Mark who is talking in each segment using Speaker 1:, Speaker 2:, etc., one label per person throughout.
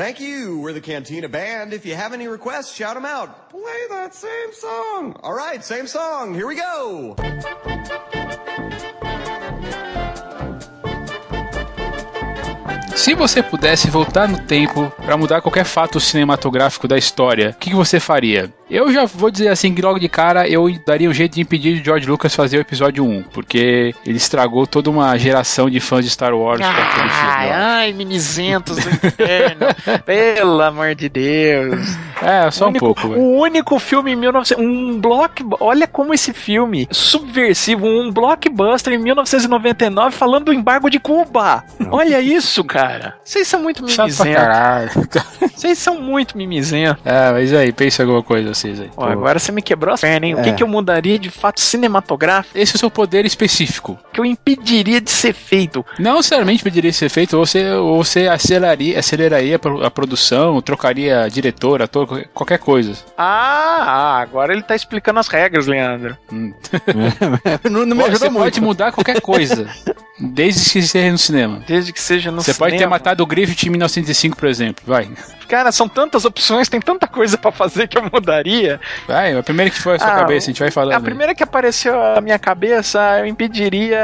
Speaker 1: Thank you. We're the Cantina Band. If you have any requests, shout them out. Play that same song. All right, same song. Here we go.
Speaker 2: Se você pudesse voltar no tempo para mudar qualquer fato cinematográfico da história, o que, que, você faria? Eu já vou dizer assim que logo de cara eu daria um jeito de impedir de George Lucas fazer o episódio 1, porque ele estragou toda uma geração de fãs de Star Wars
Speaker 3: ai,
Speaker 2: com aquele filme.
Speaker 3: Ai, mimizentos do inferno. Pelo amor de Deus.
Speaker 2: É, só
Speaker 3: o único,
Speaker 2: um pouco.
Speaker 3: O único filme em 1900, um block, olha como esse filme subversivo, um blockbuster em 1999 falando do embargo de Cuba. Olha isso, cara cara. Vocês são muito mimizentos. Vocês são muito mimizentos.
Speaker 2: É, mas aí, pensa alguma coisa vocês aí.
Speaker 3: Pô, agora você me quebrou as pernas, hein? É. O que, que eu mudaria de fato cinematográfico?
Speaker 2: Esse é o seu poder específico.
Speaker 3: Que eu impediria de ser feito.
Speaker 2: Não necessariamente impediria de ser feito, ou você, ou você aceleraria, aceleraria a produção, trocaria diretor, ator, qualquer coisa.
Speaker 3: Ah, agora ele tá explicando as regras, Leandro. Hum.
Speaker 2: não, não me ajuda você muito. pode mudar qualquer coisa. Desde que seja no cinema.
Speaker 3: Desde que seja no
Speaker 2: Você
Speaker 3: cinema.
Speaker 2: pode ter matado o Griffith em 1905, por exemplo. Vai.
Speaker 3: Cara, são tantas opções, tem tanta coisa para fazer que eu mudaria.
Speaker 2: Vai, a primeira que foi a sua ah, cabeça, a gente vai falando.
Speaker 3: A primeira que apareceu a minha cabeça, eu impediria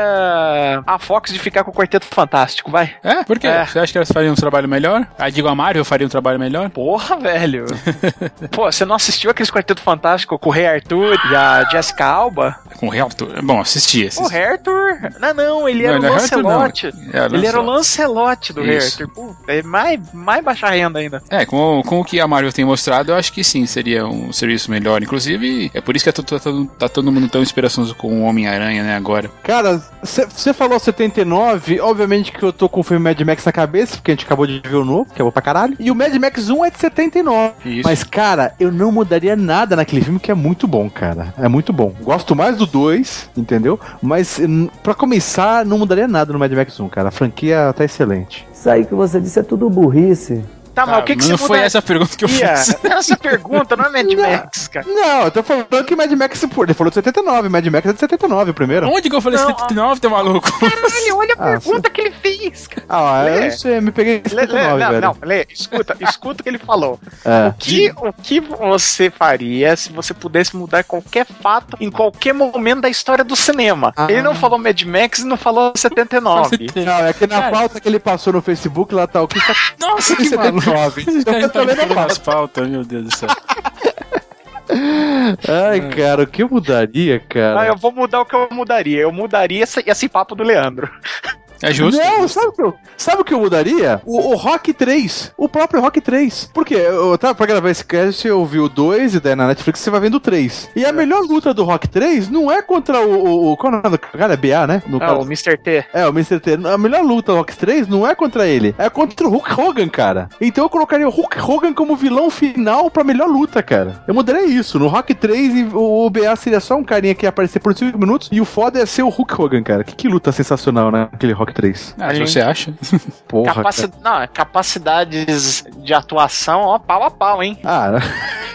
Speaker 3: a Fox de ficar com o Quarteto Fantástico, vai.
Speaker 2: É? Por quê? É. Você acha que elas fariam um trabalho melhor? A digo, a Marvel faria um trabalho melhor?
Speaker 3: Porra, velho. Pô, você não assistiu aquele Quarteto Fantástico com o Rei Arthur e a Jessica Alba?
Speaker 2: Com o Rei Arthur? Bom, assisti. assisti.
Speaker 3: O Rei Arthur? Não, não, ele era não, o Lancelot. É, ele era o Lancelot do Rei Arthur. Pô, é mais, mais baixa renda ainda.
Speaker 2: É, com, com o que a Marvel tem mostrado, eu acho que sim, seria um serviço melhor. Inclusive, é por isso que tá, tá, tá todo mundo tão esperançoso com o Homem-Aranha, né, agora.
Speaker 4: Cara, você falou 79, obviamente que eu tô com o filme Mad Max na cabeça, porque a gente acabou de ver o novo, que é bom pra caralho. E o Mad Max 1 é de 79. Isso. Mas, cara, eu não mudaria nada naquele filme, que é muito bom, cara. É muito bom. Gosto mais do 2, entendeu? Mas, para começar, não mudaria nada no Mad Max 1, cara. A franquia tá excelente.
Speaker 5: Isso aí que você disse é tudo burrice.
Speaker 3: Tá, mas o que, que
Speaker 2: não
Speaker 3: você
Speaker 2: foi essa pergunta que eu fiz.
Speaker 3: Essa pergunta não é Mad Max, cara.
Speaker 4: Não, eu tô falando que Mad Max, ele falou de 79, Mad Max é de 79 o primeiro.
Speaker 2: Onde que eu falei não, 79, teu maluco?
Speaker 3: Caralho, olha a ah, pergunta que ele fez, cara.
Speaker 4: Ah, Lê. eu não sei, me peguei 79, Lê, não, velho. Não,
Speaker 3: Lê, escuta, escuta o que ele falou. É. O, que, o que você faria se você pudesse mudar qualquer fato em qualquer momento da história do cinema? Ah. Ele não falou Mad Max e não falou 79.
Speaker 4: Não, é que na Cara. pauta que ele passou no Facebook, lá tá o que tá...
Speaker 2: Nossa, que 79. Então, eu tô lendo a pauta. meu Deus do céu.
Speaker 4: Ai, cara, o que eu mudaria, cara?
Speaker 3: Ah, eu vou mudar o que eu mudaria. Eu mudaria esse, esse papo do Leandro.
Speaker 2: É justo.
Speaker 4: Não, sabe o que eu, sabe o que eu mudaria? O, o Rock 3. O próprio Rock 3. Por quê? Eu tava pra gravar esse cast, eu vi o 2 e daí na Netflix você vai vendo o 3. E a melhor luta do Rock 3 não é contra o. o, o qual é o nome do cara? É BA, né?
Speaker 3: No é, caso. o Mr. T.
Speaker 4: É, o Mr. T. A melhor luta do Rock 3 não é contra ele, é contra o Hulk Hogan, cara. Então eu colocaria o Hulk Hogan como vilão final pra melhor luta, cara. Eu mudaria isso. No Rock 3, o, o BA seria só um carinha que ia aparecer por 5 minutos e o foda é ser o Hulk Hogan, cara. Que, que luta sensacional, né? Aquele Rock 3.
Speaker 2: Ah, gente... você acha?
Speaker 3: Porra. Capaci... Não, capacidades de atuação, ó, pau a pau, hein?
Speaker 4: Ah,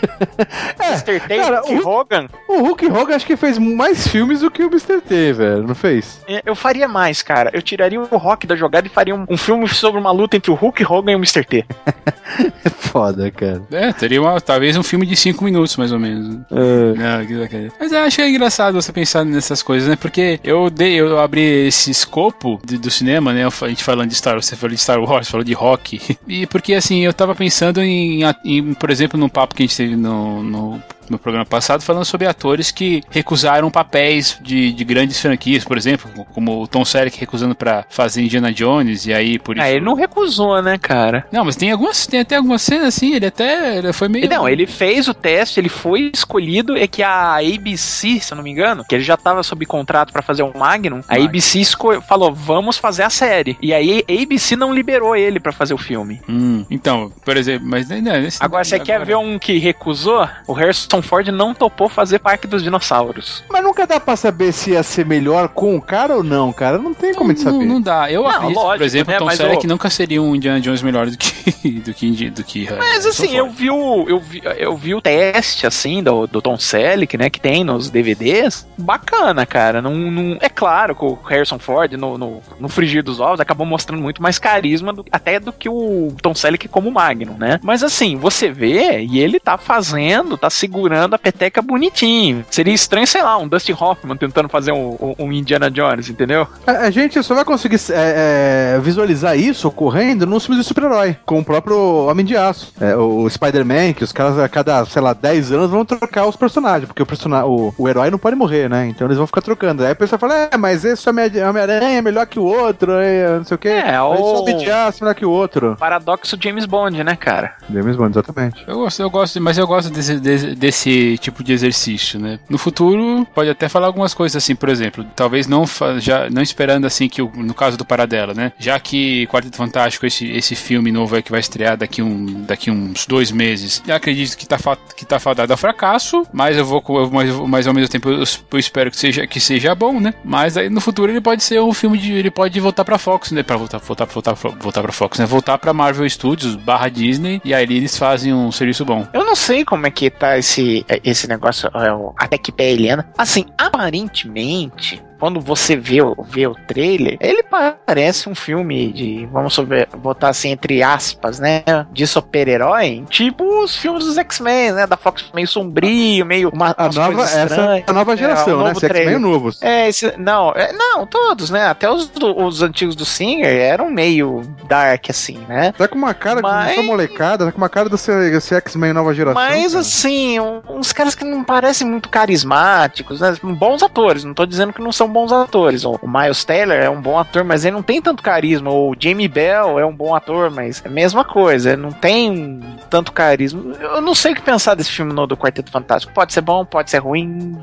Speaker 3: é, Mr. T cara, Hulk o, Hogan.
Speaker 4: O Hulk Hogan acho que fez mais filmes do que o Mr. T, velho, não fez?
Speaker 3: É, eu faria mais, cara. Eu tiraria o Rock da jogada e faria um, um filme sobre uma luta entre o Hulk Hogan e o Mr. T.
Speaker 4: é foda, cara.
Speaker 2: É, teria uma, talvez um filme de 5 minutos, mais ou menos. É. Não, mas eu acho que é engraçado você pensar nessas coisas, né? Porque eu dei, eu abri esse escopo de, do cinema né? A gente falando de Star Wars, você falou de Star Wars, falou de rock. E porque assim, eu tava pensando em, em por exemplo, num papo que a gente teve no, no no programa passado, falando sobre atores que recusaram papéis de, de grandes franquias, por exemplo, como o Tom Selleck recusando para fazer Indiana Jones, e aí por
Speaker 3: ah, isso. Ah, ele não recusou, né, cara?
Speaker 2: Não, mas tem algumas, tem até algumas cenas assim, ele até ele foi meio.
Speaker 3: Não, ele fez o teste, ele foi escolhido, é que a ABC, se eu não me engano, que ele já tava sob contrato para fazer o Magnum, a ABC falou, vamos fazer a série. E aí a ABC não liberou ele para fazer o filme.
Speaker 2: Hum, então, por exemplo, mas.
Speaker 3: Não, esse, agora, você agora... quer ver um que recusou? O Harrison Harrison Ford não topou fazer Parque dos Dinossauros.
Speaker 4: Mas nunca dá pra saber se ia ser melhor com o cara ou não, cara. Não tem como de saber.
Speaker 2: Não, não dá. Eu não, acredito, lógico, por exemplo, né, Tom Selleck nunca seria um Indiana Jones melhor do que do que, do que
Speaker 3: Mas assim, eu vi, o, eu, vi, eu vi o teste, assim, do, do Tom Selleck, né, que tem nos DVDs. Bacana, cara. Não, não, é claro que o Harrison Ford, no, no, no Frigir dos Ovos, acabou mostrando muito mais carisma do, até do que o Tom Selleck como Magnum, né? Mas assim, você vê e ele tá fazendo, tá segurando a peteca bonitinho. Seria estranho, sei lá, um Dustin Hoffman tentando fazer um, um Indiana Jones, entendeu?
Speaker 4: A, a gente só vai conseguir é, é, visualizar isso ocorrendo nos filmes de super-herói, com o próprio Homem de Aço. É, o Spider-Man, que os caras a cada, sei lá, 10 anos vão trocar os personagens, porque o, personagem, o, o herói não pode morrer, né? Então eles vão ficar trocando. Aí a pessoa fala, é, mas esse Homem-Aranha é melhor que o outro, é, não sei o quê. É, o... Homem de Aço é melhor que o outro.
Speaker 3: Paradoxo James Bond, né, cara?
Speaker 4: James Bond, exatamente.
Speaker 2: Eu gosto, eu gosto, mas eu gosto desse, desse, desse tipo de exercício, né? No futuro, pode até falar algumas coisas assim, por exemplo, talvez não já não esperando assim que o, no caso do Paradela, né? Já que Quarteto Fantástico, esse, esse filme novo aí que vai estrear daqui, um, daqui uns dois meses, já acredito que tá, que tá fadado ao fracasso, mas eu vou, mas, mas ao mesmo tempo eu, eu, espero que seja, que seja bom, né? Mas aí no futuro ele pode ser um filme de. ele pode voltar pra Fox, né? Pra voltar, voltar, voltar, voltar pra Fox, né? Voltar pra Marvel Studios barra Disney e aí eles fazem um serviço bom.
Speaker 3: Eu não sei como é que tá esse, esse negócio, é, até que pé Eliana. Assim, aparentemente, quando você vê, vê o trailer, ele parece um filme de, vamos sobre, botar assim entre aspas, né? De super-herói, tipo os filmes dos X-Men, né? Da Fox meio sombrio, meio
Speaker 4: uma a nova, essa é a nova geração, é, um né? Esses X-Men novos.
Speaker 3: É, esse, não, é, não, todos, né? Até os, os antigos do Singer eram meio dark, assim, né?
Speaker 4: Tá com uma cara Mas... de molecada, tá com uma cara desse, desse X-Men nova geração.
Speaker 3: Mas, cara. assim, uns caras que não parecem muito carismáticos, né? Bons atores, não tô dizendo que não são bons atores. O Miles Taylor é um bom ator, mas ele não tem tanto carisma. O Jamie Bell é um bom ator, mas é a mesma coisa. Ele não tem tanto carisma. Eu não sei o que pensar desse filme novo do Quarteto Fantástico. Pode ser bom, pode ser ruim.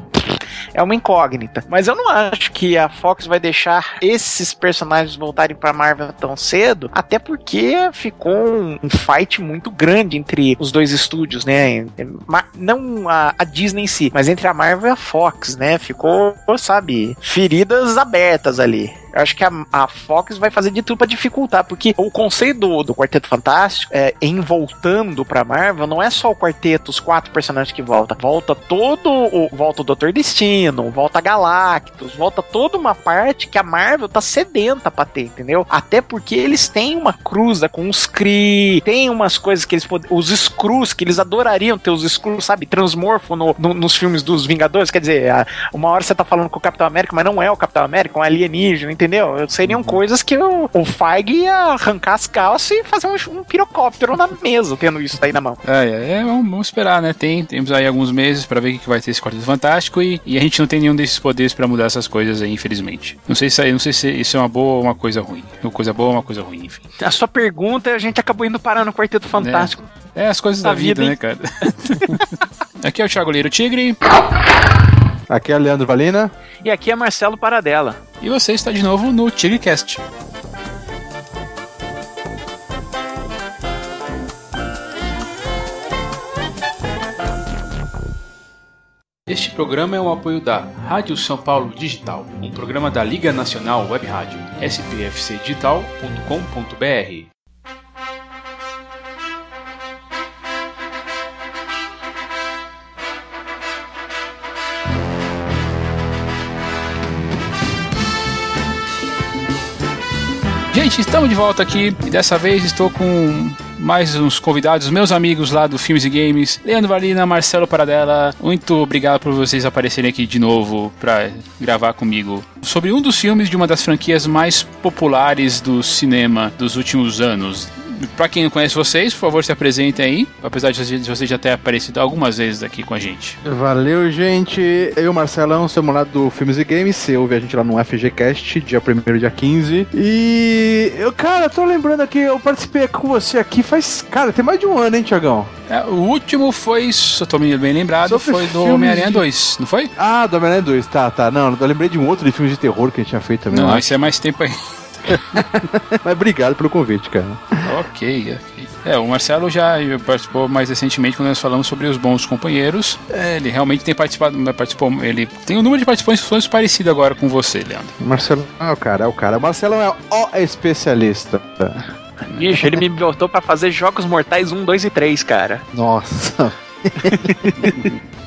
Speaker 3: É uma incógnita. Mas eu não acho que a Fox vai deixar esses personagens voltarem pra Marvel tão cedo, até porque ficou um, um fight muito grande entre os dois estúdios, né? Não a, a Disney em si, mas entre a Marvel e a Fox, né? Ficou, sabe, feridas abertas ali. Eu acho que a, a Fox vai fazer de tudo para dificultar, porque o conceito do, do Quarteto Fantástico é, em voltando pra Marvel, não é só o quarteto, os quatro personagens que voltam. Volta todo o. Volta o Doutor Destino, volta Galactus, volta toda uma parte que a Marvel tá sedenta pra ter, entendeu? Até porque eles têm uma cruza com os Kree, tem umas coisas que eles podem. Os Skrulls, que eles adorariam ter os Skrulls, sabe, transmorfo no, no, nos filmes dos Vingadores. Quer dizer, uma hora você tá falando com o Capitão América, mas não é o Capitão América, é um alienígena, entendeu? Seriam uhum. coisas que o, o Feig ia arrancar as calças e fazer um, um pirocóptero na mesa, tendo isso aí na mão.
Speaker 2: É, é, é vamos, vamos, esperar, né? Tem, temos aí alguns meses para ver o que vai ter esse Quarteto Fantástico e, e a gente não tem nenhum desses poderes para mudar essas coisas aí, infelizmente. Não sei se não sei se isso é uma boa ou uma coisa ruim. Uma coisa boa ou uma coisa ruim, enfim.
Speaker 3: A sua pergunta, a gente acabou indo parar no Quarteto Fantástico.
Speaker 2: É, é as coisas da, da vida, vida né, cara? Aqui é o Thiago Leiro Tigre.
Speaker 4: Aqui é Leandro Valina.
Speaker 3: E aqui é Marcelo Paradela.
Speaker 2: E você está de novo no TigreCast. Este programa é um apoio da Rádio São Paulo Digital, um programa da Liga Nacional Web Rádio, spfcdigital.com.br. Gente, estamos de volta aqui e dessa vez estou com mais uns convidados, meus amigos lá do Filmes e Games, Leandro Valina, Marcelo Paradela. Muito obrigado por vocês aparecerem aqui de novo para gravar comigo sobre um dos filmes de uma das franquias mais populares do cinema dos últimos anos Pra quem não conhece vocês, por favor, se apresentem aí. Apesar de vocês já terem aparecido algumas vezes aqui com a gente.
Speaker 4: Valeu, gente. Eu, Marcelão, somos lá do Filmes e Games. Você ouve a gente lá no FGCast, dia 1 dia 15. E eu, cara, tô lembrando aqui, eu participei com você aqui faz. Cara, tem mais de um ano, hein, Tiagão?
Speaker 2: É, o último foi, se eu tô bem lembrado, Sobre foi do Homem-Aranha de... 2, não foi?
Speaker 4: Ah, do Homem-Aranha 2, tá, tá. Não, eu lembrei de um outro de filmes de terror que a gente tinha feito também.
Speaker 2: Não, esse é mais tempo aí.
Speaker 4: Mas obrigado pelo convite, cara.
Speaker 2: ok, ok. É, o Marcelo já participou mais recentemente quando nós falamos sobre os bons companheiros. É, ele realmente tem participado, participou, ele tem um número de participações parecido agora com você, Leandro.
Speaker 4: Marcelo é o cara, é o cara. O Marcelo é o especialista.
Speaker 3: Bicho, ele me botou para fazer Jogos Mortais 1, 2 e 3, cara.
Speaker 4: Nossa.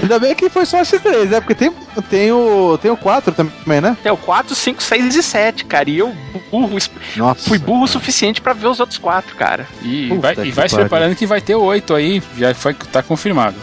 Speaker 4: Ainda bem que foi só esses três, né? Porque tem, tem, o, tem o 4 também, né?
Speaker 3: Tem o 4, 5, 6 e 7, cara. E eu burro, Nossa, fui burro o suficiente para ver os outros quatro, cara.
Speaker 2: E Puta vai, e vai se preparando que vai ter o 8 aí, já foi, tá confirmado.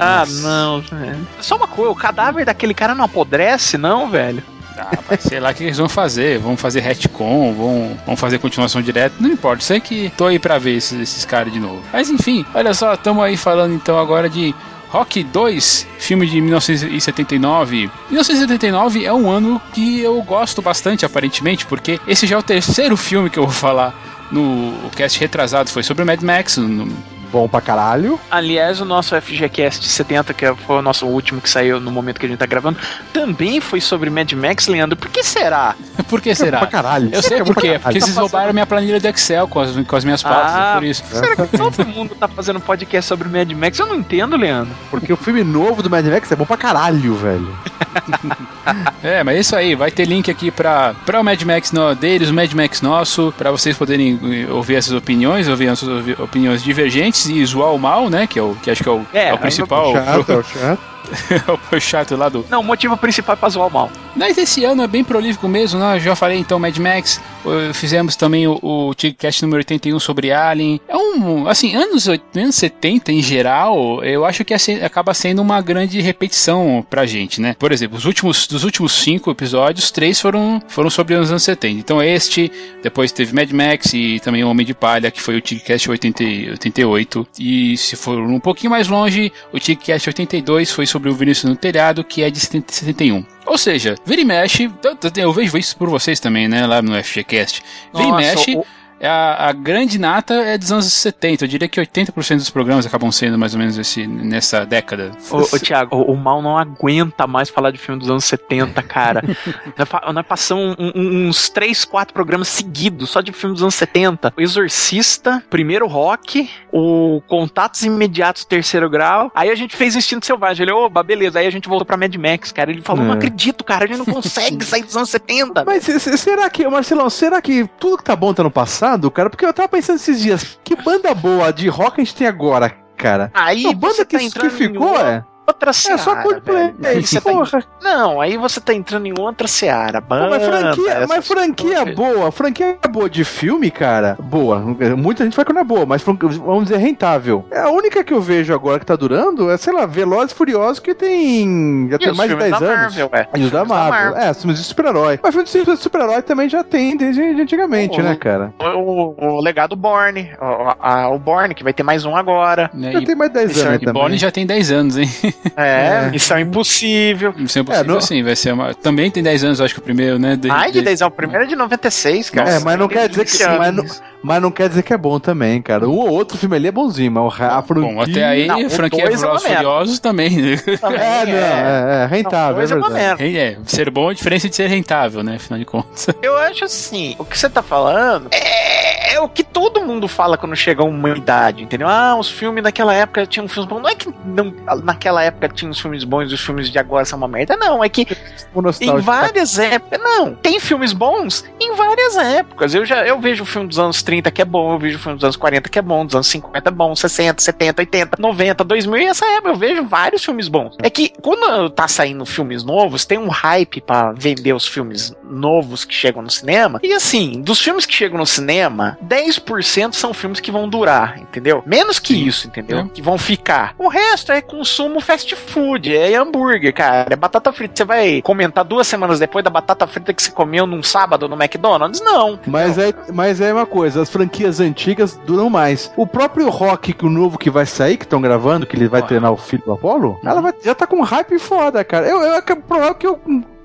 Speaker 3: Ah, não, velho. Só uma coisa, o cadáver daquele cara não apodrece, não, velho?
Speaker 2: Ah, mas sei lá o que eles vão fazer. Vão fazer retcon, vão, vão fazer continuação direta. Não importa, sei que tô aí pra ver esses, esses caras de novo. Mas enfim, olha só, estamos aí falando então agora de Rock 2, filme de 1979. 1979 é um ano que eu gosto bastante, aparentemente, porque esse já é o terceiro filme que eu vou falar no cast retrasado. Foi sobre o Mad Max, no,
Speaker 4: bom pra caralho.
Speaker 3: Aliás, o nosso FGCast 70, que foi o nosso último que saiu no momento que a gente tá gravando, também foi sobre Mad Max, Leandro. Por que será?
Speaker 2: Por que será? É
Speaker 4: pra caralho.
Speaker 2: Eu sei por quê. Porque vocês roubaram minha planilha do Excel com as, com as minhas pautas, ah, é por isso.
Speaker 3: Será que todo mundo tá fazendo podcast sobre Mad Max? Eu não entendo, Leandro.
Speaker 4: Porque o filme novo do Mad Max é bom pra caralho, velho.
Speaker 2: é, mas é isso aí. Vai ter link aqui pra, pra o Mad Max no, deles, o Mad Max nosso, pra vocês poderem eh, ouvir essas opiniões, ouvir as opiniões divergentes e zoar o mal, né? Que, é o, que acho que é o, é, é o principal. É o chato, é o chato. o chato lá do.
Speaker 3: Não, o motivo principal é pra zoar o mal.
Speaker 2: Mas esse ano é bem prolífico mesmo, né? Eu já falei então Mad Max, fizemos também o, o Tigcast número 81 sobre Alien. É um. Assim, anos, anos 70 em geral, eu acho que acaba sendo uma grande repetição pra gente, né? Por exemplo, os últimos, dos últimos cinco episódios, três foram, foram sobre os anos 70. Então este, depois teve Mad Max e também o Homem de Palha, que foi o Tigcast 88. E se for um pouquinho mais longe, o Tigcast 82 foi sobre sobre o Vinícius no Telhado, que é de 71. Ou seja, vira e mexe, eu vejo isso por vocês também, né, lá no FGCast. Vira Nossa, e mexe. O a, a, grande nata é dos anos 70. Eu diria que 80% dos programas acabam sendo mais ou menos esse, nessa década.
Speaker 3: Ô, ô Thiago, o, o, mal não aguenta mais falar de filme dos anos 70, cara. nós, passamos um, um, uns 3, 4 programas seguidos só de filme dos anos 70. O Exorcista, Primeiro Rock, o Contatos Imediatos Terceiro Grau. Aí a gente fez Instinto Selvagem. Ele, oba, beleza. Aí a gente voltou pra Mad Max, cara. Ele falou, é. não acredito, cara, a gente não consegue sair dos anos 70.
Speaker 4: Mas será que, Marcelão, será que tudo que tá bom tá no passado? Engraçado, cara, porque eu tava pensando esses dias, que banda boa de rock a gente tem agora, cara?
Speaker 3: Aí, a banda que, tá que ficou, é outra seara. É só Coldplay. Tá... Não, aí você tá entrando em outra seara. Banda,
Speaker 4: mas franquia, mas franquia boa, franquia boa de filme, cara, boa. Muita gente vai que não é boa, mas vamos dizer rentável. É a única que eu vejo agora que tá durando é, sei lá, Velozes e Furiosos que tem já tem mais de 10 anos. Marvel, é. E os da Marvel. Da Marvel. É, filmes de super-herói. Mas filmes de super-herói também já tem desde antigamente, né, cara?
Speaker 3: O, o, o legado Borne, o, a, o Borne, que vai ter mais um agora.
Speaker 4: Já e, tem mais 10 anos também.
Speaker 2: Borne já tem 10 anos, hein?
Speaker 3: É, é. Missão Impossível.
Speaker 2: Missão Impossível, é, no... sim, vai ser uma. Também tem 10 anos, acho que o primeiro, né?
Speaker 3: De, Ai, de 10 anos. O primeiro é de 96, cara.
Speaker 4: É, mas não quer dizer que. Mas não, mas não quer dizer que é bom também, cara. Um ou outro filme ali é bonzinho, mas a franquia... Bom,
Speaker 2: até aí, não, franquia é Velozes Furiosos também.
Speaker 4: Né? também. É, não, é, é rentável, não, é,
Speaker 2: é, é, ser bom é a diferença de ser rentável, né, afinal de contas.
Speaker 3: Eu acho assim, o que você tá falando é, é o que todo mundo fala quando chega a uma idade, entendeu? Ah, os filmes naquela época tinham filmes bons. Não é que não, naquela época tinha os filmes bons e os filmes de agora são uma merda, não. É que em várias épocas... Não, tem filmes bons em várias épocas. Eu já eu vejo o filme dos anos 30 que é bom, eu vejo filme dos anos 40 que é bom, dos anos 50 é bom, 60, 70, 80, 90, 2000 e essa época eu vejo vários filmes bons. É que quando tá saindo filmes novos, tem um hype para vender os filmes novos que chegam no cinema. E assim, dos filmes que chegam no cinema, 10% são filmes que vão durar, entendeu? Menos que isso, entendeu? É. Que vão ficar. O resto é consumo fast food, é hambúrguer, cara, é batata frita. Você vai comentar duas semanas depois da batata frita que você comeu num sábado no McDonald's? Não.
Speaker 4: Mas é, mas é uma coisa, as franquias antigas duram mais. O próprio Rock, que o novo que vai sair, que estão gravando, que ele vai treinar o filho do Apollo, ela vai, já tá com hype foda, cara. Eu, eu, é provável que eu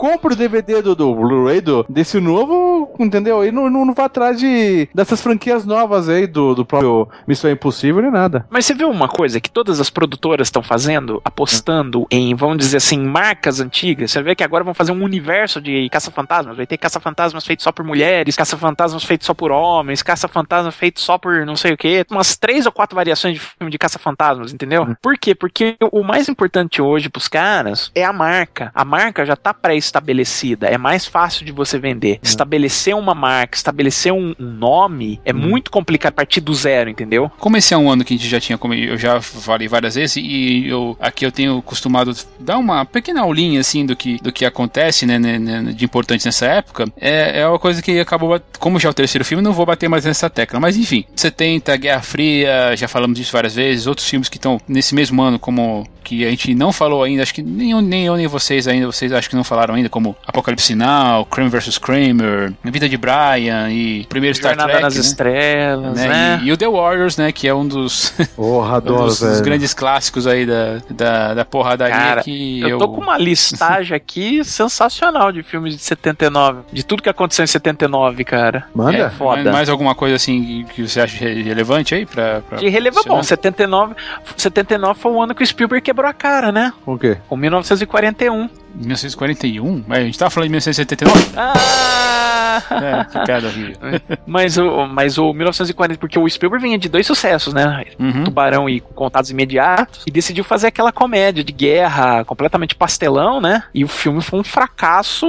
Speaker 4: compro o DVD do, do Blu-ray do, desse novo, entendeu? E não, não, não vai atrás de, dessas franquias novas aí do, do próprio Missão Impossível nem nada.
Speaker 3: Mas você viu uma coisa que todas as produtoras estão fazendo? Apostando em, vamos dizer assim, marcas antigas. Você vê que agora vão fazer um universo de caça-fantasmas. Vai ter caça-fantasmas feitos só por mulheres, caça-fantasmas feitos só por homens, caça-fantasmas feitos só por não sei o que. Umas três ou quatro variações de filme de caça-fantasmas, entendeu? Uhum. Por quê? Porque o mais importante hoje pros caras é a marca. A marca já tá pré-estabelecida. É mais fácil de você vender. Uhum. Estabelecer uma marca, estabelecer um nome é uhum. muito complicado a partir do zero, entendeu?
Speaker 2: Como esse é um ano que a gente já tinha, como eu já falei várias vezes, e eu aqui eu tenho costumado dar uma pequena aulinha assim do que, do que acontece, né, né, né de importante nessa época, é, é uma coisa que acabou, como já é o terceiro filme, não vou bater mais nessa tecla, mas enfim, 70, Guerra Fria, já falamos disso várias vezes, outros filmes que estão nesse mesmo ano, como que a gente não falou ainda, acho que nem eu, nem eu nem vocês ainda, vocês acho que não falaram ainda, como Apocalipse Now, Kramer vs. Kramer, A Vida de Brian e primeiro Star
Speaker 3: Jornada
Speaker 2: Trek,
Speaker 3: nas
Speaker 2: né?
Speaker 3: Estrelas, né?
Speaker 2: né? E, e, o The Warriors, né, que é um dos,
Speaker 4: Porra, adoro,
Speaker 2: um dos, dos, grandes clássicos aí da, da, da porradaria
Speaker 3: Cara,
Speaker 2: que
Speaker 3: eu, eu tô com uma listagem aqui sensacional de filmes de 79, de tudo que aconteceu em 79, cara.
Speaker 2: Manda. É foda. Mais, mais alguma coisa assim que você acha relevante aí pra... pra
Speaker 3: de relevante, bom, 79, 79 foi o ano que o Spielberg quebrou a cara, né?
Speaker 4: O quê?
Speaker 3: Com 1941.
Speaker 2: 1941? Mas a gente tava falando de 1979?
Speaker 3: Ah!
Speaker 2: É, que piada horrível.
Speaker 3: mas, o, mas o 1940, porque o Spielberg vinha de dois sucessos, né? Uhum. Tubarão e Contatos Imediatos, e decidiu fazer aquela comédia de guerra completamente pastelão, né? E o filme foi um fracasso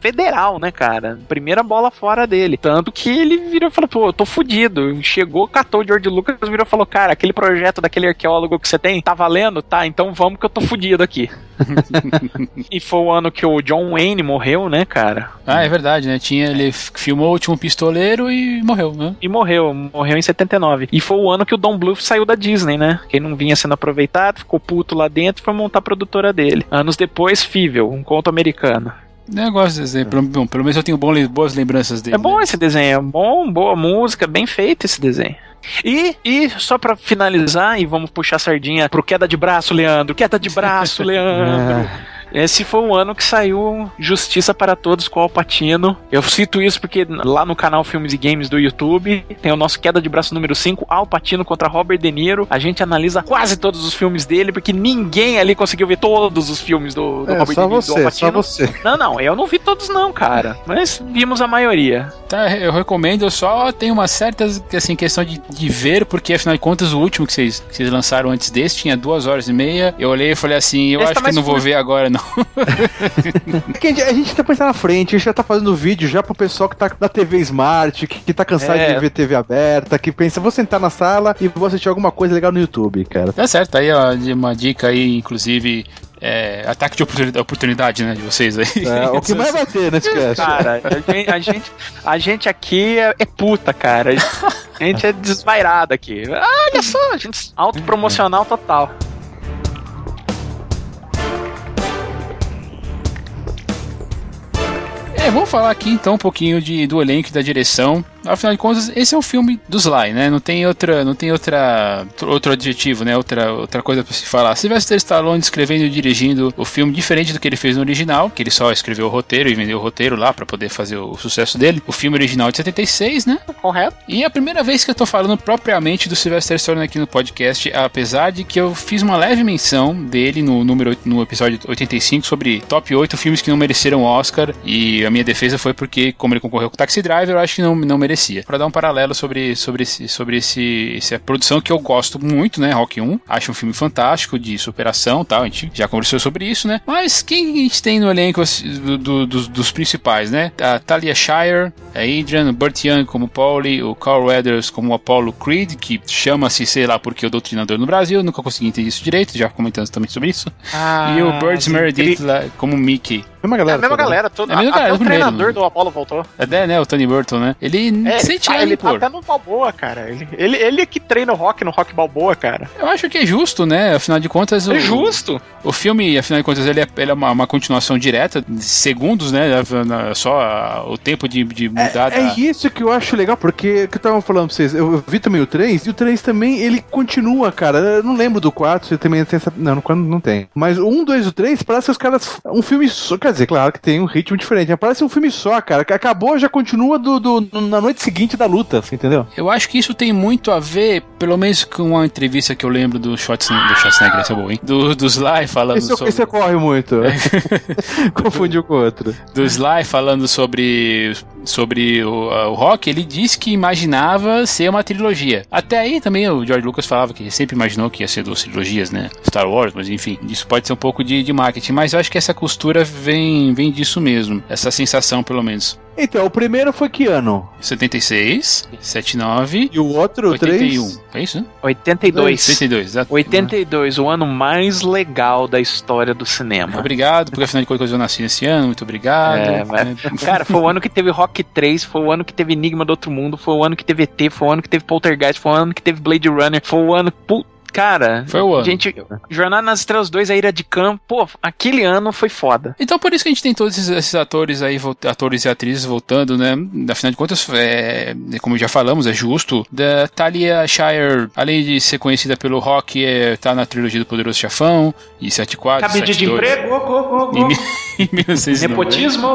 Speaker 3: federal, né, cara? Primeira bola fora dele. Tanto que ele virou e falou, pô, eu tô fudido. Chegou, catou o George Lucas, virou e falou, cara, aquele projeto daquele arqueólogo que você tem, tá valendo? Tá, então vamos que eu tô fudido aqui. e foi o ano que o John Wayne morreu, né, cara?
Speaker 2: Ah, é verdade, né? Tinha, ele filmou o último pistoleiro e morreu, né?
Speaker 3: E morreu, morreu em 79. E foi o ano que o Don Bluth saiu da Disney, né? Quem não vinha sendo aproveitado, ficou puto lá dentro e foi montar a produtora dele. Anos depois, Fível, um conto americano.
Speaker 2: Eu gosto desse desenho. Pelo, bom, pelo menos eu tenho boas lembranças dele.
Speaker 3: É bom né? esse desenho, é bom, boa música, bem feito esse desenho. E, e só para finalizar, e vamos puxar a sardinha pro queda de braço, Leandro. Queda de braço, Leandro. Esse foi o ano que saiu Justiça para Todos com o Alpatino. Eu cito isso porque lá no canal Filmes e Games do YouTube tem o nosso Queda de Braço número 5, Alpatino contra Robert De Niro. A gente analisa quase todos os filmes dele, porque ninguém ali conseguiu ver todos os filmes do, do
Speaker 4: é,
Speaker 3: Robert
Speaker 4: De
Speaker 3: Niro.
Speaker 4: Você, do Alpatino. Só você.
Speaker 3: Não, não, eu não vi todos não, cara. Mas vimos a maioria.
Speaker 2: Tá, eu recomendo, eu só tenho uma certa assim, questão de, de ver, porque afinal de contas o último que vocês, que vocês lançaram antes desse tinha duas horas e meia. Eu olhei e falei assim, eu Esse acho tá que não vou ver agora não.
Speaker 4: a, gente, a gente tá pensando na frente, a gente já tá fazendo vídeo já pro pessoal que tá na TV Smart, que, que tá cansado é. de ver TV aberta, que pensa, vou sentar na sala e vou assistir alguma coisa legal no YouTube, cara.
Speaker 2: Tá certo, aí ó, uma dica aí, inclusive, é, ataque de oportunidade, né, de vocês aí.
Speaker 4: É, o que mais vai ter nesse cast.
Speaker 3: Cara, a gente, a gente aqui é, é puta, cara. A gente é desvairado aqui. Olha só, a gente autopromocional total.
Speaker 2: Vamos falar aqui então um pouquinho de, do elenco e da direção afinal de contas, esse é o filme do Sly, né? Não tem outra, não tem outra outro adjetivo, né? Outra, outra coisa para se falar. Sylvester Stallone escrevendo e dirigindo o filme diferente do que ele fez no original, que ele só escreveu o roteiro e vendeu o roteiro lá para poder fazer o sucesso dele. O filme original é de 76, né?
Speaker 3: Correto.
Speaker 2: E é a primeira vez que eu tô falando propriamente do Sylvester Stallone aqui no podcast, apesar de que eu fiz uma leve menção dele no número no episódio 85 sobre top 8 filmes que não mereceram Oscar e a minha defesa foi porque como ele concorreu com Taxi Driver, eu acho que não não mereceu merecia. Para dar um paralelo sobre, sobre, esse, sobre esse, essa produção que eu gosto muito, né? Rock 1. Acho um filme fantástico de superação tal. A gente já conversou sobre isso, né? Mas quem a gente tem no elenco do, do, dos, dos, principais, né? A Talia Shire, a Adrian, o Burt Young como Paulie, o Carl Weathers como Apollo Creed, que chama-se, sei lá, porque o Doutrinador no Brasil. Nunca consegui entender isso direito, já comentando também sobre isso. Ah, e o Burt Meredith lá, como Mickey.
Speaker 3: Mesma galera. É a mesma toda. galera, toda. É a mesma galera, o primeiro, treinador do Apollo voltou.
Speaker 2: É, né, o Tony Burton, né? Ele
Speaker 3: é, sente ele, tá, ele tá até no Balboa, cara. Ele, ele, ele é que treina o rock no Rock Balboa, cara.
Speaker 2: Eu acho que é justo, né? Afinal de contas.
Speaker 3: É o, justo.
Speaker 2: O filme, afinal de contas, ele é, ele é uma, uma continuação direta, de segundos, né? Só o tempo de, de mudar.
Speaker 4: É, da... é isso que eu acho legal, porque que eu tava falando pra vocês, eu vi também o 3, e o 3 também, ele continua, cara. Eu não lembro do 4, você também tem essa. Não, no 4 não tem. Mas o 1, 2 e o 3, parece que os caras. Um filme. Só, quer dizer, claro que tem um ritmo diferente. Parece um filme só, cara. Que acabou, já continua do, do, na noite seguinte da luta, entendeu?
Speaker 2: Eu acho que isso tem muito a ver, pelo menos com uma entrevista que eu lembro do Schwarzenegger, do Schwarzenegger, esse é bom, hein? Do, do Sly falando
Speaker 4: esse,
Speaker 2: sobre...
Speaker 4: Esse ocorre muito. Confundiu com o outro.
Speaker 2: Do Sly falando sobre sobre o, o, rock, ele disse que imaginava ser uma trilogia. Até aí também o George Lucas falava que sempre imaginou que ia ser duas trilogias, né? Star Wars, mas enfim, isso pode ser um pouco de, de marketing, mas eu acho que essa costura vem, vem disso mesmo, essa sensação pelo menos.
Speaker 4: Então, o primeiro foi que ano?
Speaker 2: 76, 79.
Speaker 4: E o outro,
Speaker 2: 81.
Speaker 4: 3?
Speaker 2: É isso, né?
Speaker 3: 82.
Speaker 2: 82, exato.
Speaker 3: 82, o ano mais legal da história do cinema.
Speaker 2: Obrigado, porque afinal de contas eu nasci nesse ano, muito obrigado. É,
Speaker 3: mas, cara, foi o ano que teve Rock 3, foi o ano que teve Enigma do Outro Mundo, foi o ano que teve ET, foi o ano que teve Poltergeist, foi o ano que teve Blade Runner, foi o ano. Cara,
Speaker 2: foi o ano.
Speaker 3: Gente, Jornada nas Estrelas 2, a Ira de Campo, pô, aquele ano foi foda.
Speaker 2: Então por isso que a gente tem todos esses, esses atores aí, atores e atrizes voltando, né? Afinal de contas, é, como já falamos, é justo. Da Talia Shire, além de ser conhecida pelo rock, é, tá na trilogia do Poderoso Chafão, e 74,
Speaker 3: Cabide de emprego, oh, oh, oh,
Speaker 2: em,
Speaker 3: Nepotismo,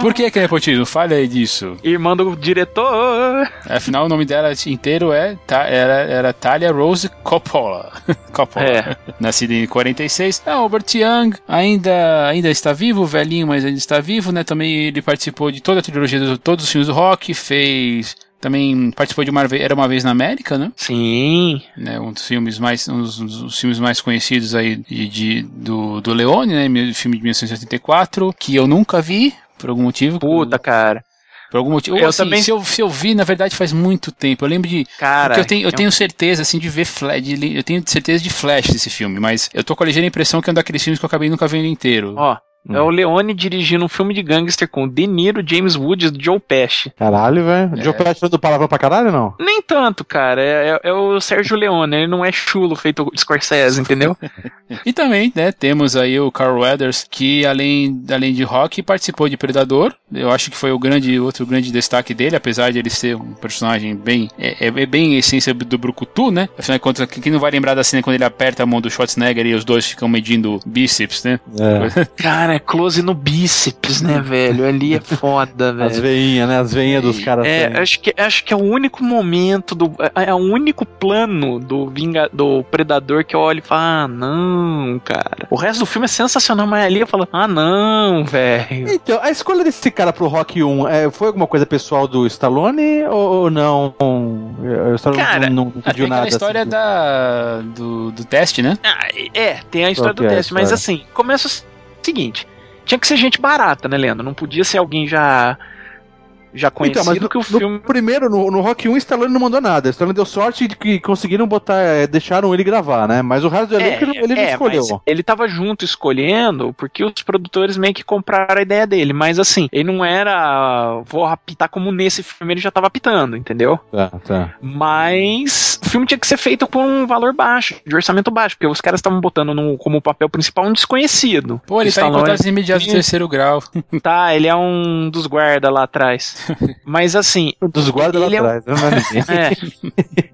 Speaker 2: Por que que é nepotismo? Fale aí disso.
Speaker 3: Irmã do diretor.
Speaker 2: Afinal, o nome dela inteiro é, era, era Talia Rose Coppola. Coppola. É. Nascido em 46. Ah, Albert Young ainda, ainda está vivo, velhinho, mas ainda está vivo, né? Também ele participou de toda a trilogia de todos os filmes do rock, fez também participou de uma era uma vez na América, né?
Speaker 3: Sim.
Speaker 2: Né, um dos filmes mais um dos, um dos filmes mais conhecidos aí de, de, do, do Leone, né? Filme de 1984, que eu nunca vi por algum motivo.
Speaker 3: Puta, cara.
Speaker 2: Por algum motivo. Eu assim, também... se, eu, se eu vi, na verdade, faz muito tempo. Eu lembro de.
Speaker 3: Cara.
Speaker 2: eu tenho, eu, eu tenho certeza, assim, de ver flash. De, eu tenho certeza de flash desse filme, mas eu tô com a ligeira impressão que é um daqueles filmes que eu acabei nunca vendo inteiro.
Speaker 3: Ó. É o Leone dirigindo um filme de gangster com De Niro, James Woods e Joe Pesci.
Speaker 4: Caralho, velho. É. Joe Pesci foi do palavrão pra caralho, não?
Speaker 3: Nem tanto, cara. É, é, é, o Sérgio Leone. Ele não é chulo feito Scorsese, entendeu?
Speaker 2: e também, né, temos aí o Carl Weathers, que além, além de rock, participou de Predador. Eu acho que foi o grande, outro grande destaque dele, apesar de ele ser um personagem bem... É, é bem a essência do Brucutu, né? Afinal de contas, quem não vai lembrar da cena quando ele aperta a mão do Schwarzenegger e os dois ficam medindo bíceps, né?
Speaker 3: É. Cara, é close no bíceps, né, velho? Ali é foda, velho.
Speaker 4: As veinhas, né? As veinhas dos caras.
Speaker 3: É, acho que, acho que é o único momento, do, é, é o único plano do, Vinga, do Predador que eu olho e falo, ah, não, cara. O resto do filme é sensacional, mas ali eu falo, ah, não, velho.
Speaker 4: Então, a escolha desse cara pro Rock 1 é, foi alguma coisa pessoal do Stallone ou, não? O
Speaker 2: Stallone cara, não, não pediu nada. a história assim, da, do, do teste, né?
Speaker 3: Ah, é, tem a história do é teste, mas assim, começa seguinte tinha que ser gente barata, né, Leandro? Não podia ser alguém já já conhecido então, mas no, que o filme.
Speaker 4: primeiro, no, no Rock 1, o Stallone não mandou nada. O Stallone deu sorte de que conseguiram botar, é, deixaram ele gravar, né? Mas o resto do elenco é, ele não é, escolheu.
Speaker 3: ele tava junto escolhendo porque os produtores meio que compraram a ideia dele. Mas assim, ele não era. Vou apitar como nesse filme ele já tava apitando, entendeu?
Speaker 4: Tá, tá.
Speaker 3: Mas o filme tinha que ser feito com um valor baixo, de orçamento baixo, porque os caras estavam botando no, como papel principal um desconhecido.
Speaker 2: Pô, ele tá em contatos imediatos do terceiro grau.
Speaker 3: Tá, ele é um dos guardas lá atrás. Mas assim.
Speaker 4: Dos guardas lá é atrás,
Speaker 3: é... é.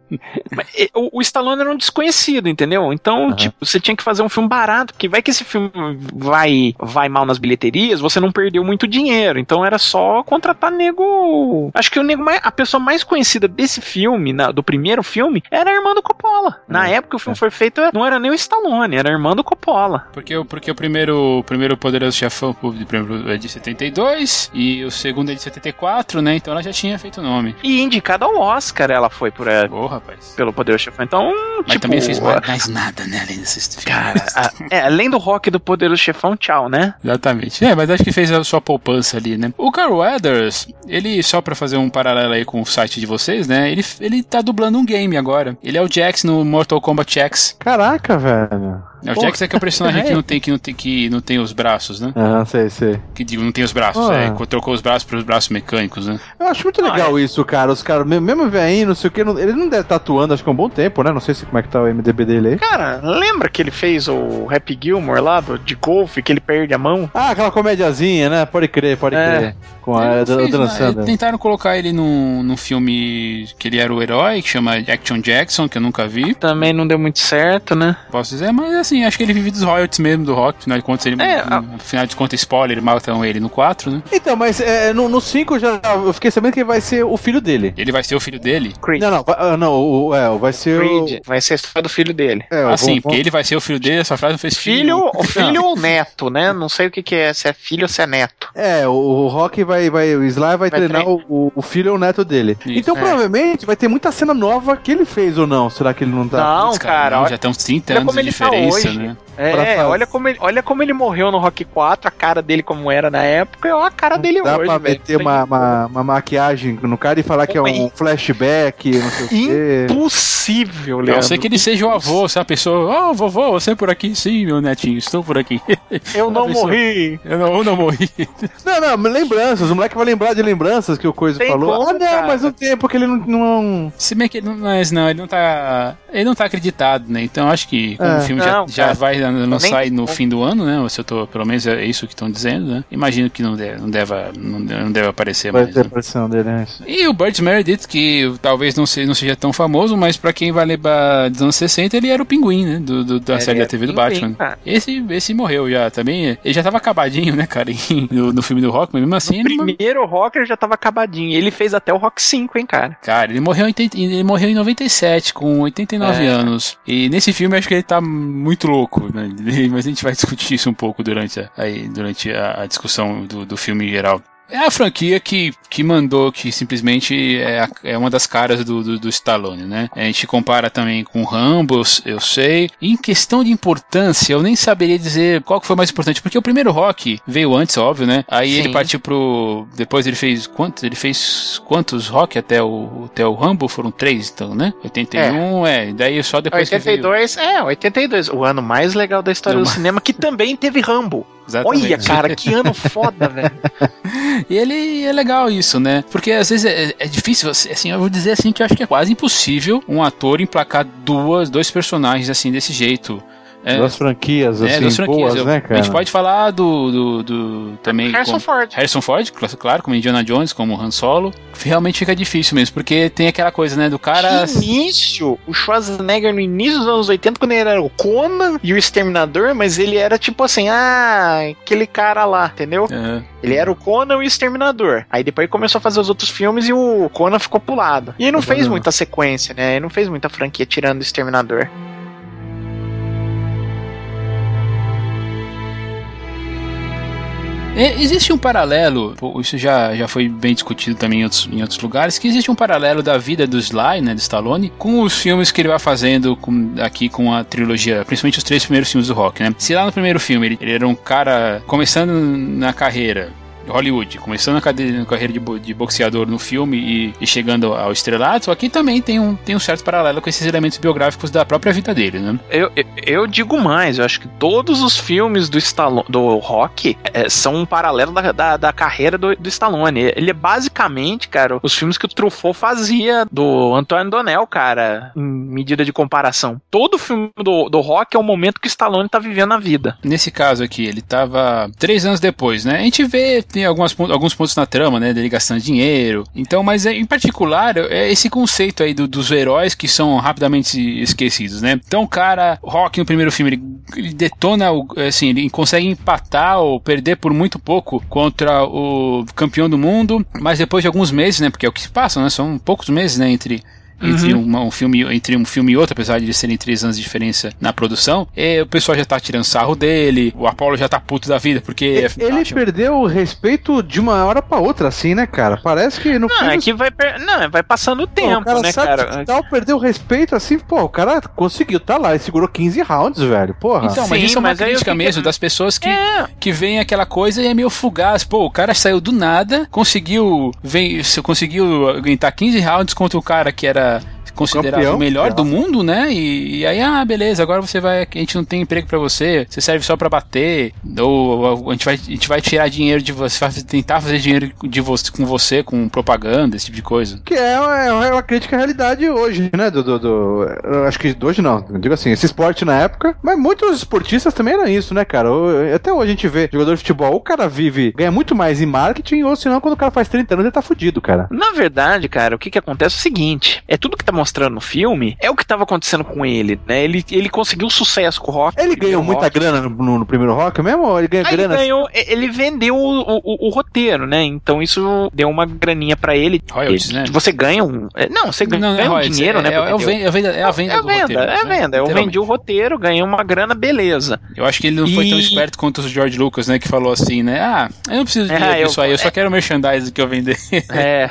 Speaker 3: O, o Stallone era um desconhecido, entendeu? Então, uhum. tipo, você tinha que fazer um filme barato, porque vai que esse filme vai, vai mal nas bilheterias, você não perdeu muito dinheiro. Então era só contratar nego. Acho que o nego mais, a pessoa mais conhecida desse filme, na, do primeiro filme, era a irmã do Coppola. Na uhum. época que o filme foi feito, não era nem o Stallone, era a irmã do Coppola.
Speaker 2: Porque, porque o primeiro, o primeiro Poderoso Chefão é de 72 e o segundo é de 74, né? Então ela já tinha feito o nome.
Speaker 3: E indicada ao Oscar ela foi por ela.
Speaker 2: Oh, rapaz.
Speaker 3: Pelo Poder Chefão. Então,
Speaker 2: Mas tipo, também fez mais, mais nada, né? Além desses
Speaker 3: Cara, a, é, além do rock do Poderoso Chefão, tchau, né?
Speaker 2: Exatamente. É, mas acho que fez a sua poupança ali, né? O Carl Weathers, ele, só pra fazer um paralelo aí com o site de vocês, né? Ele, ele tá dublando um game agora. Ele é o Jax no Mortal Kombat X.
Speaker 4: Caraca, velho.
Speaker 2: É, o Jax é que é o personagem que não tem que não tem que não tem os braços, né?
Speaker 4: Ah, sei, sei.
Speaker 2: Que digo, não tem os braços, ah. é, trocou os braços para os braços mecânicos, né?
Speaker 4: Eu acho muito legal ah, é. isso, cara. Os caras, mesmo veinho, não sei o que, não, ele não deve estar atuando, acho que há um bom tempo, né? Não sei se como é que tá o MDB dele aí.
Speaker 3: Cara, lembra que ele fez o Happy Gilmore lá do, de golfe, que ele perde a mão?
Speaker 4: Ah, aquela comédiazinha, né? Pode crer, pode é. crer. Com a dançando.
Speaker 2: Tentaram colocar ele num, num filme que ele era o herói, que chama Action Jackson, que eu nunca vi.
Speaker 3: Também não deu muito certo, né?
Speaker 2: Posso dizer, mas Assim, acho que ele vive dos royalties mesmo do rock. Afinal de contas, ele. É, a... Afinal de contas, spoiler, matam ele no 4, né?
Speaker 4: Então, mas é, no, 5 já. Eu fiquei sabendo que vai ser o filho dele.
Speaker 2: Ele vai ser o filho dele?
Speaker 4: Creed. Não, não, vai, ah, não o, é, vai ser. Creed.
Speaker 3: O... Vai ser a história do filho dele.
Speaker 2: É, ah, sim, porque ele vai ser o filho dele, essa frase não fez
Speaker 3: filho. Filho, filho ou neto, né? Não sei o que, que é, se é filho ou se é neto.
Speaker 4: É, o, o Rock vai, vai. O Sly vai, vai treinar o, o, filho ou o neto dele. Isso. Então, é. provavelmente, vai ter muita cena nova que ele fez ou não. Será que ele não tá?
Speaker 3: Não, cara.
Speaker 2: Não, já estão 30 anos de diferença, tá né?
Speaker 3: É, olha como, ele, olha como ele morreu no Rock 4, a cara dele como era na época, e a cara dele
Speaker 4: Dá
Speaker 3: hoje,
Speaker 4: pra meter uma, uma, uma, maquiagem no cara e falar que é um flashback, não sei o
Speaker 3: quê. Impossível, Leandro.
Speaker 2: Eu sei que ele seja o avô, se a pessoa, oh, vovô, você é por aqui? Sim, meu netinho, estou por aqui.
Speaker 3: Eu não pessoa, morri.
Speaker 2: Eu não, eu não morri.
Speaker 4: Não, não, lembranças, o moleque vai lembrar de lembranças que o Coisa tem falou. Como, ah, não, cara. mas não tem, porque ele não, não...
Speaker 2: Se bem que ele não, mas não, ele não tá, ele não tá acreditado, né, então acho que como é. o filme não, já, já vai lançar no fim do ano, né? Se eu tô, pelo menos é isso que estão dizendo, né? Imagino que não deve, não deve, não deve aparecer
Speaker 4: vai
Speaker 2: mais. Ter
Speaker 4: né? aparição dele, né?
Speaker 2: E o Burt Meredith, que talvez não seja, não seja tão famoso, mas para quem vai lembrar dos anos 60, ele era o pinguim, né? Do, do da ele série da TV do Batman. Esse, esse morreu já também. Ele já tava acabadinho, né, cara? no, no filme do Rock, mas mesmo assim.
Speaker 3: O primeiro. Rock ele já tava acabadinho. Ele fez até o Rock 5, hein, cara?
Speaker 2: Cara, ele morreu em, ele morreu em 97, com 89 é. anos. E nesse filme acho que ele tá muito louco, né? Mas a gente vai discutir isso um pouco durante a, aí, durante a discussão do, do filme em geral. É a franquia que, que mandou, que simplesmente é, a, é uma das caras do, do, do, Stallone, né? A gente compara também com Rambo, eu sei. em questão de importância, eu nem saberia dizer qual que foi mais importante, porque o primeiro Rock veio antes, óbvio, né? Aí Sim. ele partiu pro. Depois ele fez quantos? Ele fez quantos Rock até o, até o Rambo? Foram três, então, né? 81, é. é daí só depois
Speaker 3: 82,
Speaker 2: que veio...
Speaker 3: é, 82. O ano mais legal da história do, do cinema, que também teve Rambo. Exatamente. Olha, cara, que ano foda, velho.
Speaker 2: E ele é legal isso, né? Porque às vezes é, é, difícil, assim, eu vou dizer assim que eu acho que é quase impossível um ator emplacar duas, dois personagens assim desse jeito.
Speaker 4: É, duas franquias, é, assim, duas franquias. boas, né, cara?
Speaker 2: A gente pode falar do, do, do também...
Speaker 3: Harrison
Speaker 2: como,
Speaker 3: Ford.
Speaker 2: Harrison Ford, claro, como Indiana Jones, como Han Solo. Realmente fica difícil mesmo, porque tem aquela coisa, né, do cara...
Speaker 3: No início, o Schwarzenegger no início dos anos 80, quando ele era o Conan e o Exterminador, mas ele era tipo assim, ah, aquele cara lá, entendeu? É. Ele era o Conan e o Exterminador. Aí depois ele começou a fazer os outros filmes e o Conan ficou pulado. E ele não fez muita sequência, né? Ele não fez muita franquia tirando o Exterminador.
Speaker 2: Existe um paralelo, isso já, já foi bem discutido também em outros, em outros lugares, que existe um paralelo da vida do Sly, né, do Stallone, com os filmes que ele vai fazendo com, aqui com a trilogia, principalmente os três primeiros filmes do Rock, né? Se lá no primeiro filme ele, ele era um cara começando na carreira, Hollywood, começando a carreira de, boxeador no filme e, chegando ao estrelato, aqui também tem um, tem um certo paralelo com esses elementos biográficos da própria vida dele, né?
Speaker 3: Eu, eu, eu digo mais, eu acho que todos os filmes do, Stallone, do Rock é, são um paralelo da, da, da carreira do, do, Stallone. Ele é basicamente, cara, os filmes que o Truffaut fazia do Antônio Donnell, cara, em medida de comparação. Todo filme do, do Rock é o momento que o Stallone tá vivendo a vida.
Speaker 2: Nesse caso aqui, ele tava três anos depois, né? A gente vê tem algumas, alguns pontos na trama, né? Dele gastando dinheiro. Então, mas é, em particular, é esse conceito aí do, dos heróis que são rapidamente esquecidos, né? Então, o cara, Rock no primeiro filme, ele, ele detona, o, assim, ele consegue empatar ou perder por muito pouco contra o campeão do mundo, mas depois de alguns meses, né? Porque é o que se passa, né? São poucos meses, né? Entre entre uhum. um, filme entre um filme e outro, apesar de serem três anos de diferença na produção, e o pessoal já tá tirando sarro dele, o Apollo já tá puto da vida, porque.
Speaker 4: É ele perdeu o respeito de uma hora pra outra, assim, né, cara? Parece que no
Speaker 3: Não, é que vai, per... não, vai passando o tempo, pô, o né, cara?
Speaker 4: Tal, perdeu o respeito, assim, pô, o cara conseguiu, tá lá, ele segurou 15 rounds, velho, porra.
Speaker 2: Então, mas Sim, isso é uma crítica mesmo das pessoas que, é. que veem aquela coisa e é meio fugaz. Pô, o cara saiu do nada, conseguiu, vem, conseguiu aguentar 15 rounds contra o cara que era uh, considerado Campeão, o melhor do mundo, né? E, e, aí, ah, beleza, agora você vai. A gente não tem emprego para você, você serve só para bater, ou a gente, vai, a gente vai tirar dinheiro de você, vai tentar fazer dinheiro de você, com você, com propaganda, esse tipo de coisa.
Speaker 4: Que é uma, é uma crítica à realidade hoje, né? Do, do, do, acho que hoje não, eu digo assim, esse esporte na época, mas muitos esportistas também eram isso, né, cara? Até hoje a gente vê jogador de futebol, o cara vive, ganha muito mais em marketing, ou senão quando o cara faz 30 anos ele tá fudido, cara.
Speaker 3: Na verdade, cara, o que que acontece é o seguinte: é tudo que tá mostrando no filme é o que tava acontecendo com ele, né? Ele, ele conseguiu sucesso com o rock.
Speaker 4: Ele ganhou muita rock. grana no, no, primeiro rock mesmo? Ou ele ganhou Aí grana?
Speaker 3: Ele, ganhou, ele vendeu o, o, o, roteiro, né? Então isso deu uma graninha pra ele.
Speaker 2: Royalties, né?
Speaker 3: Você ganha um. É, não, você ganha, não, ganha um dinheiro,
Speaker 2: é,
Speaker 3: né? É,
Speaker 2: é, venda, é, a venda, é a venda. É a venda, roteiro,
Speaker 3: é a venda. Né? Eu vendi o roteiro, ganhei uma grana, beleza.
Speaker 2: Eu acho que ele não e... foi tão esperto quanto o George Lucas, né? Que falou assim, né? Ah, eu não preciso de dinheiro é, eu, aí, eu só quero merchandising que eu vender.
Speaker 3: É,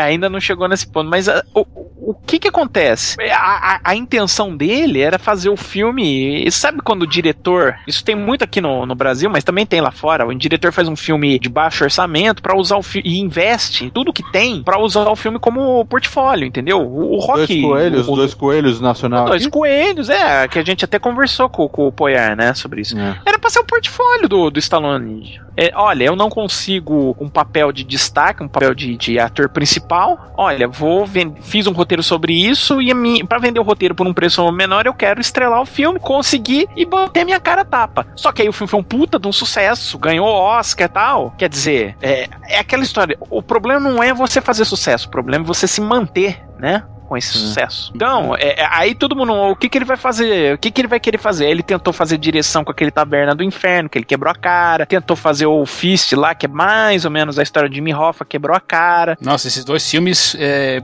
Speaker 3: ainda não chegou nesse ponto. Mas uh, o, o que que acontece? A, a, a, intenção dele era fazer o filme. Sabe quando o diretor. Isso tem muito aqui no, no Brasil, mas também tem lá fora. O diretor faz um filme de baixo orçamento para usar o filme. E investe tudo que tem para usar o filme como portfólio, entendeu? O, o rock.
Speaker 4: Dois coelhos, o, dois coelhos nacional.
Speaker 3: Dois aqui? coelhos, é. Que a gente até conversou com, com o Poyar, né? Sobre isso. É. Era pra ser o portfólio do, do Stallone. É, olha, eu não consigo um papel de destaque, um papel de, de ator principal. Olha, vou fiz um roteiro sobre isso e para vender o roteiro por um preço menor, eu quero estrelar o filme, conseguir e bater minha cara tapa. Só que aí o filme foi um puta de um sucesso, ganhou Oscar e tal. Quer dizer, é, é aquela história. O problema não é você fazer sucesso, o problema é você se manter, né? Com esse hum. sucesso. Então, é, é, aí todo mundo, o que que ele vai fazer? O que que ele vai querer fazer? Ele tentou fazer direção com aquele Taberna do Inferno, que ele quebrou a cara, tentou fazer o Fist lá, que é mais ou menos a história de Jimmy Hoffa, quebrou a cara.
Speaker 2: Nossa, esses dois filmes, é,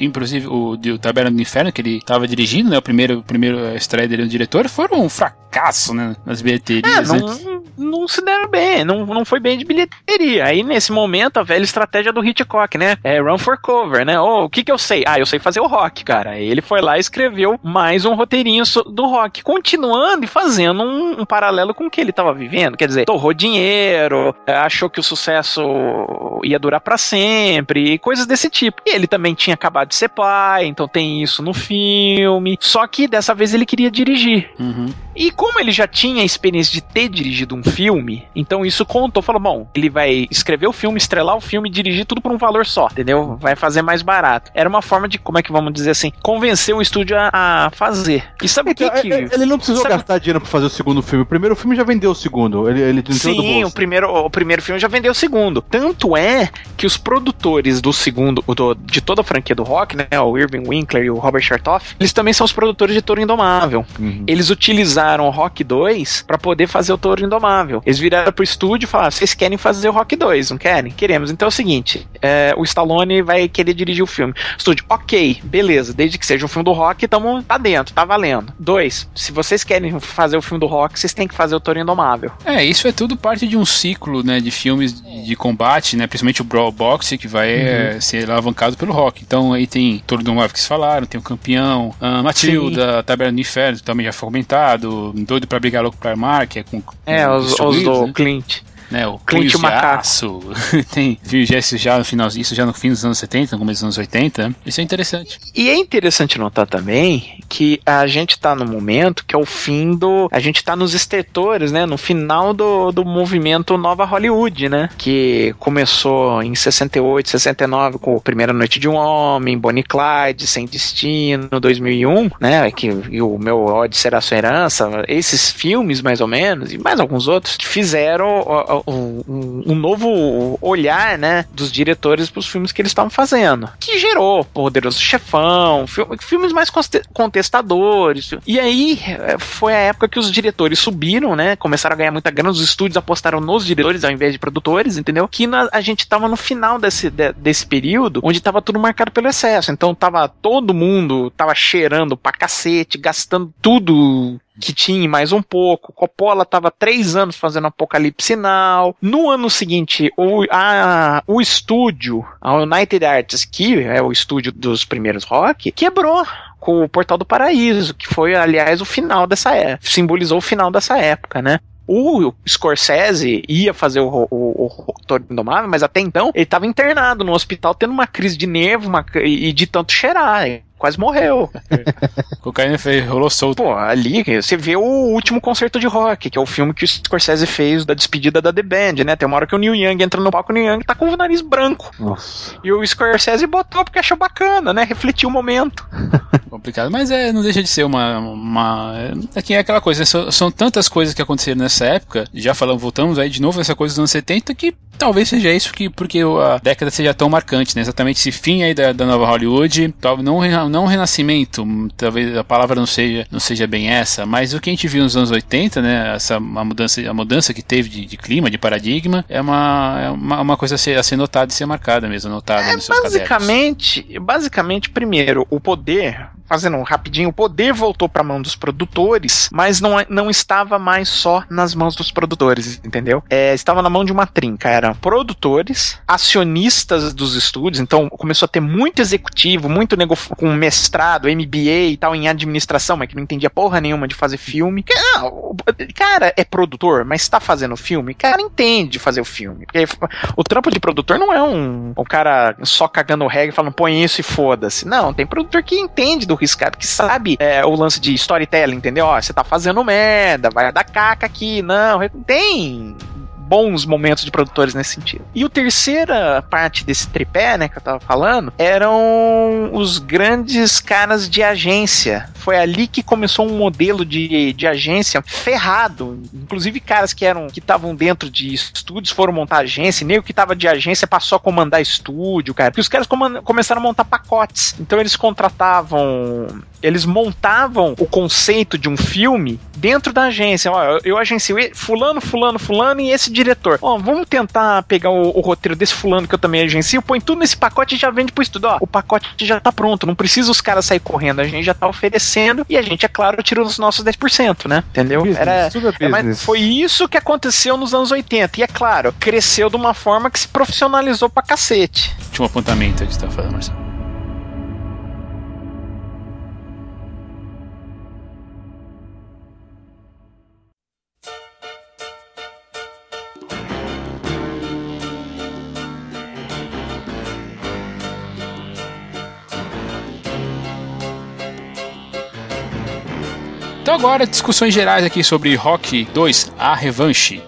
Speaker 2: inclusive o, o Taberna do Inferno, que ele estava dirigindo, né, o primeiro, o primeiro estreia dele no diretor, foram um fracasso, né, nas bilheterias,
Speaker 3: é,
Speaker 2: não,
Speaker 3: né? não se deram bem, não, não foi bem de bilheteria. Aí, nesse momento, a velha estratégia do Hitchcock, né, é run for cover, né, oh, o que que eu sei? Ah, eu sei fazer o rock, cara. Ele foi lá e escreveu mais um roteirinho do rock, continuando e fazendo um, um paralelo com o que ele estava vivendo. Quer dizer, torrou dinheiro, achou que o sucesso ia durar para sempre, coisas desse tipo. E ele também tinha acabado de ser pai, então tem isso no filme. Só que dessa vez ele queria dirigir.
Speaker 2: Uhum.
Speaker 3: E como ele já tinha a experiência de ter dirigido um filme, então isso contou. Falou, bom, ele vai escrever o filme, estrelar o filme e dirigir tudo por um valor só, entendeu? Vai fazer mais barato. Era uma forma de, como é que vamos dizer assim, convencer o estúdio a, a fazer. E sabe o então, que, que,
Speaker 4: é, é, Ele não precisou sabe... gastar dinheiro pra fazer o segundo filme. O primeiro filme já vendeu o segundo. Ele, ele
Speaker 3: Sim, o primeiro, o primeiro filme já vendeu o segundo. Tanto é que os produtores do segundo, do, de toda a franquia do rock, né? O Irving Winkler e o Robert Chartoff, eles também são os produtores de Toro Indomável. Uhum. Eles utilizaram o Rock 2 para poder fazer o Toro Indomável. Eles viraram pro estúdio e falaram: vocês querem fazer o Rock 2, não querem? Queremos. Então é o seguinte: é, o Stallone vai querer dirigir o filme. Estúdio, ok, beleza, desde que seja um filme do rock, tamo, tá dentro, tá valendo. Dois, se vocês querem fazer o filme do rock, vocês têm que fazer o Toro Indomável.
Speaker 2: É, isso é tudo parte de um ciclo, né, de filmes de combate, né, principalmente o Brawl Box, que vai uhum. é, ser alavancado pelo rock. Então aí tem Toro Indomável que vocês falaram, tem o Campeão, a Matilda, Taberna do Inferno, também já foi comentado, Doido pra Brigar Louco pra Mar, que é com...
Speaker 3: É, com os, os do né? Clint
Speaker 2: né? O Clint Macaco. Tem viu isso já no final, isso já no fim dos anos 70, no começo dos anos 80. Isso é interessante.
Speaker 3: E é interessante notar também que a gente tá no momento que é o fim do. A gente tá nos estertores, né? No final do, do movimento Nova Hollywood, né? Que começou em 68, 69 com Primeira Noite de um Homem, Bonnie Clyde, Sem Destino, 2001, né? Que, e o meu ódio será sua herança. Esses filmes, mais ou menos, e mais alguns outros, que fizeram um, um, novo olhar, né, dos diretores para os filmes que eles estavam fazendo, que gerou Poderoso Chefão, filmes mais contestadores. E aí eh, foi a época que os diretores subiram, né, começaram a ganhar muita grana, os estúdios apostaram nos diretores ao invés de produtores, entendeu? Que na, a gente tava no final desse, de, desse período onde tava tudo marcado pelo excesso. Então tava todo mundo tava cheirando pra cacete, gastando tudo que tinha mais um pouco. Coppola estava três anos fazendo Apocalipse Now. No ano seguinte, o, a, o estúdio, a United Arts, que é o estúdio dos primeiros rock, quebrou com o Portal do Paraíso, que foi, aliás, o final dessa época, simbolizou o final dessa época, né? O Scorsese ia fazer o, o, o, o Toro Indomável, mas até então ele estava internado no hospital tendo uma crise de nervo uma, e de tanto cheirar quase morreu.
Speaker 2: Cocaína fez, rolou solto.
Speaker 3: Pô, ali você vê o último concerto de rock, que é o filme que o Scorsese fez da despedida da The Band, né? Tem uma hora que o Neil Young entra no palco, o Neil Young tá com o nariz branco.
Speaker 4: Nossa.
Speaker 3: E o Scorsese botou porque achou bacana, né? Refletiu o momento.
Speaker 2: complicado. Mas é, não deixa de ser uma. uma é, é aquela coisa, são, são, tantas coisas que aconteceram nessa época, já falamos, voltamos aí de novo essa coisa dos anos 70, que talvez seja isso que, porque a década seja tão marcante, né? Exatamente esse fim aí da, da nova Hollywood, talvez não, não renascimento, talvez a palavra não seja, não seja bem essa, mas o que a gente viu nos anos 80, né? Essa a mudança, a mudança que teve de, de clima, de paradigma, é uma, é uma, uma coisa a ser, a ser notada e ser marcada mesmo, notada é,
Speaker 3: basicamente, basicamente, primeiro, o poder fazendo um rapidinho, o poder voltou para a mão dos produtores, mas não, é, não estava mais só nas mãos dos produtores, entendeu? É, estava na mão de uma trinca, eram produtores, acionistas dos estúdios, então começou a ter muito executivo, muito nego com mestrado, MBA e tal em administração, mas que não entendia porra nenhuma de fazer filme. Cara, é produtor, mas está fazendo filme, cara entende fazer o filme. Porque o trampo de produtor não é um, um cara só cagando regra falando põe isso e foda-se. Não, tem produtor que entende do riscado, que sabe é, o lance de storytelling, entendeu? Ó, você tá fazendo merda, vai dar caca aqui. Não, tem bons momentos de produtores nesse sentido. E a terceira parte desse tripé, né, que eu tava falando, eram os grandes caras de agência. Foi ali que começou um modelo de, de agência ferrado. Inclusive, caras que eram que estavam dentro de estúdios foram montar agência, nem o que tava de agência passou a comandar estúdio, cara. Porque os caras começaram a montar pacotes. Então eles contratavam eles montavam o conceito de um filme dentro da agência. Ó, eu agencio fulano, fulano, fulano e esse diretor. Ó, vamos tentar pegar o, o, roteiro desse fulano que eu também agencio, põe tudo nesse pacote e já vende pro estudo. Ó, o pacote já tá pronto, não precisa os caras sair correndo, a gente já tá oferecendo e a gente, é claro, tira os nossos 10%, né? Entendeu? Business, Era, é, mas foi isso que aconteceu nos anos 80. E é claro, cresceu de uma forma que se profissionalizou pra cacete.
Speaker 2: Tinha um apontamento que você tá falando, Marcelo. Então agora, discussões gerais aqui sobre Rock 2, A Revanche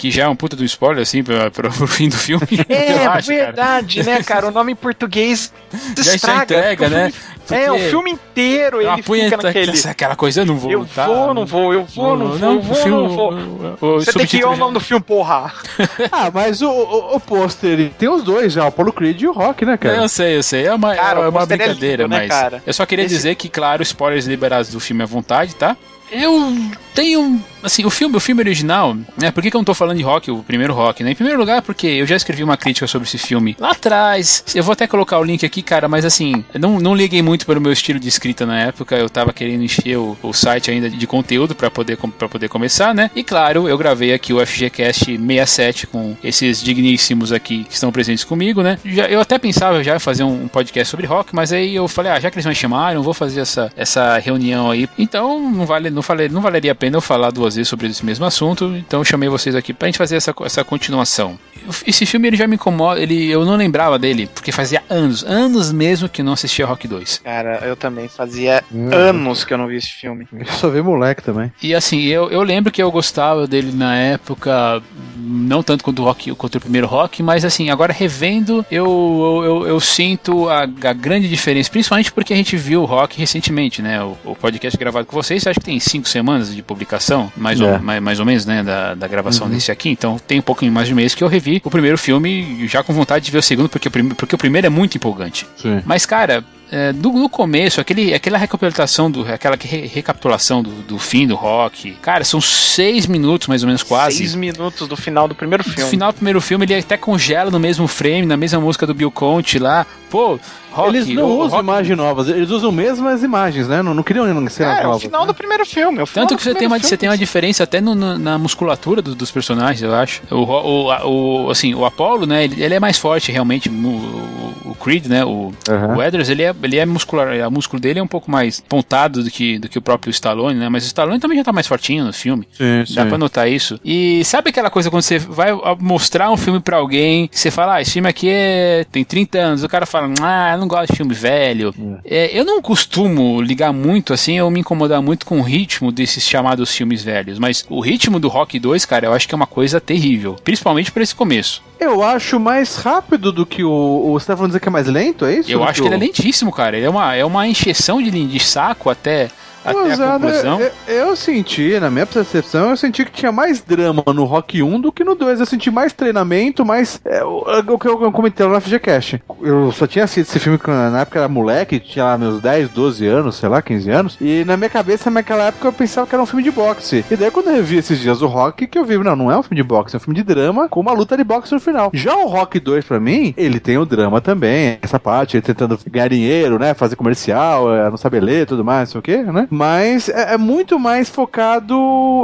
Speaker 2: que já é um puta do spoiler, assim, pra, pra, pro fim do filme.
Speaker 3: É, acho, verdade, cara. né, cara? O nome em português
Speaker 2: já estraga. entrega, né?
Speaker 3: Porque é, o filme inteiro ele fica naquele...
Speaker 2: Aquela coisa, eu não vou
Speaker 3: Eu
Speaker 2: tá?
Speaker 3: vou, não vou, eu vou, não, não vou, não, vou, filme, não vou. O, o, Você tem que ir o nome do filme, porra.
Speaker 4: ah, mas o, o, o pôster tem os dois já, o Apollo Creed e o Rock, né, cara?
Speaker 2: Eu sei, eu sei. É uma, cara, é uma brincadeira, é lindo, né, mas... Né, eu só queria Esse... dizer que, claro, spoilers liberados do filme à vontade, tá? Eu tenho assim, o filme, o filme original, né? Por que, que eu não tô falando de rock, o primeiro rock, né? Em primeiro lugar, porque eu já escrevi uma crítica sobre esse filme lá atrás. Eu vou até colocar o link aqui, cara, mas assim, não, não liguei muito pelo meu estilo de escrita na época. Eu tava querendo encher o, o site ainda de conteúdo para poder, pra poder começar, né? E claro, eu gravei aqui o FGCast 67 com esses digníssimos aqui que estão presentes comigo, né? Já, eu até pensava já fazer um podcast sobre rock, mas aí eu falei, ah, já que eles me chamaram, vou fazer essa, essa reunião aí. Então, não vale, não falei, não valeria pena eu falar duas vezes sobre esse mesmo assunto, então eu chamei vocês aqui pra gente fazer essa, essa continuação. Esse filme ele já me incomoda, ele, eu não lembrava dele, porque fazia anos, anos mesmo que não assistia Rock 2.
Speaker 3: Cara, eu também fazia hum. anos que eu não vi esse filme.
Speaker 4: Eu só vi moleque também.
Speaker 2: E assim, eu, eu lembro que eu gostava dele na época, não tanto quanto o Rock, quanto o primeiro Rock, mas assim, agora revendo, eu, eu, eu sinto a, a, grande diferença, principalmente porque a gente viu o Rock recentemente, né? O, o podcast gravado com vocês, acho que tem cinco semanas de publicação, mais, é. ou, mais, mais ou menos, né? Da, da gravação uhum. desse aqui, então tem um pouquinho mais de mês que eu revi o primeiro filme já com vontade de ver o segundo, porque o, prim porque o primeiro é muito empolgante. Sim. Mas, cara, é, do, no começo, aquele, aquela recapitulação, do, aquela re, recapitulação do, do fim do rock, cara, são seis minutos mais ou menos quase.
Speaker 3: Seis minutos do final do primeiro filme.
Speaker 2: No final do primeiro filme, ele até congela no mesmo frame, na mesma música do Bill Conte lá. Pô,
Speaker 4: Rock, eles não usam rock... imagens novas, eles usam mesmas imagens, né? Não, não queriam cenas
Speaker 3: é, novas. É o final né? do primeiro filme.
Speaker 2: Tanto que você tem, uma, você tem uma diferença até no, no, na musculatura do, dos personagens, eu acho. O, o, o, assim, o Apollo, né? Ele, ele é mais forte realmente. O, o Creed, né? O, uhum. o Edwards, ele é, ele é muscular. O músculo dele é um pouco mais pontado do que, do que o próprio Stallone, né? Mas o Stallone também já tá mais fortinho no filme. Sim, Dá sim. pra notar isso. E sabe aquela coisa quando você vai mostrar um filme pra alguém, você fala, ah, esse filme aqui é... tem 30 anos. O cara fala, ah, não gosto de filme velho. É. É, eu não costumo ligar muito assim, eu me incomodar muito com o ritmo desses chamados filmes velhos. Mas o ritmo do Rock 2, cara, eu acho que é uma coisa terrível. Principalmente por esse começo.
Speaker 4: Eu acho mais rápido do que o. o você tá falando que é mais lento, é isso?
Speaker 2: Eu acho que, que ele é lentíssimo, cara. Ele é uma, é uma encheção de, de saco até até Mas, a conclusão.
Speaker 4: Eu, eu, senti, na minha percepção, eu senti que tinha mais drama no Rock 1 do que no 2. Eu senti mais treinamento, mais. É, o, que eu, eu comentei lá no FGCast. Eu só tinha assistido esse filme na época era moleque, tinha lá meus 10, 12 anos, sei lá, 15 anos. E na minha cabeça, naquela época, eu pensava que era um filme de boxe. E daí, quando eu revi esses dias o Rock, que eu vi, não, não é um filme de boxe, é um filme de drama com uma luta de boxe no final. Já o Rock 2, pra mim, ele tem o drama também. Essa parte, ele tentando ganhar dinheiro, né? Fazer comercial, é, não saber ler tudo mais, não sei o quê, né? Mas é, é, muito mais focado.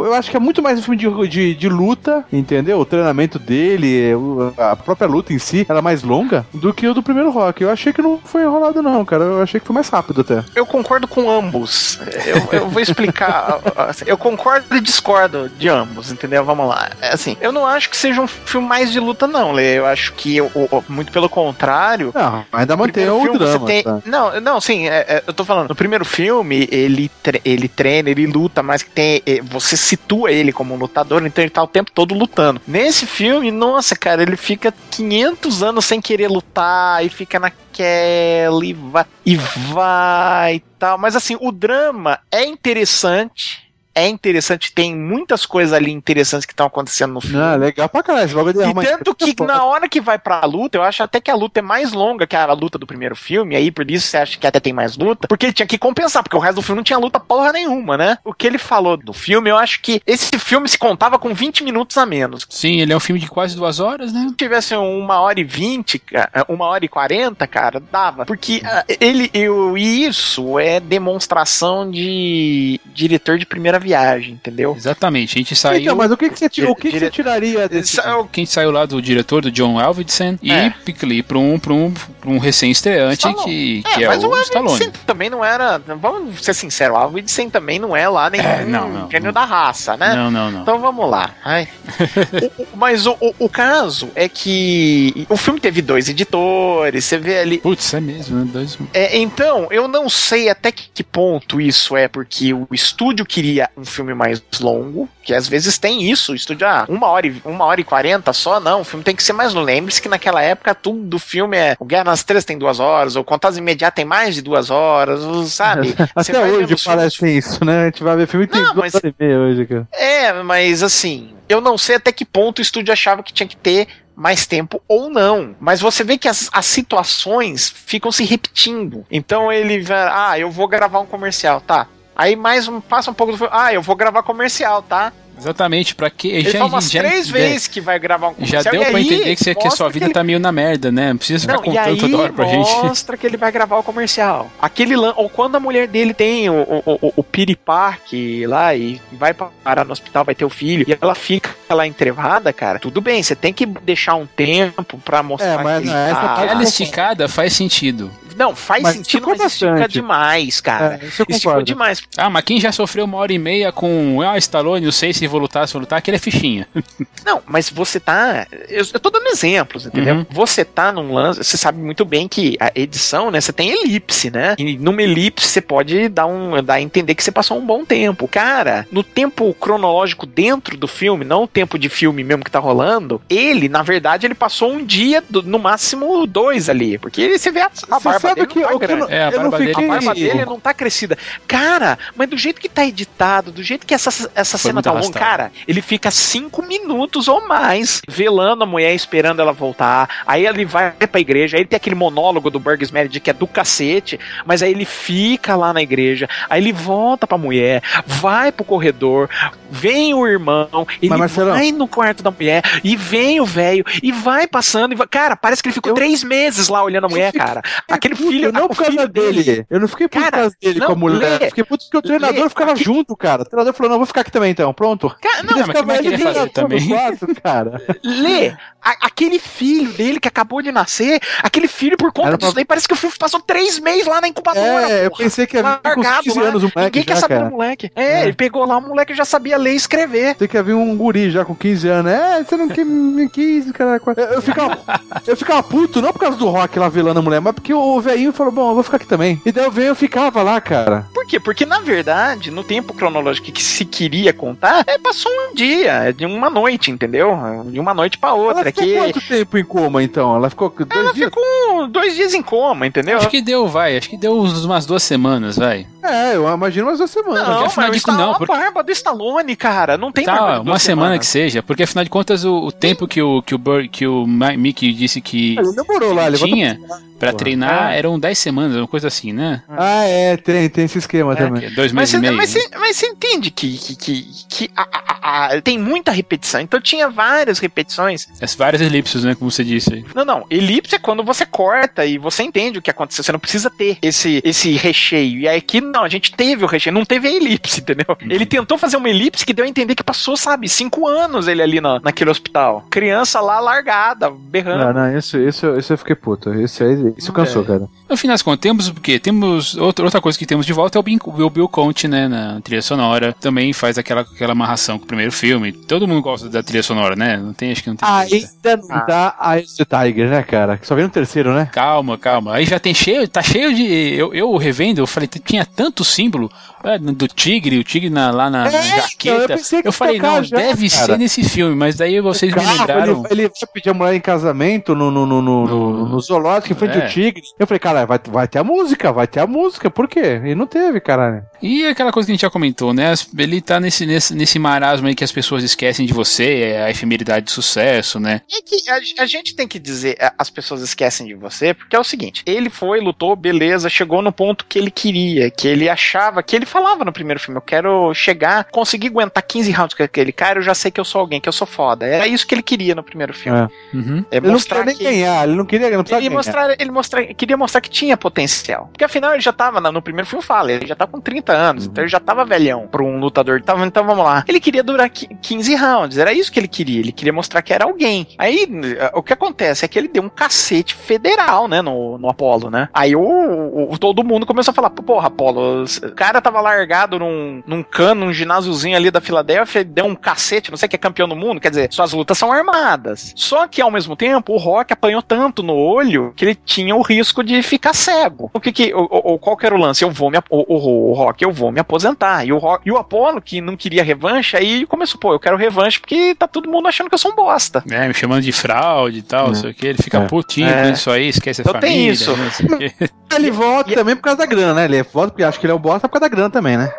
Speaker 4: Eu acho que é muito mais um filme de, de, de, luta, entendeu? O treinamento dele, a própria luta em si, ela é mais longa do que o do primeiro rock. Eu achei que não foi enrolado, não, cara. Eu achei que foi mais rápido até.
Speaker 3: Eu concordo com ambos. Eu, eu vou explicar. Assim, eu concordo e discordo de ambos, entendeu? Vamos lá. É assim, eu não acho que seja um filme mais de luta, não, Lê. Eu acho que, eu, muito pelo contrário.
Speaker 4: Não, ainda mantém o drama. Tem...
Speaker 3: Tá. Não, não, sim, é, é, eu tô falando. No primeiro filme, ele, ele ele treina, ele luta, mas que tem. Eh, você situa ele como um lutador, então ele tá o tempo todo lutando. Nesse filme, nossa, cara, ele fica 500 anos sem querer lutar e fica naquela e vai e vai e tal. Mas assim, o drama é interessante é interessante, tem muitas coisas ali interessantes que estão acontecendo no filme. Ah,
Speaker 4: legal pra caralho. Logo
Speaker 3: de e tanto que na hora que vai pra luta, eu acho até que a luta é mais longa que a luta do primeiro filme, aí por isso você acha que até tem mais luta, porque ele tinha que compensar, porque o resto do filme não tinha luta porra nenhuma, né? O que ele falou do filme, eu acho que esse filme se contava com 20 minutos a menos.
Speaker 2: Sim, ele é um filme de quase duas horas, né?
Speaker 3: Se tivesse uma hora e vinte, uma hora e quarenta, cara, dava. Porque uh, ele, eu, e isso é demonstração de diretor de primeira viagem, entendeu?
Speaker 2: Exatamente. A gente saiu. Então,
Speaker 4: mas o que, que, você, o que, que você tiraria desse.
Speaker 2: Quem saiu lá do diretor, do John Elvidson, é. e Pickley pra um, pra um, pra um recém-estreante que, que é, é o, o Stallone.
Speaker 3: também não era. Vamos ser sinceros, o Elvidson também não é lá nem é, não, não, gênio não. da raça, né?
Speaker 2: Não, não, não.
Speaker 3: Então vamos lá. o, mas o, o, caso é que o filme teve dois editores, você vê ali.
Speaker 2: Putz, é mesmo, né? Dois.
Speaker 3: É, então, eu não sei até que, que ponto isso é porque o estúdio queria um filme mais longo, que às vezes tem isso, o estúdio, ah, uma hora e, uma hora e quarenta só, não, o filme tem que ser mais longo. Lembre-se que naquela época tudo do filme é, o Guerra nas Três tem duas horas, ou Contatos Imediatos tem mais de duas horas, sabe?
Speaker 4: Até hoje parece filmes... isso, né? A gente vai ver filme tem não, mas... hoje, cara.
Speaker 3: É, mas assim, eu não sei até que ponto o estúdio achava que tinha que ter mais tempo ou não. Mas você vê que as, as situações ficam se repetindo. Então ele vai, ah, eu vou gravar um comercial, tá? Aí mais um, passa um pouco do filme. Ah, eu vou gravar comercial, tá?
Speaker 2: Exatamente, pra que.
Speaker 3: Ele já, fala umas já, três já, vezes que vai gravar um
Speaker 2: comercial. Já deu pra entender que, você, que a sua vida que ele... tá meio na merda, né? Não precisa ficar Não, contando toda hora pra gente.
Speaker 3: mostra que ele vai gravar o comercial. Aquele lan... Ou quando a mulher dele tem o, o, o, o piripaque lá e vai parar no hospital, vai ter o filho, e ela fica lá entrevada, cara, tudo bem, você tem que deixar um tempo pra mostrar
Speaker 2: é, mas que essa tá... Aquela esticada faz sentido.
Speaker 3: Não, faz mas sentido, mas estica demais, cara. É, Esticou demais.
Speaker 2: Ah, mas quem já sofreu uma hora e meia com ah, Stallone, não sei se vou lutar, se vou lutar, aquele é fichinha.
Speaker 3: não, mas você tá. Eu, eu tô dando exemplos, entendeu? Uhum. Você tá num lance. Você sabe muito bem que a edição, né? Você tem elipse, né? E numa elipse você pode dar, um, dar a entender que você passou um bom tempo. Cara, no tempo cronológico dentro do filme, não o tempo de filme mesmo que tá rolando, ele, na verdade, ele passou um dia, do, no máximo dois ali. Porque você vê a, a barba sabe que, não tá eu, é, a, barba dele, a barba dele não tá crescida. Cara, mas do jeito que tá editado, do jeito que essa, essa cena tá longa, cara, ele fica cinco minutos ou mais velando a mulher, esperando ela voltar. Aí ele vai pra igreja, aí ele tem aquele monólogo do Burgess Meredith que é do cacete, mas aí ele fica lá na igreja, aí ele volta pra mulher, vai pro corredor, vem o irmão, ele vai no quarto da mulher, e vem o velho, e vai passando, e vai... cara, parece que ele ficou eu... três meses lá olhando a mulher, cara. Aquele filho.
Speaker 4: Não por causa dele. dele. Eu não fiquei por causa dele com a mulher. Lê, fiquei puto porque o treinador lê, ficava junto, cara. O treinador falou: não, vou ficar aqui também então. Pronto.
Speaker 2: Cara, não, mas como é que ele fazer também? Quarto,
Speaker 3: cara. Lê, a, aquele filho dele que acabou de nascer, aquele filho, por conta Era disso pra... daí, parece que o filho passou três meses lá na incubadora.
Speaker 4: É, eu pensei que havia
Speaker 3: com 15 anos o moleque. Ninguém já, quer saber cara. do moleque. É, é, ele pegou lá, o moleque já sabia ler e escrever.
Speaker 4: Tem que haver um guri já com 15 anos. É, você não me quis, cara. Eu, eu, ficava, eu ficava puto, não por causa do rock lá velando a mulher, mas porque o velhinho falou: bom, eu vou ficar aqui também. E daí eu venho, eu ficava lá, cara.
Speaker 3: Por quê? Porque na verdade, no tempo cronológico que se queria contar, é, passou um dia, é de uma noite, entendeu? De uma noite pra outra. Que.
Speaker 4: quanto tempo em coma, então? Ela ficou dois
Speaker 3: ela
Speaker 4: dias?
Speaker 3: ficou dois dias em coma, entendeu?
Speaker 2: Acho que deu, vai. Acho que deu umas duas semanas, vai.
Speaker 4: É, eu imagino umas duas semanas.
Speaker 3: Não,
Speaker 2: afinal
Speaker 3: mas
Speaker 2: de contas, não,
Speaker 3: a
Speaker 2: porque-
Speaker 3: barba do Stallone, cara. Não tem
Speaker 2: Tá,
Speaker 3: barba
Speaker 2: uma semana
Speaker 3: semanas.
Speaker 2: que seja, porque afinal de contas o, o tempo que o, que o, Bur, que o Mickey disse que
Speaker 4: Ele demorou lá, ele
Speaker 2: tinha pra
Speaker 4: Porra.
Speaker 2: treinar
Speaker 3: É.
Speaker 2: eram 10 semanas, uma coisa assim, né?
Speaker 4: Ah, é, tem, tem esse esquema
Speaker 3: É,
Speaker 4: também.
Speaker 2: É Dois
Speaker 3: Mas
Speaker 2: meses e
Speaker 3: você,
Speaker 2: meio.
Speaker 3: mas,
Speaker 2: né?
Speaker 3: você, mas você entende que, que, que, que a- a- a- tem muita repetição. Então tinha várias repetições.
Speaker 2: As várias elipses, né? Como você disse aí.
Speaker 3: Não, não. Elipse é quando você corta e você entende o que aconteceu. Você não precisa ter esse, esse recheio. E aqui, não, a gente teve o recheio, não teve a elipse, entendeu? Ele tentou fazer uma elipse que deu a entender que passou, sabe, cinco anos ele ali na, naquele hospital. Criança lá largada, berrando.
Speaker 4: Não, não, isso, isso, isso eu fiquei puto. Isso aí, isso cansou,
Speaker 3: É.
Speaker 4: cara.
Speaker 2: No fim das contas, temos o quê? Temos outra, outra coisa que temos de volta é o Bill, o Bill Conte, né? Na trilha sonora. Também faz aquela, aquela amarração com o primeiro filme. Todo mundo gosta da trilha sonora, né? Não tem, acho que não tem.
Speaker 4: Ainda não
Speaker 3: Ah.
Speaker 4: dá a the Tiger, né, cara? Que Só vem no terceiro, né?
Speaker 2: Calma, calma. Aí já tem cheio, tá cheio de. Eu, eu revendo, eu falei, tinha tanto símbolo é, do tigre, o tigre na- lá na, na
Speaker 4: É, então,
Speaker 2: jaqueta.
Speaker 4: eu pensei que
Speaker 2: eu falei, não,
Speaker 4: já,
Speaker 2: deve
Speaker 4: cara.
Speaker 2: ser nesse filme, mas daí vocês me
Speaker 4: Carro,
Speaker 2: lembraram.
Speaker 4: Ele, ele pedir a mulher em casamento no, no, no, no, no, no zoológico frente
Speaker 2: É.
Speaker 4: ao tigre. Eu falei, cara, vai, vai ter a música, vai ter a música. Por quê? E não teve, caralho.
Speaker 2: E aquela coisa que a gente já comentou, né? Ele tá nesse, nesse, nesse marasmo aí que as pessoas esquecem de você, é a efemeridade de sucesso, né?
Speaker 3: É que a, a gente tem que dizer, as pessoas esquecem de você, porque é o seguinte: ele foi, lutou, beleza, chegou no ponto que ele queria, que ele achava, que ele falava no primeiro filme: eu quero chegar, conseguir aguentar 15 rounds com aquele cara, eu já sei que eu sou alguém, que eu sou foda. Era isso que ele queria no primeiro filme.
Speaker 4: É.
Speaker 2: Uhum.
Speaker 3: É,
Speaker 4: Ele não
Speaker 3: mostrar
Speaker 4: queria nem
Speaker 3: que.
Speaker 4: ganhar, ele não queria, não precisava
Speaker 3: Ele,
Speaker 4: ganhar.
Speaker 3: mostrar, ele mostrar, queria mostrar que tinha potencial. Porque afinal ele já tava no primeiro filme, fala, ele já tá com 30 anos, então ele já tava velhão pra um lutador. Tava, então vamos lá. Ele queria durar qui- 15 rounds, era isso que ele queria. Ele queria mostrar que era alguém. Aí eh, o que acontece é que ele deu um cacete federal, né, no, no Apollo, né? Aí o, o- todo mundo começou a falar: porra, Apollo, o cara tava largado num, num cano, num ginásiozinho ali da Filadélfia, deu um cacete, não sei que é campeão do mundo. Quer dizer, suas lutas são armadas. Só que ao mesmo tempo, o Rock apanhou tanto no olho que ele tinha o risco de ficar cego. O que que, o, o- o- qual que era o lance? Eu vou me, o, o, o Rock, eu vou me aposentar. E o, Rock, e o Apollo, que não queria revanche, aí começou, pô, eu quero revanche porque tá todo mundo achando que eu sou um bosta.
Speaker 2: É, me chamando de fraude e tal, não sei o que. Ele fica
Speaker 4: É.
Speaker 2: putinho
Speaker 3: É.
Speaker 2: com isso aí, esquece a
Speaker 3: Então tem isso.
Speaker 2: não sei o quê.
Speaker 4: Ele volta também por causa da grana, né? Ele volta porque acha que ele é o bosta por causa da grana também, né?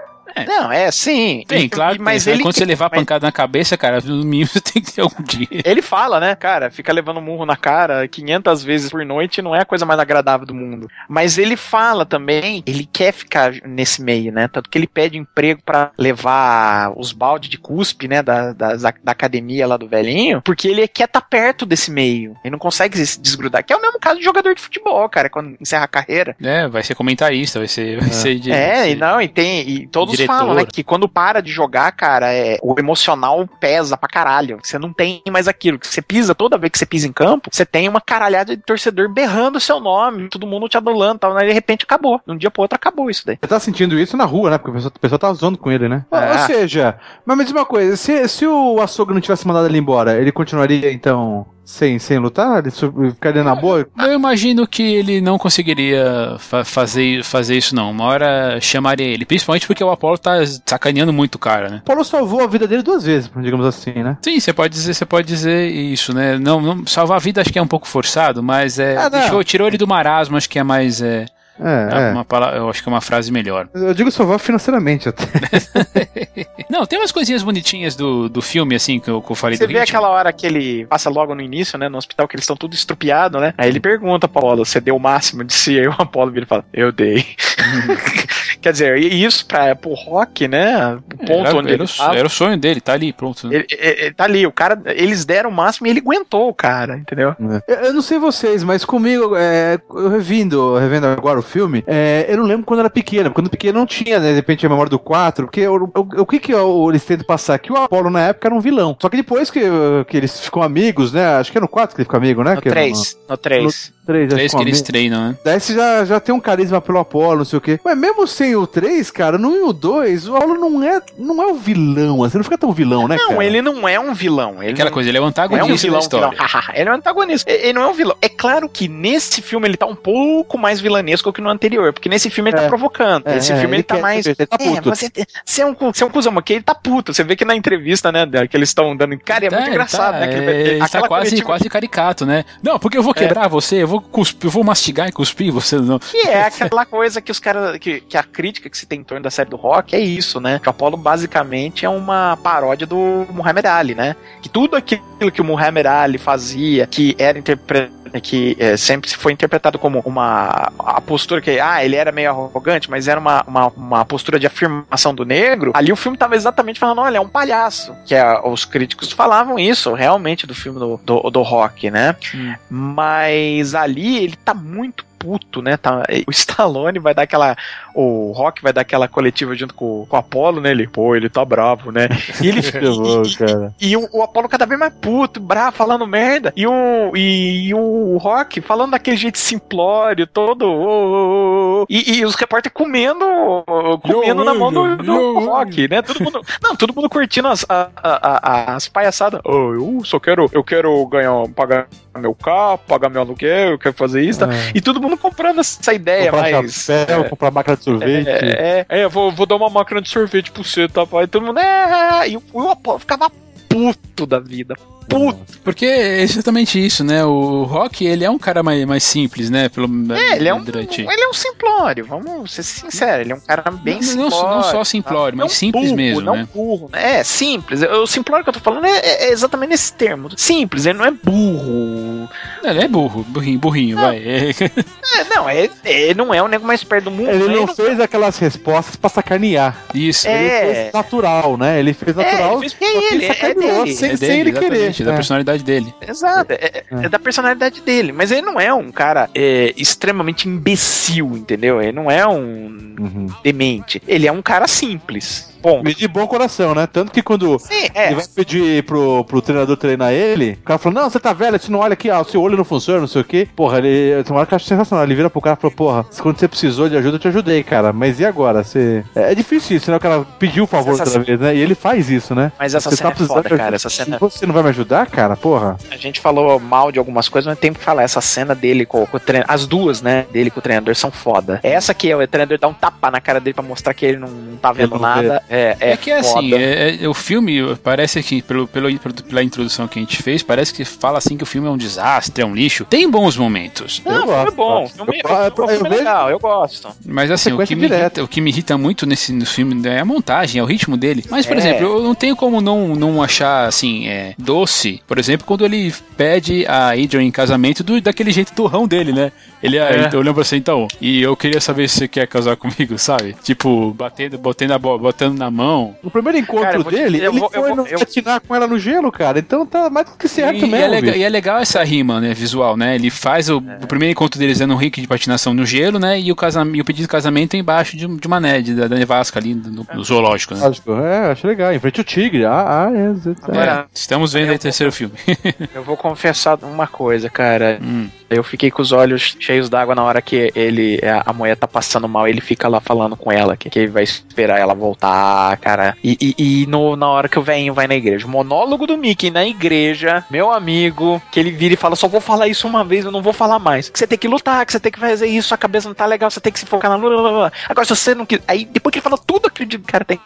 Speaker 3: Não, é sim.
Speaker 2: Tem, claro,
Speaker 3: mas
Speaker 2: tem,
Speaker 3: ele
Speaker 2: quando você levar
Speaker 3: mas-
Speaker 2: pancada na cabeça, cara, no mínimo você tem que ter algum dia.
Speaker 3: Ele fala, né, cara, fica levando murro na cara 500 vezes por noite não é a coisa mais agradável do mundo. Mas ele fala também, ele quer ficar nesse meio, né? Tanto que ele pede emprego pra levar os baldes de cuspe, né, da, da, da academia lá do velhinho, porque ele quer estar perto desse meio. Ele não consegue se desgrudar. Que é o mesmo caso de jogador de futebol, cara, quando encerra a carreira.
Speaker 2: É, vai ser comentarista, vai ser. Vai ser de, vai
Speaker 3: É,
Speaker 2: ser-
Speaker 3: não, e tem. E todos. Falam, né? Que quando para de jogar, cara, é, o emocional pesa pra caralho. Você não tem mais aquilo. Que você pisa, toda vez que você pisa em campo, você tem uma caralhada de torcedor berrando o seu nome, todo mundo te adulando e tal. Né, de repente acabou. De um dia pro outro acabou isso daí.
Speaker 4: Você tá sentindo isso na rua, né? Porque o pessoal, o pessoal tá zoando com ele, né?
Speaker 3: É.
Speaker 4: Ou seja, mas me diz uma coisa, se, se o açougue não tivesse mandado ele embora, ele continuaria, então, sem, sem lutar? Ele ficaria na boa?
Speaker 2: Eu imagino que ele não conseguiria fa- fazer, fazer isso, não. Uma hora chamaria ele. Principalmente porque o Apollo tá sacaneando muito o cara, né?
Speaker 4: O Paulo salvou a vida dele duas vezes, digamos assim, né?
Speaker 2: Sim, você pode dizer, você pode dizer isso, né? Não, não salvar a vida acho que é um pouco forçado, mas é,
Speaker 4: Ah,
Speaker 2: deixou, tirou ele do marasmo, acho que é mais é,
Speaker 4: É, é.
Speaker 2: uma palavra, eu acho que é uma frase melhor.
Speaker 4: Eu digo salvar financeiramente até.
Speaker 2: Não, tem umas coisinhas bonitinhas do, do filme assim que eu, que eu falei
Speaker 3: Você
Speaker 2: do
Speaker 3: vê
Speaker 2: ritmo.
Speaker 3: aquela hora que ele passa logo no início, né? No hospital, que eles estão tudo estrupiado, né? Aí ele pergunta pro Apolo, você deu o máximo de si? Aí o Apolo vira e fala, eu dei. Quer dizer, e isso pra, pro rock, né? O ponto
Speaker 2: era,
Speaker 3: onde
Speaker 2: era,
Speaker 3: ele
Speaker 2: o-
Speaker 3: tava,
Speaker 2: era o sonho dele, tá ali, pronto.
Speaker 3: Ele, ele- ele tá ali, o cara, eles deram o máximo e ele aguentou o cara, entendeu?
Speaker 4: Eu, eu não sei vocês, mas comigo, é, eu revindo, revendo agora o filme, é, eu não lembro quando era pequeno. Quando pequeno não tinha, né, de repente, a memória do 4, porque o, o, o que que eles tentam passar? Que o Apollo na época era um vilão. Só que depois que, que eles ficam amigos, né? Acho que é no 4 que ele fica amigo, né?
Speaker 3: No
Speaker 4: que é
Speaker 3: 3, no 3.
Speaker 4: 3,
Speaker 2: Três que eles treinam, né?
Speaker 4: Daí você já, já tem um carisma pelo Apollo, não sei o quê. Mas mesmo sem o 3, cara, no 1 e o 2, o Apollo não é, não é o vilão, assim, não fica tão vilão, né,
Speaker 3: Não,
Speaker 4: cara?
Speaker 3: ele não é um vilão. Ele
Speaker 2: Aquela
Speaker 3: não-
Speaker 2: coisa, ele é
Speaker 3: é um
Speaker 2: antagonista
Speaker 3: vilão,
Speaker 2: da história.
Speaker 3: vilão. ele é um antagonista. Ele não é um vilão. É claro que nesse filme ele tá um pouco mais vilanesco que no anterior, porque nesse filme ele tá é. provocando. É, esse filme ele, ele tá mais. Ele tá puto. Você, você, é um, você é um cuzão, porque ele tá puto. Você vê que na entrevista, né, que eles estão dando. Cara, é, muito tá, engraçado, tá, né?
Speaker 2: Ele, ele tá quase, quase caricato, né? Não, porque eu vou quebrar você, eu vou cuspir, eu vou mastigar e cuspir você. Não.
Speaker 3: Que é aquela coisa que os caras. Que, que a crítica que se tem em torno da série do rock é isso, né? Que o Apollo basicamente é uma paródia do Muhammad Ali, né? Que tudo aquilo que o Muhammad Ali fazia, que era interpretado que é, sempre foi interpretado como uma a postura que, ah, ele era meio arrogante, mas era uma, uma, uma postura de afirmação do negro, ali o filme tava exatamente falando, olha, é um palhaço. Que é, os críticos falavam isso, realmente, do filme do, do, do rock, né? Hum. Mas ali ele tá muito puto, né? Tá, o Stallone vai dar aquela. O Rock vai dar aquela coletiva junto com, com o Apollo, né? Ele, pô, ele tá bravo, né? E ele. e, e, o, o Apollo cada vez mais puto, bravo, falando merda. E o, e, e o Rock falando daquele jeito simplório, todo. Oh, oh, oh, e, e, os repórteres comendo. Comendo na mão do, do Rock, né? Todo mundo. Não, todo mundo curtindo as, a, a, a, as palhaçadas. Eu só quero. Eu quero ganhar. pagar meu carro, pagar meu aluguel, eu quero fazer isso. Tá? É. E todo mundo comprando essa ideia, comprar mas.
Speaker 4: Chapéu, é, comprar máquina de sorvete.
Speaker 3: É, é, é vou, vou dar uma máquina de sorvete pro você, tá? E todo mundo. É, e o, o Apolo ficava puto da vida puto.
Speaker 2: Porque é exatamente isso, né? O Rock, ele é um cara mais, mais simples, né? Pelo,
Speaker 3: é, ele é, um, durante... ele é um simplório, vamos ser sinceros. Ele é um cara bem não, simplório.
Speaker 2: Não, só simplório, tá? mas simples
Speaker 3: burro,
Speaker 2: mesmo,
Speaker 3: não
Speaker 2: né?
Speaker 3: burro. Né? É, simples. O simplório que eu tô falando é, é, é exatamente nesse termo. Simples, ele não é burro.
Speaker 2: Ele é burro, burrinho, burrinho, não. vai.
Speaker 3: É, não, é, ele não é o nego mais perto do mundo.
Speaker 4: Ele, não, não fez aquelas respostas pra sacanear.
Speaker 2: Isso.
Speaker 4: Ele fez natural, né? Ele fez natural.
Speaker 3: É, ele fez ele, é dele.
Speaker 2: Sem, é dele, sem ele querer. Da personalidade dele.
Speaker 3: Exato, é, é, é, da personalidade dele. Mas ele não é um cara é, extremamente imbecil, entendeu? Ele não é um uhum. demente. Ele é um cara simples.
Speaker 4: Ponto. de bom coração, né? Tanto que quando Sim, é. ele vai pedir pro, pro treinador treinar ele, o cara falou: Não, você tá velho, você não olha aqui, ah, o seu olho não funciona, não sei o quê. Porra, ele tem uma hora que eu acho sensacional. Ele vira pro cara e falou: Porra, quando você precisou de ajuda, eu te ajudei, cara. Mas e agora? Você... É, é difícil isso, né? O cara pediu o favor outra vez, né? E ele faz isso, né?
Speaker 3: Mas essa você cena tá é foda, cara. Essa cena...
Speaker 4: Você não vai me ajudar, cara? Porra.
Speaker 3: A gente falou mal de algumas coisas, mas tem que falar. Essa cena dele com, com o treinador. As duas, né? Dele com o treinador são foda. Essa que é o treinador dá um tapa na cara dele pra mostrar que ele não, não tá vendo nada. É, é,
Speaker 2: é que é assim, é, é, o filme parece que, pelo, pelo, pela introdução que a gente fez, parece que fala assim que o filme é um desastre, é um lixo. Tem bons momentos.
Speaker 3: Não, o filme é bom. O filme, eu, eu, o filme é legal, eu gosto.
Speaker 2: Mas assim, o que, me irrita, o que me irrita muito nesse no filme é a montagem, é o ritmo dele. Mas, por é. exemplo, eu não tenho como não, não achar, assim, é, doce, por exemplo, quando ele pede a Adrian em casamento do, daquele jeito turrão dele, né? Ele, é. eu lembro assim, então, e eu queria saber se você quer casar comigo, sabe? Tipo, batendo, botando, a, botando na mão.
Speaker 4: No primeiro encontro cara, dele, ele vou, foi vou, eu... patinar com ela no gelo, cara. Então tá mais do que certo e, mesmo.
Speaker 2: E é, legal, e é legal essa rima, né, visual, né? Ele faz o, é. o primeiro encontro deles é no rink de patinação no gelo, né? E o, casam, e o pedido de casamento é embaixo de, de uma neve, da, da nevasca ali, no, no zoológico, né?
Speaker 4: É, acho legal. Em frente ao tigre. Ah, ah é, é.
Speaker 2: Agora, estamos vendo aí o terceiro filme.
Speaker 3: eu vou confessar uma coisa, cara. Hum. Eu fiquei com os olhos cheios d'água na hora que ele, a mulher tá passando mal, ele fica lá falando com ela, que, que vai esperar ela voltar, cara. E, e, e no, na hora que o velhinho vai na igreja, o monólogo do Mickey na igreja, meu amigo, que ele vira e fala: só vou falar isso uma vez, eu não vou falar mais. Que você tem que lutar, que você tem que fazer isso, a cabeça não tá legal, você tem que se focar na luta. Agora, se você não quiser. Aí, depois que ele fala tudo de cara tem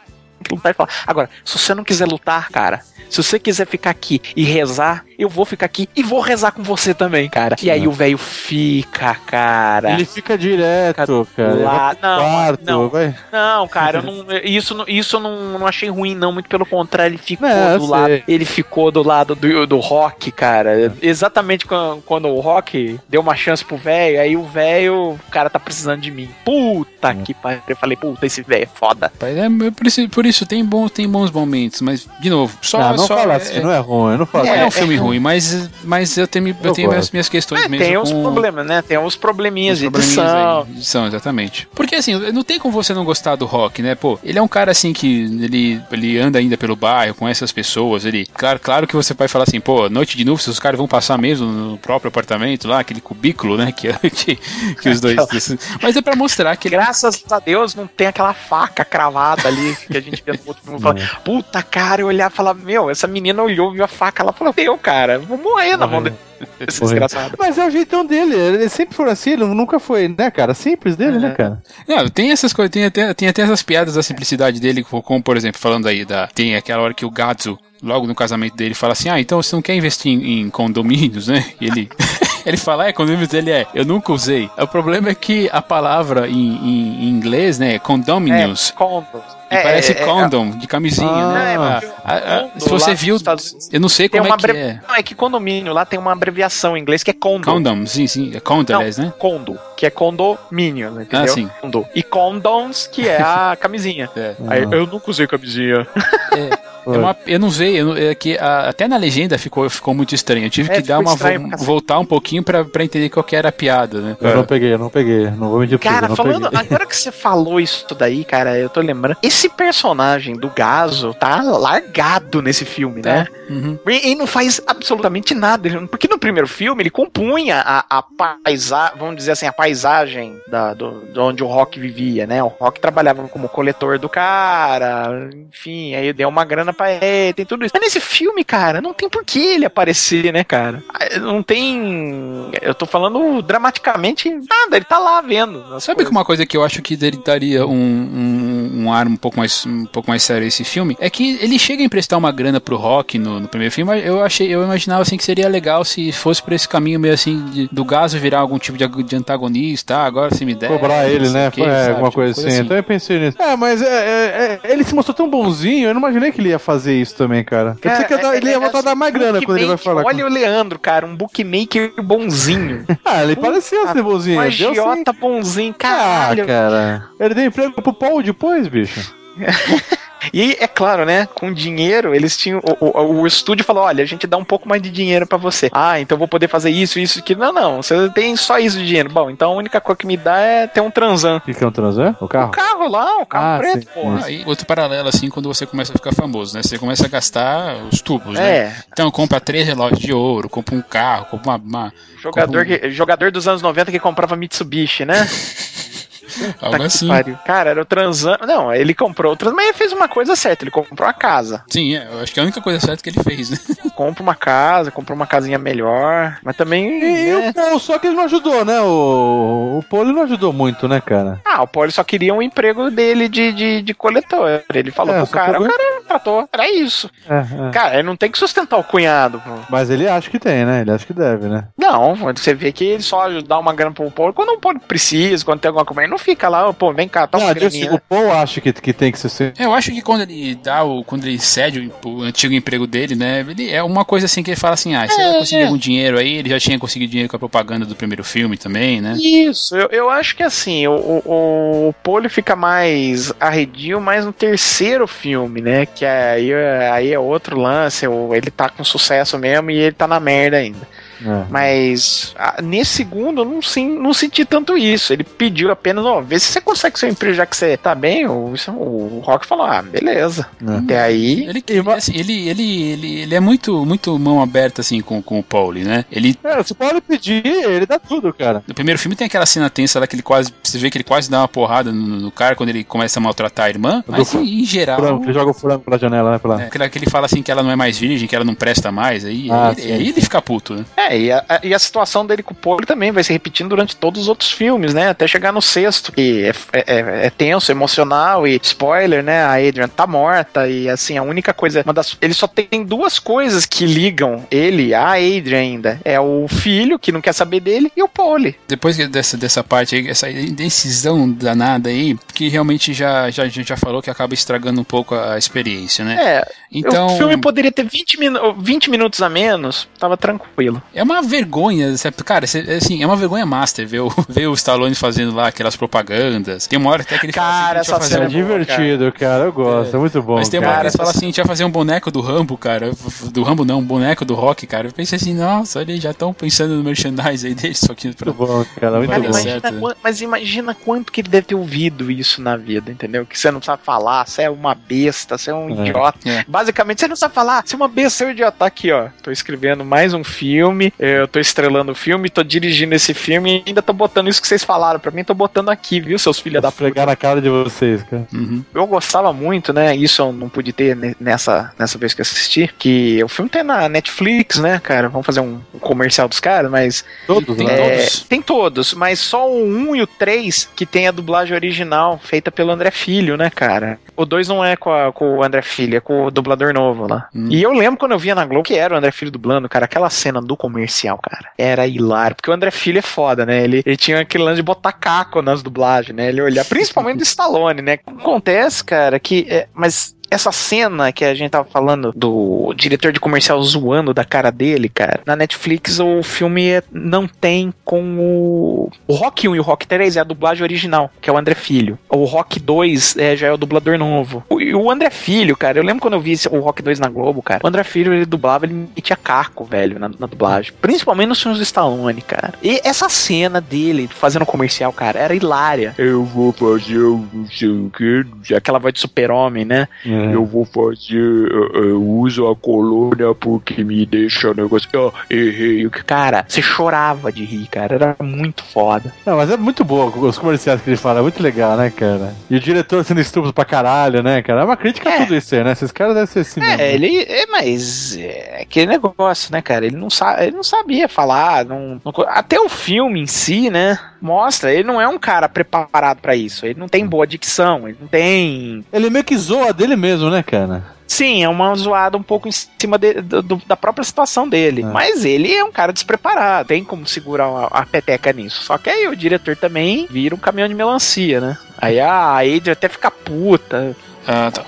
Speaker 3: que lutar e falar. Agora, se você não quiser lutar, cara, se você quiser ficar aqui e rezar, eu vou ficar aqui e vou rezar com você também, cara. E aí o velho fica, cara.
Speaker 4: Ele fica direto, cara.
Speaker 3: Lá. Não, quarto, não, vai. não, cara, não, isso, isso eu não, não achei ruim, não. Muito pelo contrário, ele ficou é, do lado. Ele ficou do lado do, do rock, cara. Exatamente quando, quando o rock deu uma chance pro velho, aí o velho, o cara tá precisando de mim. Puta é. que pariu. Eu falei, puta, esse velho é foda.
Speaker 2: É, por, isso, por isso tem, bom, tem bons momentos, mas, de novo, só.
Speaker 4: Não, não
Speaker 2: só,
Speaker 4: fala assim, não é ruim, não fala.
Speaker 2: É, é um filme ruim, mas, mas eu tenho, eu, tenho minhas, minhas questões é, mesmo.
Speaker 3: Tem uns problemas, né? Tem uns probleminhas uns de edição.
Speaker 2: Aí, edição, exatamente. Porque assim, não tem como você não gostar do rock, né? Pô, ele é um cara assim que ele, ele anda ainda pelo bairro com essas pessoas. Ele, claro, claro que você vai falar assim, pô, noite de núpcias, os caras vão passar mesmo no próprio apartamento lá, aquele cubículo, né? Que, que, que os dois. mas é pra mostrar que.
Speaker 3: Graças a Deus não tem aquela faca cravada ali que a gente vê no outro filme. Fala, Puta cara, eu olhar e falar, meu, essa menina olhou, viu a faca lá e falou, eu, cara, vou morrer na mão dele.
Speaker 4: Desgraçado. Mas é o jeitão dele, ele sempre foi assim, ele nunca foi, né, cara? Simples dele, né, é. né, cara?
Speaker 2: Não, tem essas coisas, tem até, tem até essas piadas da simplicidade dele, como, por exemplo, falando aí da. Tem aquela hora que o Gatsu logo no casamento dele, fala assim: Ah, então você não quer investir em, em condomínios, né? E ele. ele fala, é, condomínios dele é, eu nunca usei. O problema é que a palavra em, em, em inglês, né, condominiums. É, condos. É, parece é, é, condom, de camisinha, ah, né? É, ah, se você viu, eu não sei como é que é.
Speaker 3: Não, é que condomínio lá tem uma abreviação em inglês que é condo.
Speaker 2: Condom, sim, sim, é condo, aliás, né?
Speaker 3: Condo, que é condomínio, né, entendeu? Ah, sim. Condo. E condoms, que é a camisinha. É. Aí, eu nunca usei camisinha.
Speaker 2: É. É uma, eu não sei, eu, é que a, até na legenda ficou, ficou muito estranho. Eu tive é, que dar uma voltar um pouquinho pra, pra entender qual que era a piada, né?
Speaker 4: Eu é. não peguei, eu não peguei. Não vou mentir
Speaker 3: Cara,
Speaker 4: não
Speaker 3: falando,
Speaker 4: peguei.
Speaker 3: agora que você falou isso daí, cara, eu tô lembrando. Esse personagem do Gaso tá largado nesse filme, né? É. Uhum. E, e, não faz absolutamente nada. Porque no primeiro filme ele compunha a, a paisagem, vamos dizer assim, a paisagem da, do, de onde o Rock vivia, né? O Rock trabalhava como coletor do cara, enfim, aí deu uma grana pra ele, tem tudo isso. Mas nesse filme, cara, não tem por que ele aparecer, né, cara? Não tem. Eu tô falando dramaticamente nada, ele tá lá vendo.
Speaker 2: Sabe coisas. que uma coisa que eu acho que ele daria um, um, um, ar um pouco, mais, um pouco mais sério esse filme é que ele chega a emprestar uma grana pro Rock no, no primeiro filme, eu achei, eu imaginava assim que seria legal se fosse por esse caminho meio assim de, do Gaso virar algum tipo de, de antagonista, ah, agora se me der.
Speaker 4: Cobrar ele, né? Que, é, alguma coisa, tipo, coisa assim. assim. Então eu pensei nisso. É, mas é, é, é, ele se mostrou tão bonzinho, eu não imaginei que ele ia fazer isso também, cara. Eu pensei que é, ele ia voltar a dar mais grana quando ele vai falar.
Speaker 3: Olha com... o Leandro, cara, um bookmaker bonzinho.
Speaker 4: ah, ele parecia ser bonzinho. Um
Speaker 3: agiota bonzinho, caralho.
Speaker 4: Ah, cara. Ele deu emprego pro Paul depois, bicho.
Speaker 3: E é claro, né? Com dinheiro, eles tinham. O, o, o estúdio falou: olha, a gente dá um pouco mais de dinheiro para você. Ah, então vou poder fazer isso, isso, aquilo. Não, não. Você tem só isso de dinheiro. Bom, então a única coisa que me dá é ter um transan.
Speaker 4: O que é um transan? O carro?
Speaker 3: O carro lá, o carro ah, preto,
Speaker 2: pô. Aí, outro paralelo, assim, quando você começa a ficar famoso, né? Você começa a gastar os tubos, né? é. né? Então compra três relógios de ouro, compra um carro, compra uma. uma
Speaker 3: jogador, compra um... que, jogador dos anos 90 que comprava Mitsubishi, né?
Speaker 2: Algo tá assim.
Speaker 3: Cara, era o transando. Não, ele comprou o trans, mas ele fez uma coisa certa, ele comprou uma casa.
Speaker 2: Sim, é, eu acho que é a única coisa certa que ele fez, né?
Speaker 3: Compra uma casa, comprou uma casinha melhor, mas também.
Speaker 4: E, né? o só que ele não ajudou, né? O, o Poli não ajudou muito, né, cara?
Speaker 3: Ah, o Poli só queria um emprego dele de, de, de coletor. Ele falou é, pro cara, o cara tratou, era isso. É, é. Cara, ele não tem que sustentar o cunhado. Pô.
Speaker 4: Mas ele acha que tem, né? Ele acha que deve, né?
Speaker 3: Não, você vê que ele só dá uma grana pro Poli quando o Poli precisa, quando tem alguma coisa. Ele não fica lá, pô, vem cá, toma
Speaker 4: não, assim, O Paul acha que, que tem que ser.
Speaker 2: É, eu acho que quando ele dá o. Quando ele cede o, o, antigo emprego dele, né? Ele é uma coisa assim que ele fala assim: ah, você é, vai conseguir é. algum dinheiro aí, ele já tinha conseguido dinheiro com a propaganda do primeiro filme também, né?
Speaker 3: Isso, eu, eu acho que assim, o, o, o Paul fica mais arredio mais no terceiro filme, né? Que aí, aí é outro lance, ele tá com sucesso mesmo e ele tá na merda ainda. É. Mas a, nesse segundo eu não, sim, não senti tanto isso. Ele pediu apenas, ó, vê se você consegue seu emprego já que você tá bem. O, isso, o Rock falou, ah, beleza. É. Até aí.
Speaker 2: Ele, ele, assim, ele, ele, ele, ele, é muito, muito mão aberta assim com, com o Pauli, né? Ele.
Speaker 4: É, se o Pauli pedir, ele dá tudo, cara.
Speaker 2: No primeiro filme tem aquela cena tensa lá que ele quase. Você vê que ele quase dá uma porrada no, no cara quando ele começa a maltratar a irmã. Mas em, em geral.
Speaker 4: Frango, ele joga o frango pela janela, né? Pela...
Speaker 2: É, que ele fala assim que ela não é mais virgem, que ela não presta mais. Aí, ah, aí, aí ele fica puto, né?
Speaker 3: É, e a, e a situação dele com o Poli também vai se repetindo durante todos os outros filmes, né? Até chegar no sexto, que é, é, é, é tenso, emocional e spoiler, né? A Adrian tá morta e assim, a única coisa. Uma das, ele só tem duas coisas que ligam ele a Adrian ainda. É o filho, que não quer saber dele, e o Poli.
Speaker 2: Depois dessa, dessa parte aí, essa indecisão danada aí, que realmente já, já, já falou que acaba estragando um pouco a experiência, né?
Speaker 3: É. Então, o filme poderia ter 20, minu 20 minutos a menos, tava tranquilo.
Speaker 2: É uma vergonha, cara, assim, é uma vergonha master ver o, ver o Stallone fazendo lá aquelas propagandas. Tem uma hora até que ele
Speaker 3: cara,
Speaker 2: fala
Speaker 3: assim, essa
Speaker 4: é divertido, cara. cara. eu gosto, é, é muito bom.
Speaker 2: Mas tem uma hora que ele fala assim, a gente vai fazer um boneco do Rambo, cara, do Rambo não, um boneco do Rock, cara. Eu pensei assim, nossa, eles já estão pensando no merchandise aí deles, só que
Speaker 4: pra... Muito bom, cara, muito
Speaker 3: cara,
Speaker 4: bom.
Speaker 3: Imagina, mas imagina quanto que ele deve ter ouvido isso na vida, entendeu? Que você não sabe falar, você é uma besta, você é um é. idiota. É. Basicamente, você não sabe falar, você é uma besta, você é um idiota. Tá aqui, ó. Tô escrevendo mais um filme filme, eu tô estrelando o filme, tô dirigindo esse filme e ainda tô botando isso que vocês falaram pra mim, tô botando aqui, viu, seus filhos da
Speaker 4: puta. na cara de vocês, cara.
Speaker 3: Uhum. Eu gostava muito, né, isso eu não pude ter nessa, nessa vez que assisti, que o filme tem na Netflix, né, cara, vamos fazer um, comercial dos caras, mas...
Speaker 4: Todos,
Speaker 3: tem,
Speaker 4: né?
Speaker 3: Todos. Tem todos, mas só o 1 e o 3 que tem a dublagem original, feita pelo André Filho, né, cara? O 2 não é com, a, com o André Filho, é com o dublador novo lá. Hum. E eu lembro quando eu via na Globo que era o André Filho dublando, cara, aquela cena do comercial, cara, era hilário, porque o André Filho é foda, né? Ele, ele tinha aquele lance de botar caco nas dublagens, né? Ele olhar, principalmente do Stallone, né? Acontece, cara, que. É, mas essa cena que a gente tava falando do diretor de comercial zoando da cara dele, cara, na Netflix o filme é, não tem com o. O Rock 1 e o Rock 3 é a dublagem original, que é o André Filho. O Rock 2 é, já é o dublador novo. E o André Filho, cara, eu lembro quando eu vi o Rock 2 na Globo, cara, o André Filho ele dublava, ele metia caco, velho, na, na dublagem. Principalmente nos filmes do Stallone, cara. E essa cena dele fazendo comercial, cara, era hilária. Eu vou fazer o o que, aquela voz de super-homem, né? É. É. Eu vou fazer. Eu uso a colônia porque me deixa o negócio. Oh, errei. Cara, você chorava de rir, cara. Era muito foda.
Speaker 4: Não, mas é muito boa os comerciais que ele fala. É muito legal, né, cara? E o diretor sendo estúpido pra caralho, né, cara? É uma crítica é. a tudo isso aí, né? Esses caras devem ser assim.
Speaker 3: É, mesmo. ele. É, mas. É aquele negócio, né, cara? Ele não, sa ele não sabia falar. Não, não, até o filme em si, né? Mostra. Ele não é um cara preparado para isso. Ele não tem boa dicção. Ele não tem.
Speaker 4: Ele meio que zoa dele mesmo mesmo, né, cara?
Speaker 3: Sim, é uma zoada um pouco em cima de, do, da própria situação dele. É. Mas ele é um cara despreparado, tem como segurar a, a, peteca nisso. Só que aí o diretor também vira um caminhão de melancia, né? Aí a Adrian até fica puta.
Speaker 2: Ah, tá.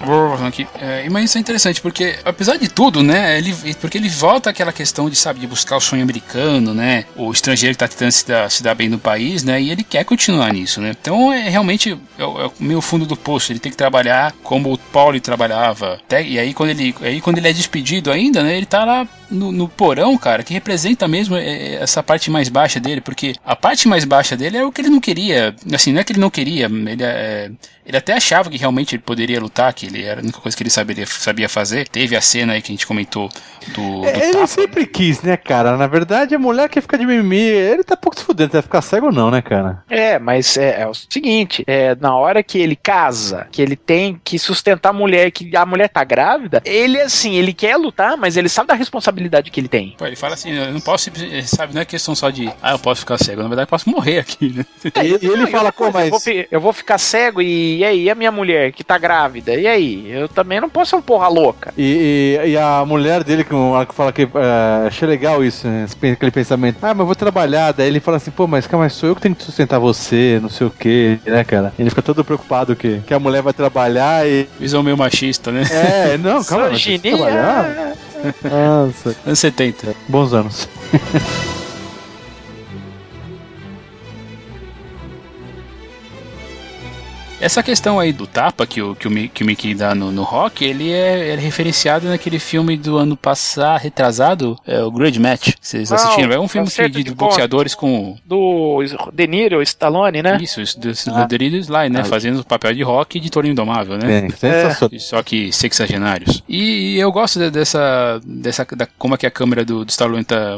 Speaker 2: Aqui. É, mas isso é interessante, porque apesar de tudo, né? Ele, porque ele volta àquela questão de, sabe, de buscar o sonho americano, né? O estrangeiro que tá tentando se dar, se dar bem no país, né? E ele quer continuar nisso, né? Então é realmente é, é meio fundo do poço. Ele tem que trabalhar como o Paulo trabalhava. Até, e aí quando, ele, aí quando ele é despedido ainda, né? Ele tá lá no, no, porão, cara, que representa mesmo é, é, essa parte mais baixa dele, porque a parte mais baixa dele é o que ele não queria. Assim, não é que ele não queria, ele, é, ele até achava que realmente ele poderia lutar, que ele era a única coisa que ele sabia, sabia fazer. Teve a cena aí que a gente comentou do. do
Speaker 4: ele tapa, sempre né? quis, né, cara? Na verdade, a mulher que fica de mimimi, ele tá pouco se fudendo, vai ficar cego ou não, né, cara?
Speaker 3: É, mas é, é, o seguinte: é, na hora que ele casa, que ele tem que sustentar a mulher, que a mulher tá grávida, ele, assim, ele quer lutar, mas ele sabe da responsabilidade que ele tem.
Speaker 2: Pô, ele fala assim, eu não posso, sabe, não é questão só de, ah, eu posso ficar cego, na verdade eu posso morrer aqui, né?
Speaker 3: É, e, ele fala, pô, mas... Eu vou, eu vou, ficar cego e, e aí, e a minha mulher que tá grávida, e aí? Eu também não posso ser um porra louca.
Speaker 4: E, e, e a mulher dele, que, que fala que é, achei legal isso, né? aquele pensamento, ah, mas eu vou trabalhar, daí ele fala assim, pô, mas calma, sou eu que tenho que sustentar você, não sei o que, né, cara? Ele fica todo preocupado que, que a mulher vai trabalhar e...
Speaker 2: Visão meio machista, né?
Speaker 4: É, não, calma, mas trabalhar...
Speaker 2: Nossa. Anos 70.
Speaker 4: Bons anos.
Speaker 2: Essa questão aí do tapa que o, que o, que o Mickey dá no, no rock, ele é, é, referenciado naquele filme do ano passado, retrasado, é o Grudge Match. Vocês assistiram? É um filme de, de, de boxeadores com.
Speaker 3: Do De Niro, Stallone, né?
Speaker 2: Isso, isso do, ah. De Niro Sly, né? Ah. Fazendo o papel de rock e de Torinho Indomável, né?
Speaker 4: É,
Speaker 2: Só que sexagenários. E, e eu gosto dessa. dessa da, como é que a câmera do, do Stallone tá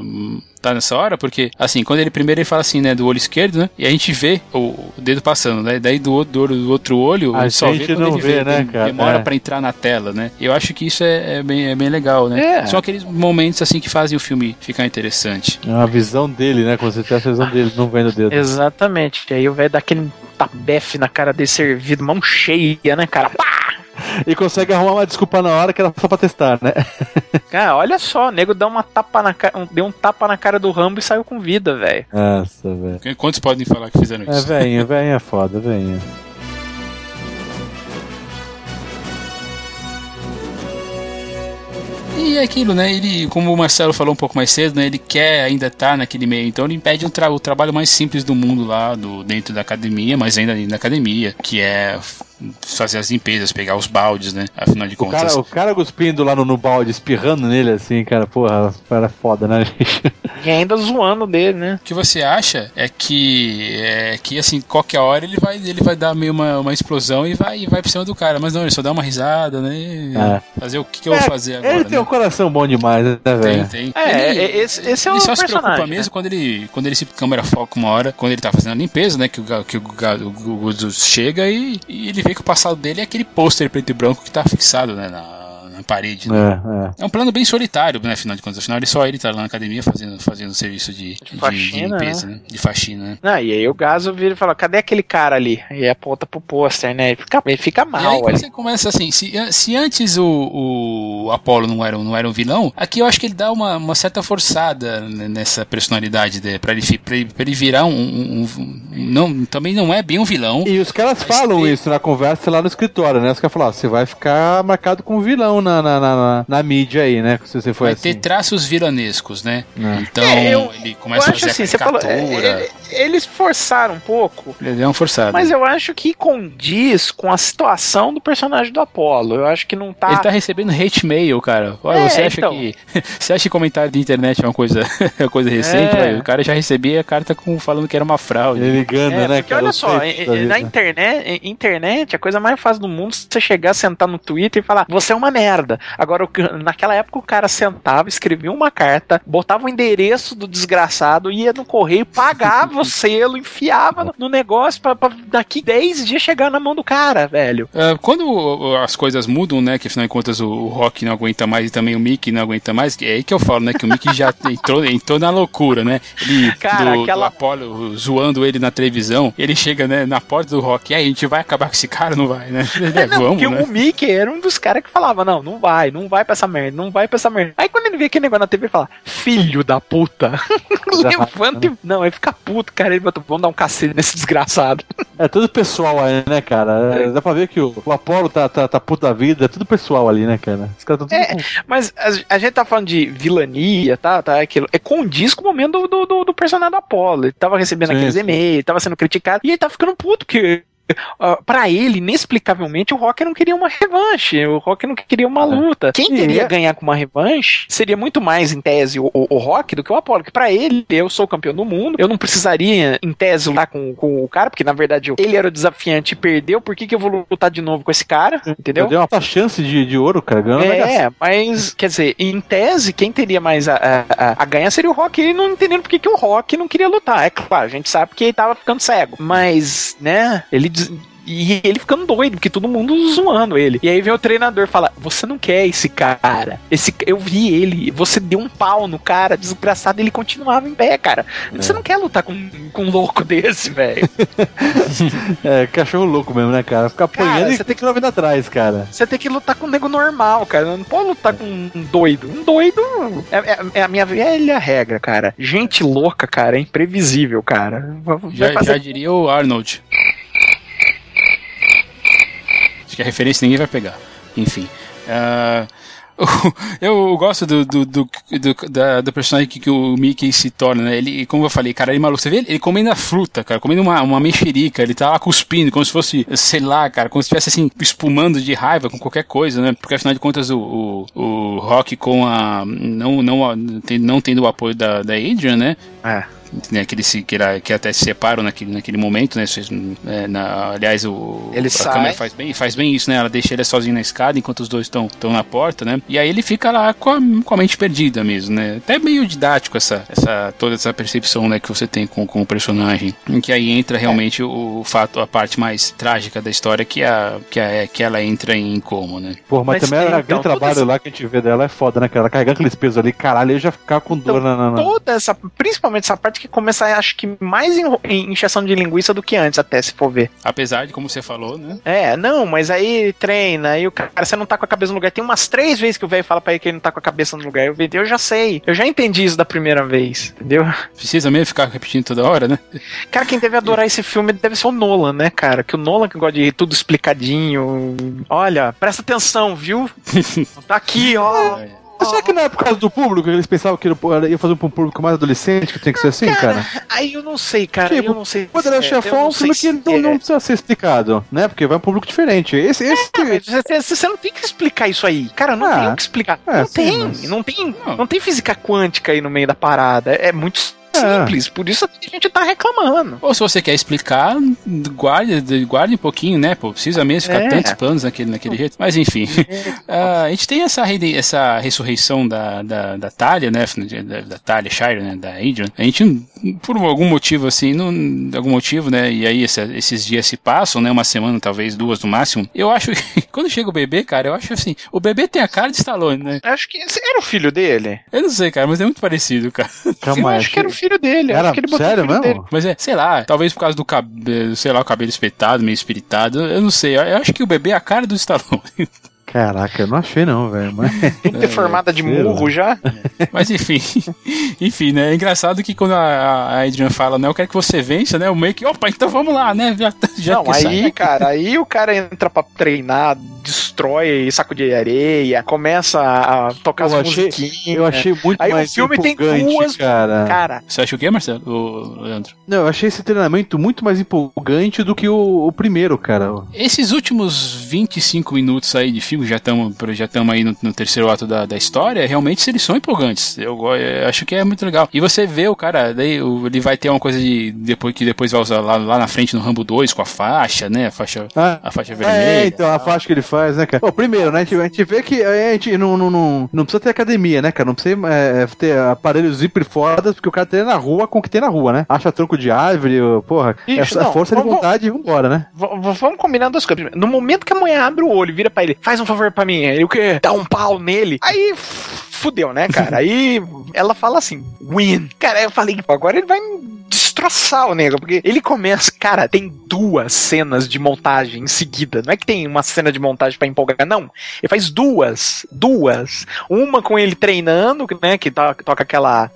Speaker 2: tá nessa hora, porque, assim, quando ele primeiro ele fala assim, né, do olho esquerdo, né, e a gente vê o, dedo passando, né, daí do, do, do outro olho,
Speaker 4: a só vê quando ele vê, vê né,
Speaker 2: cara? Demora é. para entrar na tela, né. Eu acho que isso é, é bem, é bem legal, né. É. São aqueles momentos, assim, que fazem o filme ficar interessante.
Speaker 4: É a visão dele, né, quando você tem a visão dele, não vendo o dedo.
Speaker 3: Exatamente. E aí o velho dá aquele tabefe na cara dele servido, mão cheia, né, cara? Pá!
Speaker 4: E consegue arrumar uma desculpa na hora que era só pra testar, né?
Speaker 3: Cara, olha só, o nego deu uma tapa na cara, deu um tapa na cara do Rambo e saiu com vida, velho.
Speaker 4: Nossa, velho.
Speaker 2: Quantos podem falar que fizeram
Speaker 4: isso? É, velho, velho é foda, velho.
Speaker 2: E é aquilo, né? Ele, como o Marcelo falou um pouco mais cedo, né? Ele quer ainda estar tá naquele meio. Então ele impede um tra o trabalho mais simples do mundo lá, do, dentro da academia, mas ainda na academia, que é fazer as limpezas, pegar os baldes, né? Afinal de
Speaker 4: O
Speaker 2: contas.
Speaker 4: cara, o cara cuspindo lá no, no balde, espirrando nele assim, cara, porra, era foda, né, gente?
Speaker 3: E ainda zoando dele, né?
Speaker 2: O que você acha é que é que assim, qualquer hora ele vai, ele vai dar meio uma, uma explosão e vai, e vai pra cima do cara. Mas não, ele só dá uma risada, né? Fazer o que, que eu vou fazer agora.
Speaker 4: É, Ele tem
Speaker 2: né?
Speaker 4: um coração bom demais, né,
Speaker 2: Tem,
Speaker 4: velho?
Speaker 2: tem.
Speaker 3: É,
Speaker 2: Ele-
Speaker 3: é, esse, esse é
Speaker 2: ele
Speaker 3: o
Speaker 2: só se preocupa
Speaker 3: né?
Speaker 2: mesmo quando ele, quando ele se câmera foca uma hora, quando ele tá fazendo a limpeza, né? Que o, que o, ga- o Guzo chega e, e ele vê que o passado dele é aquele pôster preto e branco que tá fixado, né? Na, na parede. Né?
Speaker 4: É, é.
Speaker 2: É um plano bem solitário, né? Afinal de contas, afinal ele só ele tá lá na academia fazendo, fazendo serviço de, de,
Speaker 3: faxina,
Speaker 2: de limpeza, né? De faxina, né?
Speaker 3: Não, e aí o Gaso vira e fala, cadê aquele cara ali? E aponta pro pôster, né? Ele fica, ele fica
Speaker 2: E aí
Speaker 3: mal ali.
Speaker 2: você começa assim, se, se antes o, o Apollo não era, um- não era um vilão, aqui eu acho que ele dá uma, uma certa forçada né, nessa personalidade dele, pra ele, pra ele, pra ele virar um, um- um- não, também não é bem um vilão.
Speaker 4: E os caras falam
Speaker 2: ele-
Speaker 4: isso na conversa lá no escritório, né? Os caras falam, ó, você vai ficar marcado com vilão na, na, na, na- na mídia aí, né? Se você for
Speaker 2: Vai
Speaker 4: assim.
Speaker 2: ter traços vilanescos, né?
Speaker 4: É.
Speaker 2: Então
Speaker 3: É, eu-
Speaker 2: ele
Speaker 3: Eu
Speaker 2: começa a
Speaker 3: acho
Speaker 2: fazer
Speaker 3: assim,
Speaker 2: a
Speaker 3: você falou,
Speaker 2: caricatura.
Speaker 3: é, é, eles forçaram um pouco,
Speaker 2: Ele deu uma forçada.
Speaker 3: mas eu acho que condiz com a situação do personagem do Apollo. Eu acho que não tá...
Speaker 2: Ele tá recebendo hate mail, cara. Olha,
Speaker 3: É,
Speaker 2: você acha
Speaker 3: então.
Speaker 2: que. Você acha que comentário de internet é uma coisa, é uma coisa recente?
Speaker 3: É.
Speaker 2: O cara já recebia a carta com, falando que era uma fraude.
Speaker 4: Ele ligando,
Speaker 3: É,
Speaker 4: né,
Speaker 3: porque
Speaker 4: cara?
Speaker 3: olha só, na internet, internet, a coisa mais fácil do mundo é você chegar, sentar no Twitter e falar, você é uma merda. Agora, o que- naquela época, o cara sentava, escrevia uma carta, botava o endereço do desgraçado, ia no correio, pagava o selo, enfiava no, negócio pra, pra daqui 10 dias chegar na mão do cara, velho.
Speaker 2: Ah, quando as coisas mudam, né? Que afinal de contas o, o Rock não aguenta mais e também o Mickey não aguenta mais, é aí que eu falo, né? Que o Mickey já entrou, entrou na loucura, né? Ele,
Speaker 3: Cara,
Speaker 2: do,
Speaker 3: aquela-
Speaker 2: do Apollo zoando ele na televisão, ele chega, né, na porta do Rock, e aí, a gente vai acabar com esse cara não vai, né?
Speaker 3: É, não,
Speaker 2: Vamos,
Speaker 3: porque
Speaker 2: né?
Speaker 3: o Mickey era um dos caras que falava, não, não vai, não vai pra essa merda, não vai pra essa merda. Aí quando ele vê aquele negócio na TV, ele fala, filho da puta. Levanta e... Não, ele fica puto, cara, ele bota, vamos dar um cacete nesse desgraçado.
Speaker 4: É tudo pessoal aí, né, cara? É, Dá pra ver que o, o Apolo tá, tá, tá puto da vida, é tudo pessoal ali, né, cara? Os caras tudo
Speaker 3: É, Mas a, a gente tá falando de vilania, tá, tá, aquilo. É condiz com o momento do, do, do, do personagem do Apollo. Ele tava recebendo
Speaker 4: Sim,
Speaker 3: aqueles e-mails, tava sendo criticado, e ele tá ficando puto, porque... Uh, para ele, inexplicavelmente, o Rock não queria uma revanche. O Rock não queria uma luta. Quem queria
Speaker 4: é-
Speaker 3: ganhar com uma revanche seria muito mais, em tese, o, o, o Rock do que o Apollo. Que pra ele, eu sou o campeão do mundo. Eu não precisaria, em tese, lutar com, com o cara, porque na verdade ele era o desafiante e perdeu. Por que, que eu vou lutar de novo com esse cara? Entendeu?
Speaker 4: Deu uma puta chance de, de ouro, cara. Mega
Speaker 3: É, mas, quer dizer, em tese, quem teria mais a, a, a- a ganhar seria o Rock, ele não entendendo por que, que o Rock não queria lutar. É claro, a gente sabe que ele tava ficando cego, mas, né, ele. E ele ficando doido, porque todo mundo zoando ele. E aí vem o treinador e fala: Você não quer esse cara. Esse, eu vi ele, você deu um pau no cara, desgraçado, ele continuava em pé, cara. Você não quer lutar com, com um louco desse, velho.
Speaker 4: É, cachorro louco mesmo, né, cara? Ficar apanhando e
Speaker 3: você
Speaker 4: tem que ir vindo atrás, cara.
Speaker 3: Você tem que lutar com um nego normal, cara. Não pode lutar com um doido. Um doido é, é- é a minha velha regra, cara. Gente louca, cara, é imprevisível, cara. Vai
Speaker 2: Já,
Speaker 3: fazer-
Speaker 2: já diria o Arnold. Acho que a referência ninguém vai pegar. Enfim. ah, eu gosto do, do, do, do, da- do personagem que, que o Mickey se torna, né? Ele, como eu falei, cara, ele é maluco. Você vê ele, ele comendo a fruta, cara, comendo uma, uma mexerica, ele tá lá cuspindo, como se fosse, sei lá, cara, como se estivesse assim, espumando de raiva com qualquer coisa, né? Porque afinal de contas o, o, o Rock com a. Não, não, não tendo o apoio da, da Adrian, né?
Speaker 3: É.
Speaker 2: né, que, eles se, que, que até se separam naquele, naquele momento, né? é, na- aliás, o,
Speaker 3: Ele
Speaker 2: a
Speaker 3: sai.
Speaker 2: câmera faz bem, faz bem isso, né? Ela deixa ele sozinho na escada enquanto os dois estão na porta, né? E aí ele fica lá com a, com a mente perdida mesmo, né? Até meio didático essa, essa, toda essa percepção né, que você tem com, com o personagem. Em que aí entra realmente o, fato, a parte mais trágica da história, que, é a, que, é, que ela entra em como, né?
Speaker 4: Porra, mas,
Speaker 3: Mas,
Speaker 4: também
Speaker 3: então,
Speaker 4: aquele
Speaker 3: toda
Speaker 4: trabalho
Speaker 3: essa-
Speaker 4: lá que a gente vê dela é foda, né? Ela carregando aqueles pesos ali, caralho, eu já ficava com dor na, na, na-
Speaker 3: Toda essa, principalmente essa parte que começa, acho que mais em, em injeção de linguiça do que antes, até se for ver.
Speaker 2: Apesar de, como você falou, né?
Speaker 3: É, não, mas aí treina, aí o cara, você não tá com a cabeça no lugar. Tem umas três vezes que o velho fala pra ele que ele não tá com a cabeça no lugar. Eu, eu já sei, eu já entendi isso da primeira vez, entendeu?
Speaker 2: Precisa mesmo ficar repetindo toda hora, né?
Speaker 3: Cara, quem deve adorar esse filme deve ser o Nolan, né, cara? Que o Nolan que gosta de tudo explicadinho. Olha, presta atenção, viu? tá aqui, ó.
Speaker 4: Mas será que não é por causa do público? Eles pensavam que ia fazer um público mais adolescente, que tem que ser assim, cara? cara?
Speaker 3: Aí eu não sei, cara. Tipo, eu não sei.
Speaker 4: Poderia ser é um filme que não, não, precisa ser explicado, né? Porque vai um público diferente. Esse. esse...
Speaker 3: É, você, você não tem que explicar isso aí. Cara, não ah, tem o que explicar. É, não, sim, tem, mas... não tem. Não. Não tem física quântica aí no meio da parada. É muito simples, por isso a gente tá reclamando.
Speaker 2: Ou se você quer explicar, guarde, guarde um pouquinho, né? Pô, precisa mesmo ficar é. tantos planos naquele, naquele jeito. Mas enfim, uh, a gente tem essa, essa ressurreição da, da, da Talia, né? Da, da Talia Shire, né? Da Adrian. A gente, por algum motivo assim, não, algum motivo, né? E aí esse, esses dias se passam, né? Uma semana, talvez duas no máximo. Eu acho que quando chega o bebê, cara, eu acho assim, o bebê tem a cara de Stallone, né?
Speaker 3: Acho que era o filho dele.
Speaker 2: Eu não sei, cara, mas é muito parecido, cara.
Speaker 3: Calma, eu acho que era o filho filho dele.
Speaker 4: Era,
Speaker 3: acho que ele botou
Speaker 4: sério mesmo? Dele.
Speaker 2: Mas é, sei lá, talvez por causa do cabelo, sei lá, o cabelo espetado, meio espiritado. Eu não sei. Eu acho que o bebê é a cara do Stallone.
Speaker 4: Caraca, eu não achei não, velho. Mas...
Speaker 3: Tudo deformada de murro já.
Speaker 2: Mas enfim, enfim, né? É engraçado que quando a, Adrian fala, né? Eu quero que você vença, né? O meio que, opa, então vamos lá, né? Já, já
Speaker 3: não, aí, cara, aí o cara entra pra treinar, destrói saco de areia, começa a tocar eu as achei, musiquinhas.
Speaker 4: Eu achei muito aí mais o filme tem duas, cara.
Speaker 2: cara. Você acha o quê, Marcelo? O Leandro?
Speaker 4: Não, eu achei esse treinamento muito mais empolgante do que o, o primeiro, cara.
Speaker 2: Esses últimos 25 minutos aí de filme já estamos já estamos aí no, no, terceiro ato da, da história, realmente eles são empolgantes. Eu, eu, acho que é muito legal. E você vê o cara, daí ele vai ter uma coisa de depois que depois vai usar lá, lá na frente no Rambo 2 com a faixa, né? A faixa, ah, a faixa vermelha. É,
Speaker 4: então a faixa que ele faz, né, cara? Bom, primeiro, né, a gente, a gente vê que a gente não, não, não, não precisa ter academia, né, cara? Não precisa é, ter aparelhos hiper fodas, porque o cara treina na rua com o que tem na rua, né? Acha tronco de árvore, porra. Ixi, é, não, força vamos, de vontade e vambora, né?
Speaker 3: Vamos combinar duas coisas. No momento que a mulher abre o olho vira pra ele, faz um favor pra mim, ele o quê? Dá um pau nele. Aí fudeu, né, cara? Aí ela fala assim, win. Cara, eu falei, agora ele vai destroçar o nego, porque ele começa, cara, tem duas cenas de montagem em seguida. Não é que tem uma cena de montagem para empolgar, não. Ele faz duas, duas. Uma com ele treinando, né, que toca, toca aquela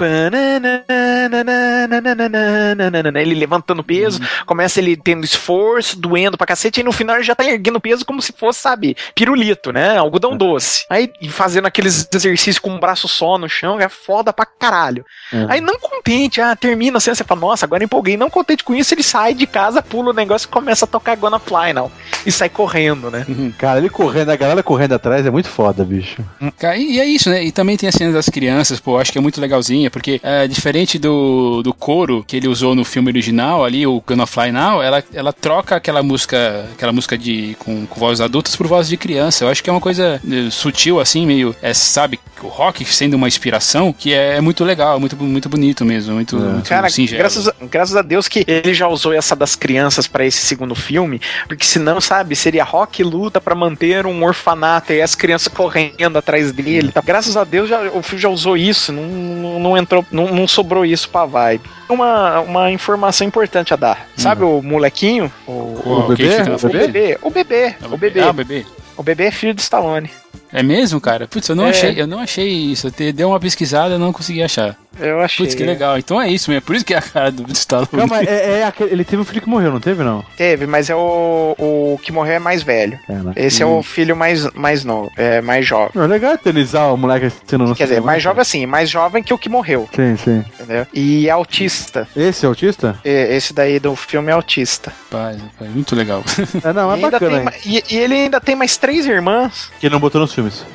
Speaker 3: ele levantando peso, começa ele tendo esforço, doendo pra cacete, e no final ele já tá erguendo peso como se fosse, sabe, pirulito, né, algodão doce. Aí fazendo aqueles exercícios com um braço só no chão, é foda pra caralho. Aí não contente, ah, termina a cena, você fala, nossa, agora empolguei. Não contente com isso, ele sai de casa, pula o negócio e começa a tocar Gonna Fly Now. E sai correndo, né?
Speaker 4: Uhum. Cara, ele correndo, a galera correndo atrás é muito foda, bicho.
Speaker 2: Cara, e é isso, né? E também tem a cena das crianças, pô, acho que é muito legalzinha, porque é, diferente do, do coro que ele usou no filme original ali, o Gonna Fly Now, ela, ela troca aquela música, aquela música de, com, com vozes adultas por vozes de criança. Eu acho que é uma coisa eh, sutil, assim, meio, é, sabe, o rock sendo uma inspiração, que é, é muito legal, muito, muito bonito mesmo, muito, é. muito
Speaker 3: Cara, singelo. Graças a, graças a Deus que ele já usou essa das crianças para esse segundo filme, porque senão, sabe, seria rock luta para manter um orfanato e as crianças correndo atrás dele. Tá? Graças a Deus já, o filme já usou isso, não, não entrou, não, não sobrou isso pra vibe. Uma, uma informação importante a dar. Sabe uhum. o molequinho?
Speaker 4: O, o, o, bebê?
Speaker 3: o, bebê? O bebê. O bebê.
Speaker 2: Ah, o bebê.
Speaker 3: O bebê é filho do Stallone.
Speaker 2: É mesmo, cara? Putz, eu não é. achei, eu não achei isso. Eu dei uma pesquisada e não consegui achar.
Speaker 3: Eu achei.
Speaker 2: Putz, que legal. Então é isso mesmo. É por isso que é a cara do Stallone.
Speaker 4: Calma, é, é aquele, ele teve um filho que morreu, não teve, não?
Speaker 3: Teve, mas é o, o que morreu é mais velho. É, né? Esse hum. é o filho mais, mais novo, é mais jovem.
Speaker 4: É legal eternizar o moleque
Speaker 3: sendo no Quer dizer, mais jovem assim, mais jovem que o que morreu.
Speaker 4: Sim, sim.
Speaker 3: Entendeu? E é autista.
Speaker 4: Esse é autista?
Speaker 3: esse daí do filme é autista.
Speaker 2: Pai, pai muito legal.
Speaker 4: É, não, é
Speaker 3: e
Speaker 4: bacana.
Speaker 3: Tem, e, e ele ainda tem mais três irmãs.
Speaker 4: Que ele não botou nos filmes.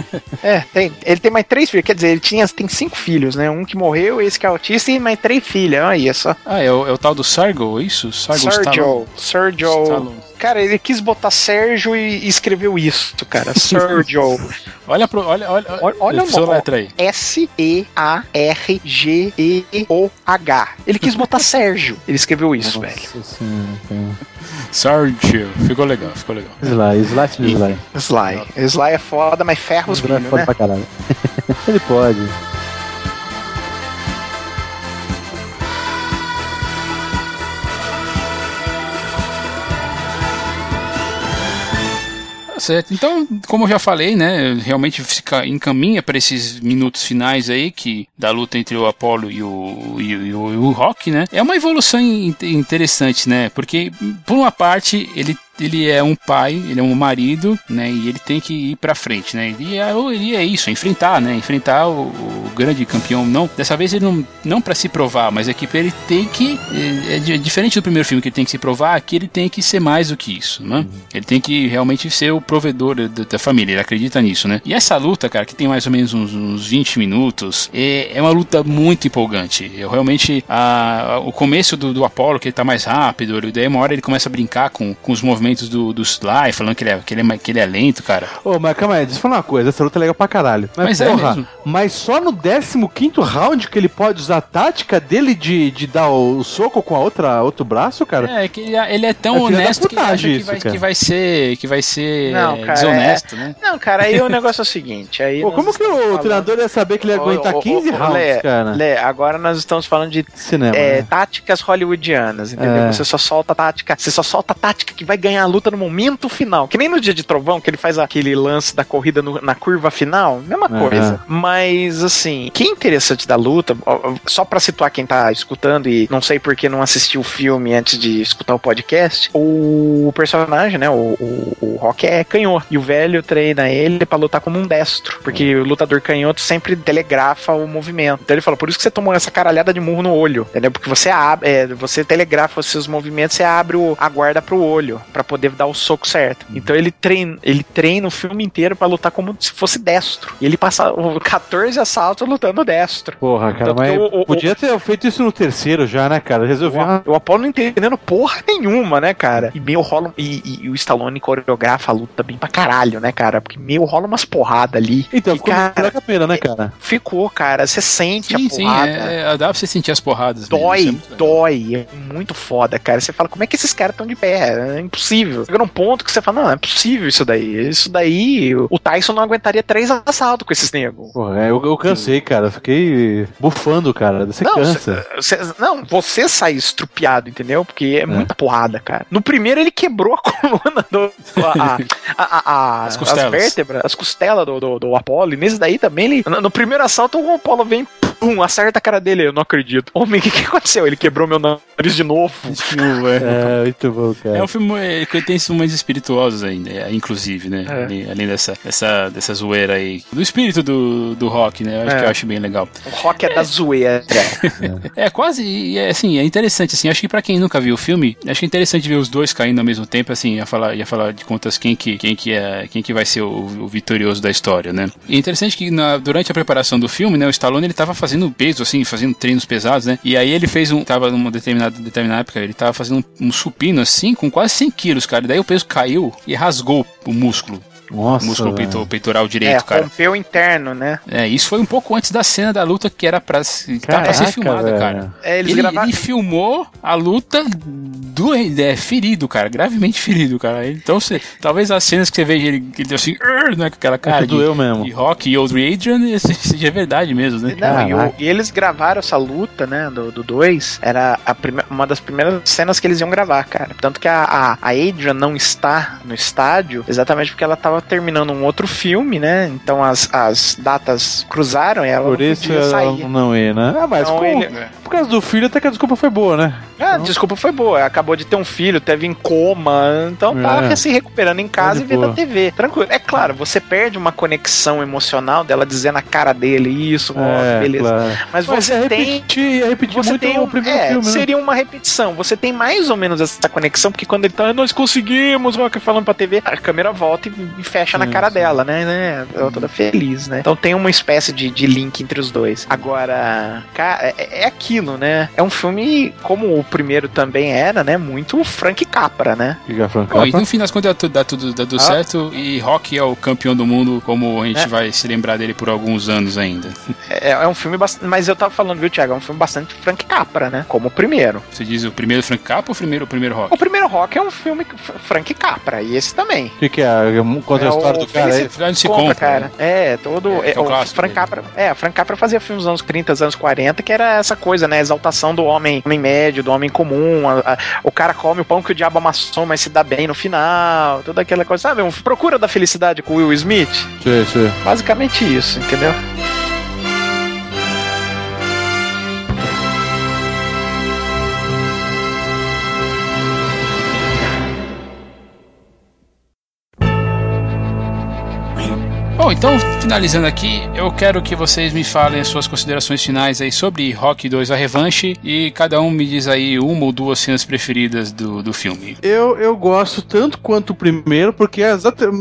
Speaker 3: é, tem, ele tem mais três filhos. Quer dizer, ele tinha, tem cinco filhos, né? Um que morreu, esse que é autista e mais três filhas. Olha é só.
Speaker 2: Ah, é o, é o tal do Sargo, é isso?
Speaker 3: Sargo Sergio. Sergio. Cara, ele quis botar Sérgio e escreveu isso, cara. Sergio.
Speaker 2: olha pro. Olha, olha, olha, olha o nome. letra aí.
Speaker 3: S-E-A-R-G-E-O-H. Ele quis botar Sérgio. Ele escreveu isso, Nossa velho.
Speaker 2: Senhora, Sergio. Ficou legal, ficou legal.
Speaker 4: Sly, Sly,
Speaker 3: Sly. Sly. Sly é foda, mas ferra os filhos, é foda né?
Speaker 4: pra caralho. ele pode.
Speaker 2: Certo. Então, como eu já falei, né, realmente fica, encaminha para esses minutos finais aí que da luta entre o Apollo e o, e, o, e o Rock, né? É uma evolução interessante, né? Porque por uma parte ele ele é um pai, ele é um marido, né? E ele tem que ir pra frente, né? E é, ele é isso, enfrentar, né? Enfrentar o, o, grande campeão. Não, dessa vez ele não, não para se provar, mas é que ele tem que. É, é, diferente do primeiro filme que ele tem que se provar, aqui ele tem que ser mais do que isso, né? Uhum. Ele tem que realmente ser o provedor da, da, família, ele acredita nisso, né? E essa luta, cara, que tem mais ou menos uns, uns 20 minutos, é, é uma luta muito empolgante. Eu realmente. A, a, o começo do, do Apollo, que ele tá mais rápido, daí uma hora ele começa a brincar com, com os movimentos do, do Sly, falando que ele, é, que, ele é, que ele é lento, cara.
Speaker 4: Ô, mas calma aí, deixa eu falar uma coisa, essa luta é legal pra caralho. Mas, mas é porra, é mesmo. Mas só no 15 round que ele pode usar a tática dele de, de dar o soco com a outra outro braço, cara?
Speaker 2: É, que ele, ele é tão é honesto que ele acha isso, que, vai, que vai ser que vai ser não, cara, desonesto,
Speaker 3: é...
Speaker 2: né?
Speaker 3: Não, cara, aí o negócio é o seguinte, aí
Speaker 4: Pô, como que o falando... treinador ia saber que ele ia aguentar 15 ô, rounds, Lê, cara?
Speaker 3: Lê, agora nós estamos falando de Cinema, é, né? táticas hollywoodianas, entendeu? É. Você só solta tática, você só solta tática que vai ganhar a luta no momento final, que nem no dia de trovão que ele faz aquele lance da corrida no, na curva final, mesma coisa. Mas assim, que interessante da luta, só para situar quem tá escutando e não sei por que não assistiu o filme antes de escutar o podcast, o personagem, né, o, o, o Rock é canhoto e o velho treina ele para lutar como um destro, porque o lutador canhoto sempre telegrafa o movimento. Então ele falou, por isso que você tomou essa caralhada de murro no olho, entendeu? Porque você abre, é, você telegrafa os seus movimentos, você abre o, a guarda pro olho para poder dar o soco certo. Então ele treina, ele treina o filme inteiro para lutar como se fosse destro. E ele passa 14 assaltos lutando destro.
Speaker 4: Porra, cara, mas o, o, podia ter feito isso no terceiro já, né, cara? Resolveu.
Speaker 3: O, o Apollo não entendendo porra nenhuma, né, cara? E meio rola. E, e, e, o Stallone coreografa a luta bem pra caralho, né, cara? Porque meio rola umas porradas ali.
Speaker 4: Então,
Speaker 3: e,
Speaker 4: ficou cara, a pena, né, cara?
Speaker 3: Ficou, cara. Você sente sim, a porrada. Sim,
Speaker 2: é, é, dá pra você sentir as porradas.
Speaker 3: Dói, mesmo, é dói. É muito foda, cara. Você fala, como é que esses caras estão de pé? É impossível. Chega num ponto que você fala, não, é possível isso daí. Isso daí, o Tyson não aguentaria três assaltos com esses negros.
Speaker 4: Pô, é, eu, eu cansei, cara. Fiquei bufando, cara. Você não, cansa.
Speaker 3: Cê, cê, não, você sai estrupiado, entendeu? Porque é, é, muita porrada, cara. No primeiro ele quebrou a coluna do. A, a, a, as, as vértebras, as costelas do, do, do Apollo. E nesse daí também ele. No, no primeiro assalto o Apollo vem pum, acerta a cara dele. Eu não acredito. Homem, o que, que aconteceu? Ele quebrou meu nariz de novo.
Speaker 4: é. é, muito bom, cara.
Speaker 2: É um filme que tem momentos espirituosos ainda, inclusive, né? É. Além, além, dessa, dessa, dessa zoeira aí. Do espírito do, do rock, né? Eu acho é. que eu acho bem legal.
Speaker 3: O rock é, da zoeira.
Speaker 2: é, quase, é, assim, é interessante, assim. Acho que pra quem nunca viu o filme, acho que é interessante ver os dois caindo ao mesmo tempo, assim, ia falar, ia falar de contas quem que, quem que, é, quem que vai ser o, o vitorioso da história, né? E é interessante que na, durante a preparação do filme, né, o Stallone ele tava fazendo peso, assim, fazendo treinos pesados, né? E aí ele fez um, tava numa determinada, determinada época, ele tava fazendo um, supino, assim, com quase 100 quilos, cara. E daí o peso caiu e rasgou o músculo.
Speaker 4: Nossa,
Speaker 2: músculo peito, peitoral direito, é, cara.
Speaker 3: rompeu interno, né?
Speaker 2: É, isso foi um pouco antes da cena da luta que era pra, tá pra ser filmada, velho. cara. É, ele, gravaram... ele, filmou a luta do, é, ferido, cara, gravemente ferido, cara. Então, você, talvez as cenas que você veja ele, ele assim, né, com aquela cara é
Speaker 4: de, mesmo.
Speaker 2: de Rock e Old Adrian, seja verdade mesmo, né?
Speaker 3: Não, e, o, e, eles gravaram essa luta, né, do 2, era a prime, uma das primeiras cenas que eles iam gravar, cara. Tanto que a, a, a Adrian não está no estádio exatamente porque ela tava terminando um outro filme, né? Então as, as datas cruzaram e ela
Speaker 4: Por isso ela sair. não ia, né? Ah, mas então, com, ele... por causa do filho até que a desculpa foi boa, né?
Speaker 3: Ah, a desculpa foi boa. Acabou de ter um filho, teve em coma, então tá é. se recuperando em casa e vendo a TV. Tranquilo. É claro, você perde uma conexão emocional dela dizer na cara dele isso, é, beleza. Claro. Mas você mas tem.
Speaker 4: Repetir, repetir você tem um, o primeiro é, filme. Né?
Speaker 3: Seria uma repetição. Você tem mais ou menos essa conexão, porque quando ele tá, nós conseguimos, Rock falando pra TV, a câmera volta e, fecha na cara dela, né? né? Ela toda feliz, né? Então tem uma espécie de, de link entre os dois. Agora, cara, é, é aquilo, né? É um filme, como o primeiro também era, né? Muito Frank Capra, né?
Speaker 2: Frank Capra. Bom, e no fim das contas dá tudo, dá tudo, dá tudo ah. certo e Rock é o campeão do mundo, como a gente é. vai se lembrar dele por alguns anos ainda.
Speaker 3: É, é um filme bastante. Mas eu tava falando, viu, Thiago? É um filme bastante Frank Capra, né? Como o primeiro.
Speaker 2: Você diz o primeiro Frank Capra ou o primeiro, o primeiro Rock?
Speaker 3: O primeiro Rock é um filme Frank Capra, e esse também.
Speaker 4: O que, que, é? Conta é a história do cara aí?
Speaker 2: se compra, compra,
Speaker 3: cara. Né? É, todo. É, é, o clássico, Frank Capra, é, Frank Capra fazia filmes nos anos 30, anos 40, que era essa coisa, né? Exaltação do homem, homem médio, do homem comum. A, a, o cara come o pão que o diabo amassou, mas se dá bem no final. Toda aquela coisa, sabe? Um procura da felicidade com Will Smith.
Speaker 4: Sim, sim.
Speaker 3: Basicamente isso, entendeu?
Speaker 2: Bom, então, finalizando aqui, eu quero que vocês me falem as suas considerações finais aí sobre Rock 2 A Revanche e cada um me diz aí uma ou duas cenas preferidas do, do filme.
Speaker 4: Eu, eu gosto tanto quanto o primeiro, porque é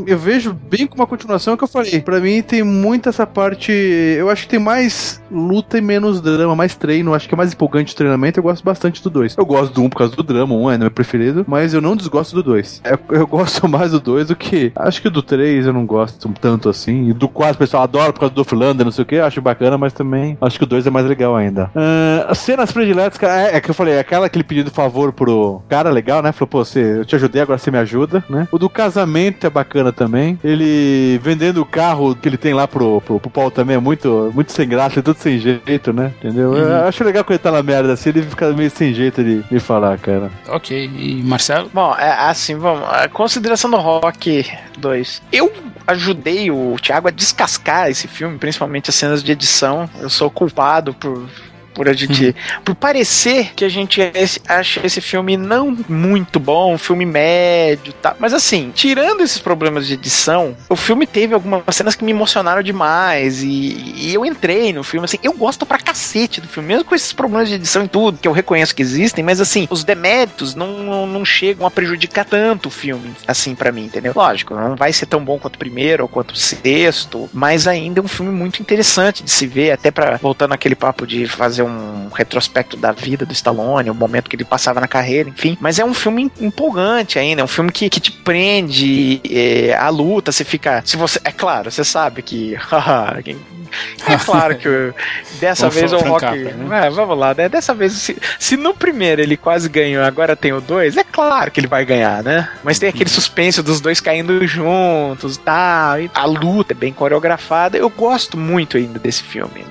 Speaker 4: eu vejo bem como uma continuação que eu falei. Pra mim tem muito essa parte. Eu acho que tem mais luta e menos drama, mais treino. Acho que é mais empolgante o treinamento. Eu gosto bastante do 2. Eu gosto do 1 um por causa do drama, um é meu preferido, mas eu não desgosto do 2. Eu, eu gosto mais do 2 do que. Acho que do 3 eu não gosto tanto assim. E do 4 o pessoal adora por causa do Flander, não sei o que. Acho bacana, mas também acho que o 2 é mais legal ainda. Uh, as cenas prediletas, cara, é, é, que eu falei, aquela que ele pediu de favor pro cara legal, né? Falou, pô, você, eu te ajudei, agora você me ajuda, né? O do casamento é bacana também. Ele vendendo o carro que ele tem lá pro, pro, pro Paulo também é muito, muito sem graça, é tudo sem jeito, né? Entendeu? Uhum. Eu acho legal quando ele tá na merda assim, ele fica meio sem jeito de, de falar, cara.
Speaker 2: Ok. E Marcelo?
Speaker 3: Bom, é assim, vamos. A consideração do Rock 2. Eu ajudei o Thiago a descascar esse filme, principalmente as cenas de edição. Eu sou culpado por por a gente. Uhum. Por parecer que a gente acha esse filme não muito bom, um filme médio tá? Mas assim, tirando esses problemas de edição, o filme teve algumas cenas que me emocionaram demais. E, e eu entrei no filme, assim, eu gosto pra cacete do filme, mesmo com esses problemas de edição e tudo, que eu reconheço que existem, mas assim, os deméritos não, não, não chegam a prejudicar tanto o filme, assim, para mim, entendeu? Lógico, não vai ser tão bom quanto o primeiro ou quanto o sexto, mas ainda é um filme muito interessante de se ver, até para voltando aquele papo de fazer fazer um retrospecto da vida do Stallone, o momento que ele passava na carreira, enfim. Mas é um filme empolgante ainda, é um filme que, que te prende é, a luta, você fica. Se você. É claro, você sabe que. é claro que dessa vez o Rock. Né? É, vamos lá, né? Dessa vez, se, se, no primeiro ele quase ganhou, agora tem o dois, é claro que ele vai ganhar, né? Mas tem aquele suspense dos dois caindo juntos tá, e tal. A luta é bem coreografada. Eu gosto muito ainda desse filme.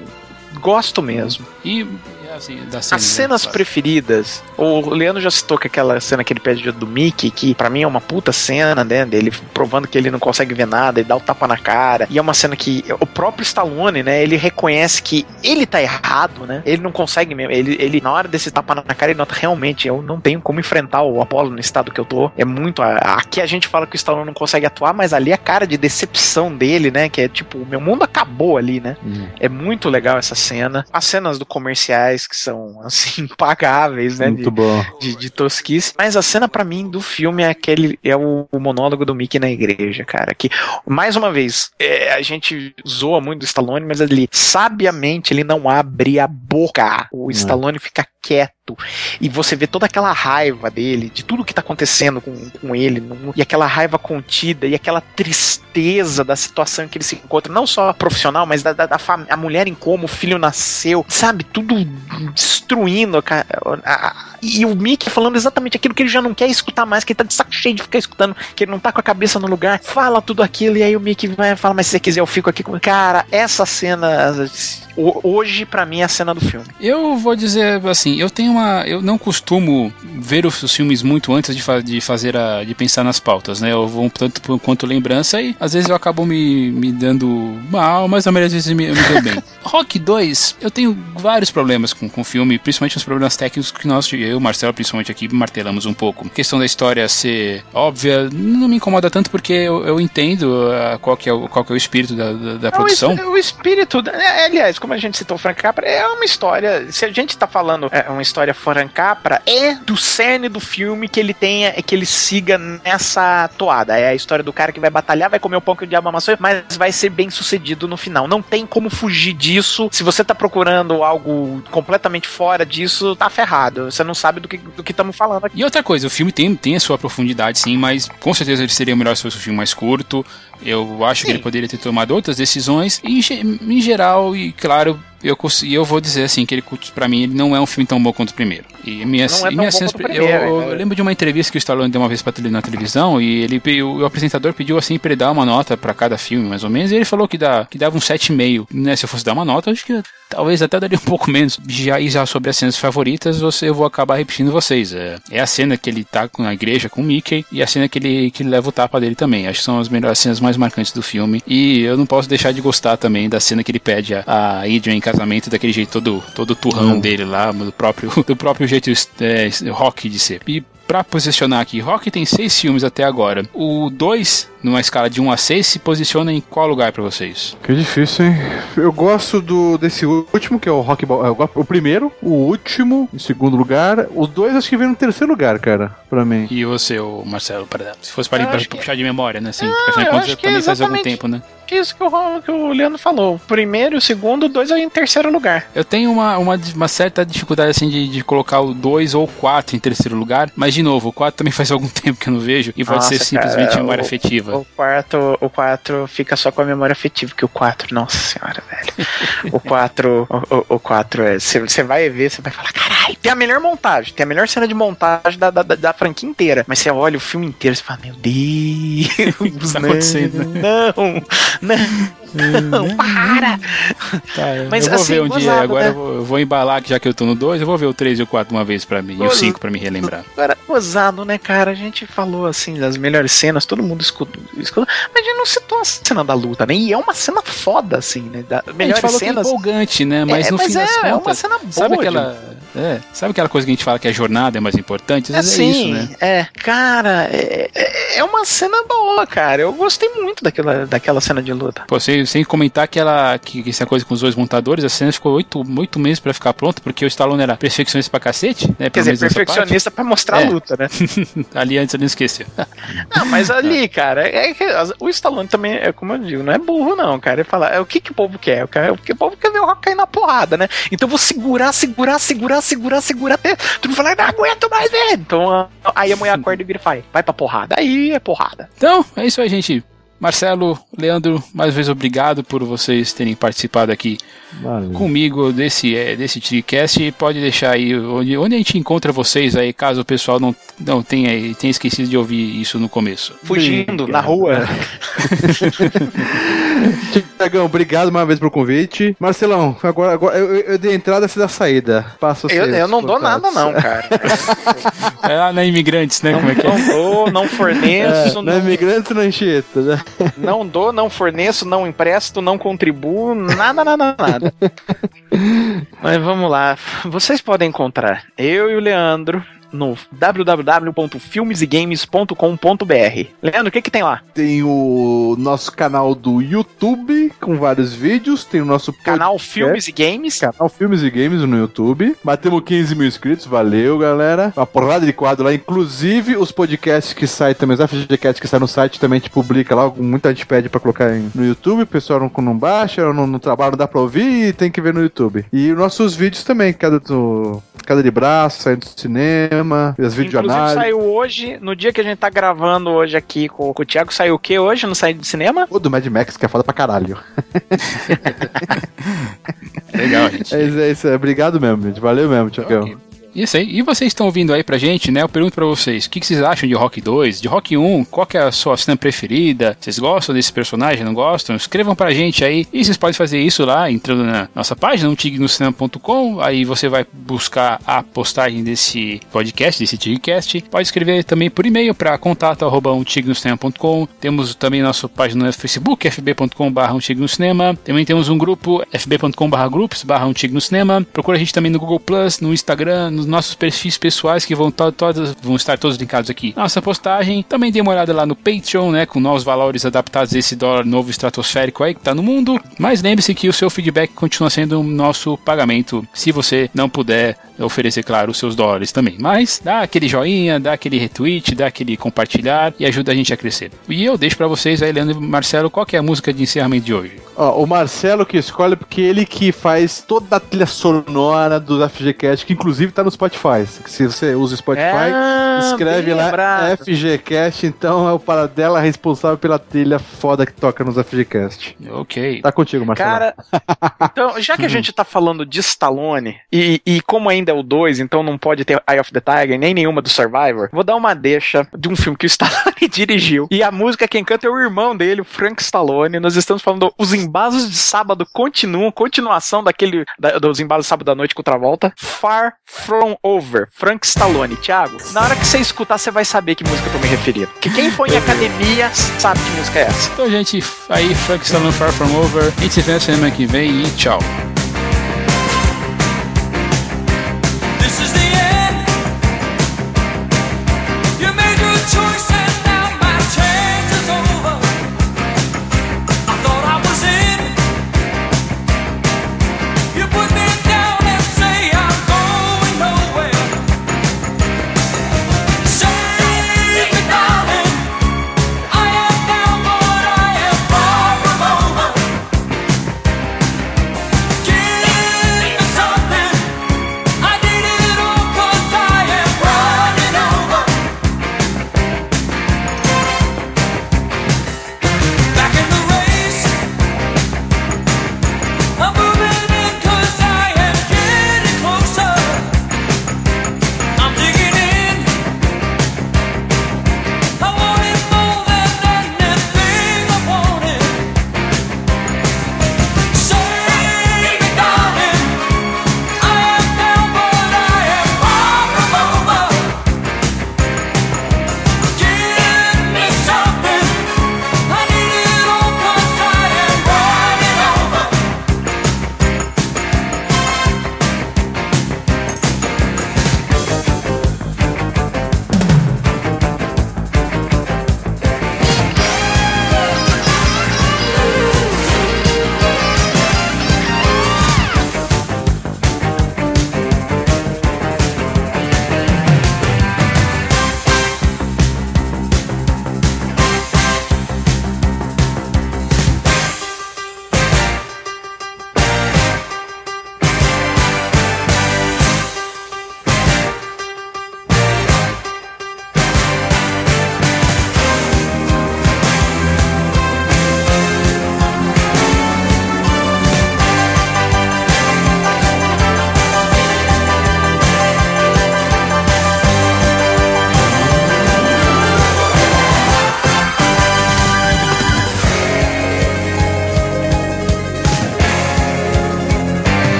Speaker 3: Gosto mesmo.
Speaker 2: E assim,
Speaker 3: das cenas, As cenas né? preferidas. O Leandro já citou que aquela cena que ele pede do Mickey, que para mim é uma puta cena, né? Dele provando que ele não consegue ver nada e dá o tapa na cara. E é uma cena que o próprio Stallone, né? Ele reconhece que ele tá errado, né? Ele não consegue mesmo. Ele, ele na hora desse tapa na cara, ele nota realmente, eu não tenho como enfrentar o Apollo no estado que eu tô. É muito. Aqui a gente fala que o Stallone não consegue atuar, mas ali a cara de decepção dele, né? Que é tipo, o meu mundo acabou ali, né? Uhum. É muito legal essa cena. As cenas do comerciais que são, assim, impagáveis, né?
Speaker 4: Muito
Speaker 3: de,
Speaker 4: bom.
Speaker 3: De, de tosquice. Mas a cena para mim do filme é aquele, é o, o, monólogo do Mickey na igreja, cara. Que, mais uma vez, é, a gente zoa muito do Stallone, mas ele, sabiamente, ele não abre a boca. O hum. Stallone fica quieto e você vê toda aquela raiva dele, de tudo que tá acontecendo com, com ele, e aquela raiva contida e aquela tristeza da situação que ele se encontra, não só profissional, mas da, da, da a mulher em como o filho nasceu, sabe? Tudo destruindo a, a, a, e o Mickey falando exatamente aquilo que ele já não quer escutar mais, que ele tá de saco cheio de ficar escutando, que ele não tá com a cabeça no lugar, fala tudo aquilo, e aí o Mickey vai falar, mas se você quiser eu fico aqui com. Cara, essa cena hoje para mim é a cena do filme.
Speaker 2: Eu vou dizer assim, eu tenho uma, eu não costumo ver os filmes muito antes de, fa de fazer a, de pensar nas pautas, né? Eu vou um tanto quanto lembrança e às vezes eu acabo me, me dando mal, mas a maioria das vezes me, eu me dou bem. Rock 2, eu tenho vários problemas com, com o filme, principalmente os problemas técnicos que nós, eu e o Marcelo, principalmente aqui, martelamos um pouco. A questão da história ser óbvia não me incomoda tanto porque eu, eu entendo uh, qual, que é o, qual que é o espírito da, da, da produção.
Speaker 3: O, o espírito, é, aliás, como a gente citou Frank Capra, é uma história. Se a gente tá falando é uma história Frank Capra, é do cerne do filme que ele tenha, que ele siga nessa toada. É a história do cara que vai batalhar, vai comer o pão que o diabo amassou, mas vai ser bem sucedido no final. Não tem como fugir disso. Se você tá procurando algo completamente fora disso, tá ferrado. Você não sabe do que do que estamos falando aqui.
Speaker 2: E outra coisa, o filme tem, tem a sua profundidade, sim, mas com certeza ele seria melhor se fosse um filme mais curto. Eu acho Sim. que ele poderia ter tomado outras decisões. E, em geral, e claro, eu, eu vou dizer assim que ele para mim ele não é um filme tão bom quanto o primeiro. E minha, não é minha cenas, primeiro, eu, eu, lembro de uma entrevista que o Stallone deu uma vez para na televisão e ele o, o apresentador pediu assim para ele dar uma nota para cada filme, mais ou menos, e ele falou que dá que dava um 7,5, né? Se eu fosse dar uma nota, acho que talvez até daria um pouco menos. Já e já sobre as cenas favoritas, você eu vou acabar repetindo vocês. É, é a cena que ele tá na igreja com o Mickey e a cena que ele que ele leva o tapa dele também. Acho que são as melhores cenas mais marcantes do filme. E eu não posso deixar de gostar também da cena que ele pede a, a Adrian casamento daquele jeito todo todo turrão hum. dele lá, do próprio do próprio jeito é, rock de ser. E pra posicionar aqui, Rock tem seis filmes até agora. O 2, numa escala de 1 a 6, se posiciona em qual lugar para vocês?
Speaker 4: Que difícil, hein? Eu gosto do desse último, que é o Rock Ball. É, o primeiro, o último, em segundo lugar. Os dois acho que vem no terceiro lugar, cara, pra mim.
Speaker 2: E você, o Marcelo, para se fosse para, para puxar de memória, né? Assim, ah, porque afinal de contas também faz algum tempo, né?
Speaker 3: isso que o, que o Leandro falou. O primeiro e o segundo, dois aí em terceiro lugar.
Speaker 2: Eu tenho uma, uma, uma certa dificuldade assim de, de colocar o dois ou quatro em terceiro lugar, mas de novo, o quatro também faz algum tempo que eu não vejo e pode nossa, ser simplesmente cara, memória
Speaker 3: o,
Speaker 2: afetiva.
Speaker 3: O quarto, o quatro fica só com a memória afetiva, que o quatro, nossa senhora, velho. o quatro, o, o quatro é. Você vai ver, você vai falar, caralho, tem a melhor montagem, tem a melhor cena de montagem da, da, da franquia inteira. Mas você olha o filme inteiro e fala, meu Deus, tá não, não, não. Não, uhum. para!
Speaker 2: Tá, Mas, eu vou assim, ver um gozado, dia. Agora né? eu, vou, eu, vou, embalar, já que eu tô no 2, eu vou ver o 3 e o 4 uma vez pra mim. e o 5 pra me relembrar.
Speaker 3: Agora, gozado, né, cara? A gente falou assim das melhores cenas, todo mundo escutou. escutou mas a gente não citou a cena da luta, né? E é uma cena foda, assim, né? Da, a gente falou cenas.
Speaker 2: Que é empolgante, né? Mas é, no mas fim é, das contas. É uma cena boa. Sabe aquela. É, sabe aquela coisa que a gente fala que a jornada é mais importante?
Speaker 3: Às é, é isso, né? É, cara, é, é, é uma cena boa, cara. Eu gostei muito daquela, daquela cena de luta.
Speaker 2: Pô, sem, sem comentar que ela, que, que essa coisa com os dois montadores, a cena ficou oito, oito meses pra ficar pronta, porque o Stallone era perfeccionista pra cacete, né?
Speaker 3: Quer dizer, perfeccionista pra mostrar é. a luta, né?
Speaker 2: ali antes eu não esqueci.
Speaker 3: não, mas ali, cara, é que o Stallone também, é como eu digo, não é burro, não, cara. Ele fala, é o que, que o povo quer? O, que o povo quer ver o rock cair na porrada, né? Então eu vou segurar, segurar, segurar, segurar, segurar até. Tu não falar, não aguento mais ver. Então aí a mulher acorda e vira e fala, vai pra porrada. Aí é porrada.
Speaker 2: Então, é isso aí, gente. Marcelo, Leandro, mais uma vez obrigado por vocês terem participado aqui Valeu. comigo desse, é, desse TriCast. Pode deixar aí onde, onde a gente encontra vocês aí, caso o pessoal não, não tenha, tenha esquecido de ouvir isso no começo.
Speaker 3: Fugindo, na rua.
Speaker 4: Tiagão, obrigado mais uma vez pelo convite. Marcelão, agora, agora eu, eu dei entrada, você dá saída. Passa
Speaker 3: eu, eu não dou nada, não, cara.
Speaker 2: é lá na Imigrantes, né?
Speaker 3: Não,
Speaker 2: Como é que
Speaker 3: é? Não dou, não forneço. É,
Speaker 4: não... Na Imigrantes, na Anchieta, né?
Speaker 3: Não dou, não forneço, não empresto, não contribuo, nada, nada, nada. Mas vamos lá. Vocês podem encontrar eu e o Leandro no www.filmesegames.com.br. Leandro, o que que tem lá?
Speaker 4: Tem o nosso canal do YouTube com vários vídeos, tem o nosso
Speaker 3: canal Filmes e Games.
Speaker 4: Canal Filmes e Games no YouTube. Batemos 15 mil inscritos, valeu, galera. Uma porrada de quadro lá, inclusive os podcasts que saem também, os FGCast que saem no site também a gente publica lá, muita gente pede pra colocar no YouTube, o pessoal não, não baixa, no, no trabalho não dá pra ouvir e tem que ver no YouTube. E os nossos vídeos também, cada, do, cada de braço, saindo do cinema, cinema, as videoanálises.
Speaker 3: saiu hoje, no dia que a gente tá gravando hoje aqui com, com o Thiago, saiu o que hoje no site de cinema?
Speaker 4: O do Mad Max, que é foda pra caralho.
Speaker 2: Legal, gente. É
Speaker 4: isso, é isso. Obrigado mesmo, gente. Valeu mesmo, Thiago. Okay.
Speaker 2: Isso aí. E vocês estão ouvindo aí pra gente, né? Eu pergunto pra vocês, o que, que vocês acham de Rock 2? De Rock 1? Qual é a sua cena preferida? Vocês gostam desse personagem? Não gostam? Escrevam pra gente aí. E vocês podem fazer isso lá, entrando na nossa página, umtignocinema.com. Aí você vai buscar a postagem desse podcast, desse Tigcast. Pode escrever também por e-mail para contato arroba Temos também nossa página no Facebook, fb.com.br. Também temos um grupo, fb.com.br barra Procura a gente também no Google Plus, no Instagram, nos nossos perfis pessoais que vão, vão estar todos linkados aqui. Nossa postagem. Também dê uma olhada lá no Patreon, né? Com novos valores adaptados a esse dólar novo estratosférico aí que tá no mundo. Mas lembre-se que o seu feedback continua sendo o nosso pagamento. Se você não puder oferecer, claro, os seus dólares também. Mas dá aquele joinha, dá aquele retweet, dá aquele compartilhar e ajuda a gente a crescer. E eu deixo para vocês aí, Leandro e Marcelo, qual é a música de encerramento de hoje?
Speaker 4: Ó, o Marcelo que escolhe porque ele que faz toda a trilha sonora do FGCast, que inclusive tá no Spotify. Se você usa o Spotify, é, escreve lá lembrado. FGCast, então é o Paradela responsável pela trilha foda que toca nos FGCast.
Speaker 2: Ok.
Speaker 4: Tá contigo, Marcelo.
Speaker 3: Cara, então, já que a gente tá falando de Stallone, e, e como ainda é o 2, então não pode ter Eye of the Tiger, nem nenhuma do Survivor, vou dar uma deixa de um filme que o Stallone dirigiu. E a música quem canta é o irmão dele, o Frank Stallone. Nós estamos falando Os Embalos de Sábado Continuam, continuação daquele da, dos Embalos de Sábado da Noite com outra volta. Far From Over, Frank Stallone. Thiago, na hora que você escutar, você vai saber que música eu tô me referindo. Que quem foi em academia sabe que música é essa.
Speaker 2: Então, gente, aí Frank Stallone Far From Over. A gente se vê na semana que vem e tchau.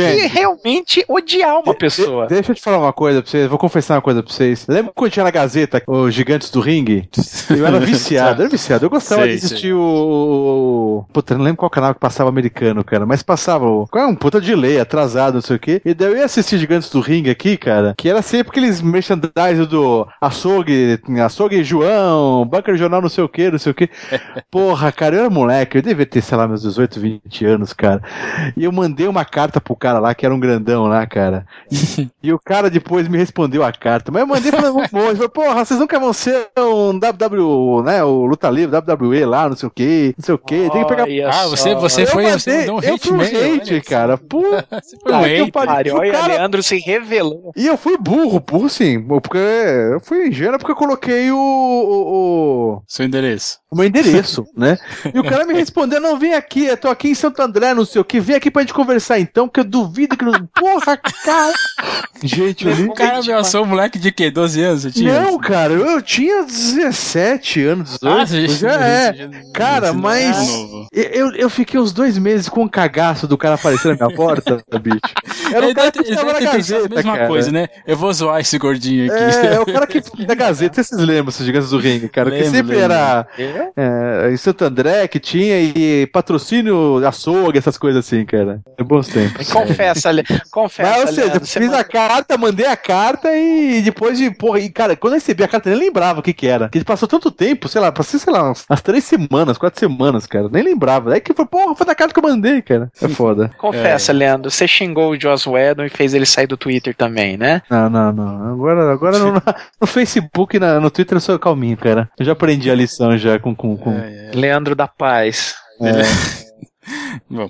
Speaker 3: Que realmente odiar uma pessoa.
Speaker 4: De, deixa eu te falar uma coisa pra vocês, vou confessar uma coisa pra vocês. Lembra quando tinha na Gazeta os Gigantes do Ringue? Eu era viciado, eu era viciado. Eu gostava sei, de assistir o. Puta, não lembro qual canal que passava americano, cara, mas passava o. Qual é um puta de lei, atrasado, não sei o quê. E daí eu ia assistir Gigantes do Ringue aqui, cara, que era sempre aqueles merchandising do açougue, açougue João, banca regional não sei o quê, não sei o quê. Porra, cara, eu era moleque, eu devia ter, sei lá, meus 18, 20 anos, cara. E eu mandei uma carta pro cara lá, que era um grandão lá, cara. E, o cara depois me respondeu a carta. Mas eu mandei falando bom. Falei, porra, vocês nunca vão ser um WW, né? O Luta Livre, WWE lá, não sei o quê, não sei o quê. Tem que pegar.
Speaker 2: Ah, você, você foi
Speaker 4: mandei, você um eu hate, fui um hate cara. Puta,
Speaker 3: um hate, cara. Olha, cara... Leandro se revelou.
Speaker 4: E eu fui burro, burro sim. Porque eu fui ingênuo porque eu coloquei o, o,
Speaker 2: o... Seu endereço.
Speaker 4: O meu endereço, né? E o cara me respondeu: não, vem aqui, eu tô aqui em Santo André, não sei o que, vem aqui pra gente conversar então, que eu duvido que. Porra, cara!
Speaker 2: Gente, eu O cara ameaçou um moleque de quê? 12 anos?
Speaker 4: Não, cara, eu tinha 17 anos, 18. Ah, já, já é. Já, cara, mas. Eu, eu fiquei uns dois meses com um cagaço do cara aparecer na minha porta, bicho.
Speaker 2: Era o cara que estava na Gazeta. A mesma cara. coisa, né? Eu vou zoar esse gordinho aqui.
Speaker 4: É, é o cara que da Gazeta, vocês lembram, esses gigantes do ringue, cara? Lembro, que sempre lembro. era. É? É, em Santo André que tinha e patrocínio açougue, essas coisas assim, cara. É bons tempos.
Speaker 3: Confessa, confessa.
Speaker 4: Mas, ou seja, Leandro, fiz a carta, mandei a carta e depois de, porra, e cara, quando eu recebi a carta, eu nem lembrava o que que era. Que passou tanto tempo, sei lá, passei, sei lá, umas, umas três semanas, quatro semanas, cara. Nem lembrava. Aí que foi, porra, foi da carta que eu mandei, cara. É foda.
Speaker 3: Confessa, é. Leandro, você xingou o Joss Whedon e fez ele sair do Twitter também, né?
Speaker 4: Não, não, não. Agora, agora no, no Facebook e no Twitter eu sou calminho, cara. Eu já aprendi a lição já com, com, com,
Speaker 3: é, é. Leandro da Paz. É.
Speaker 2: Bom,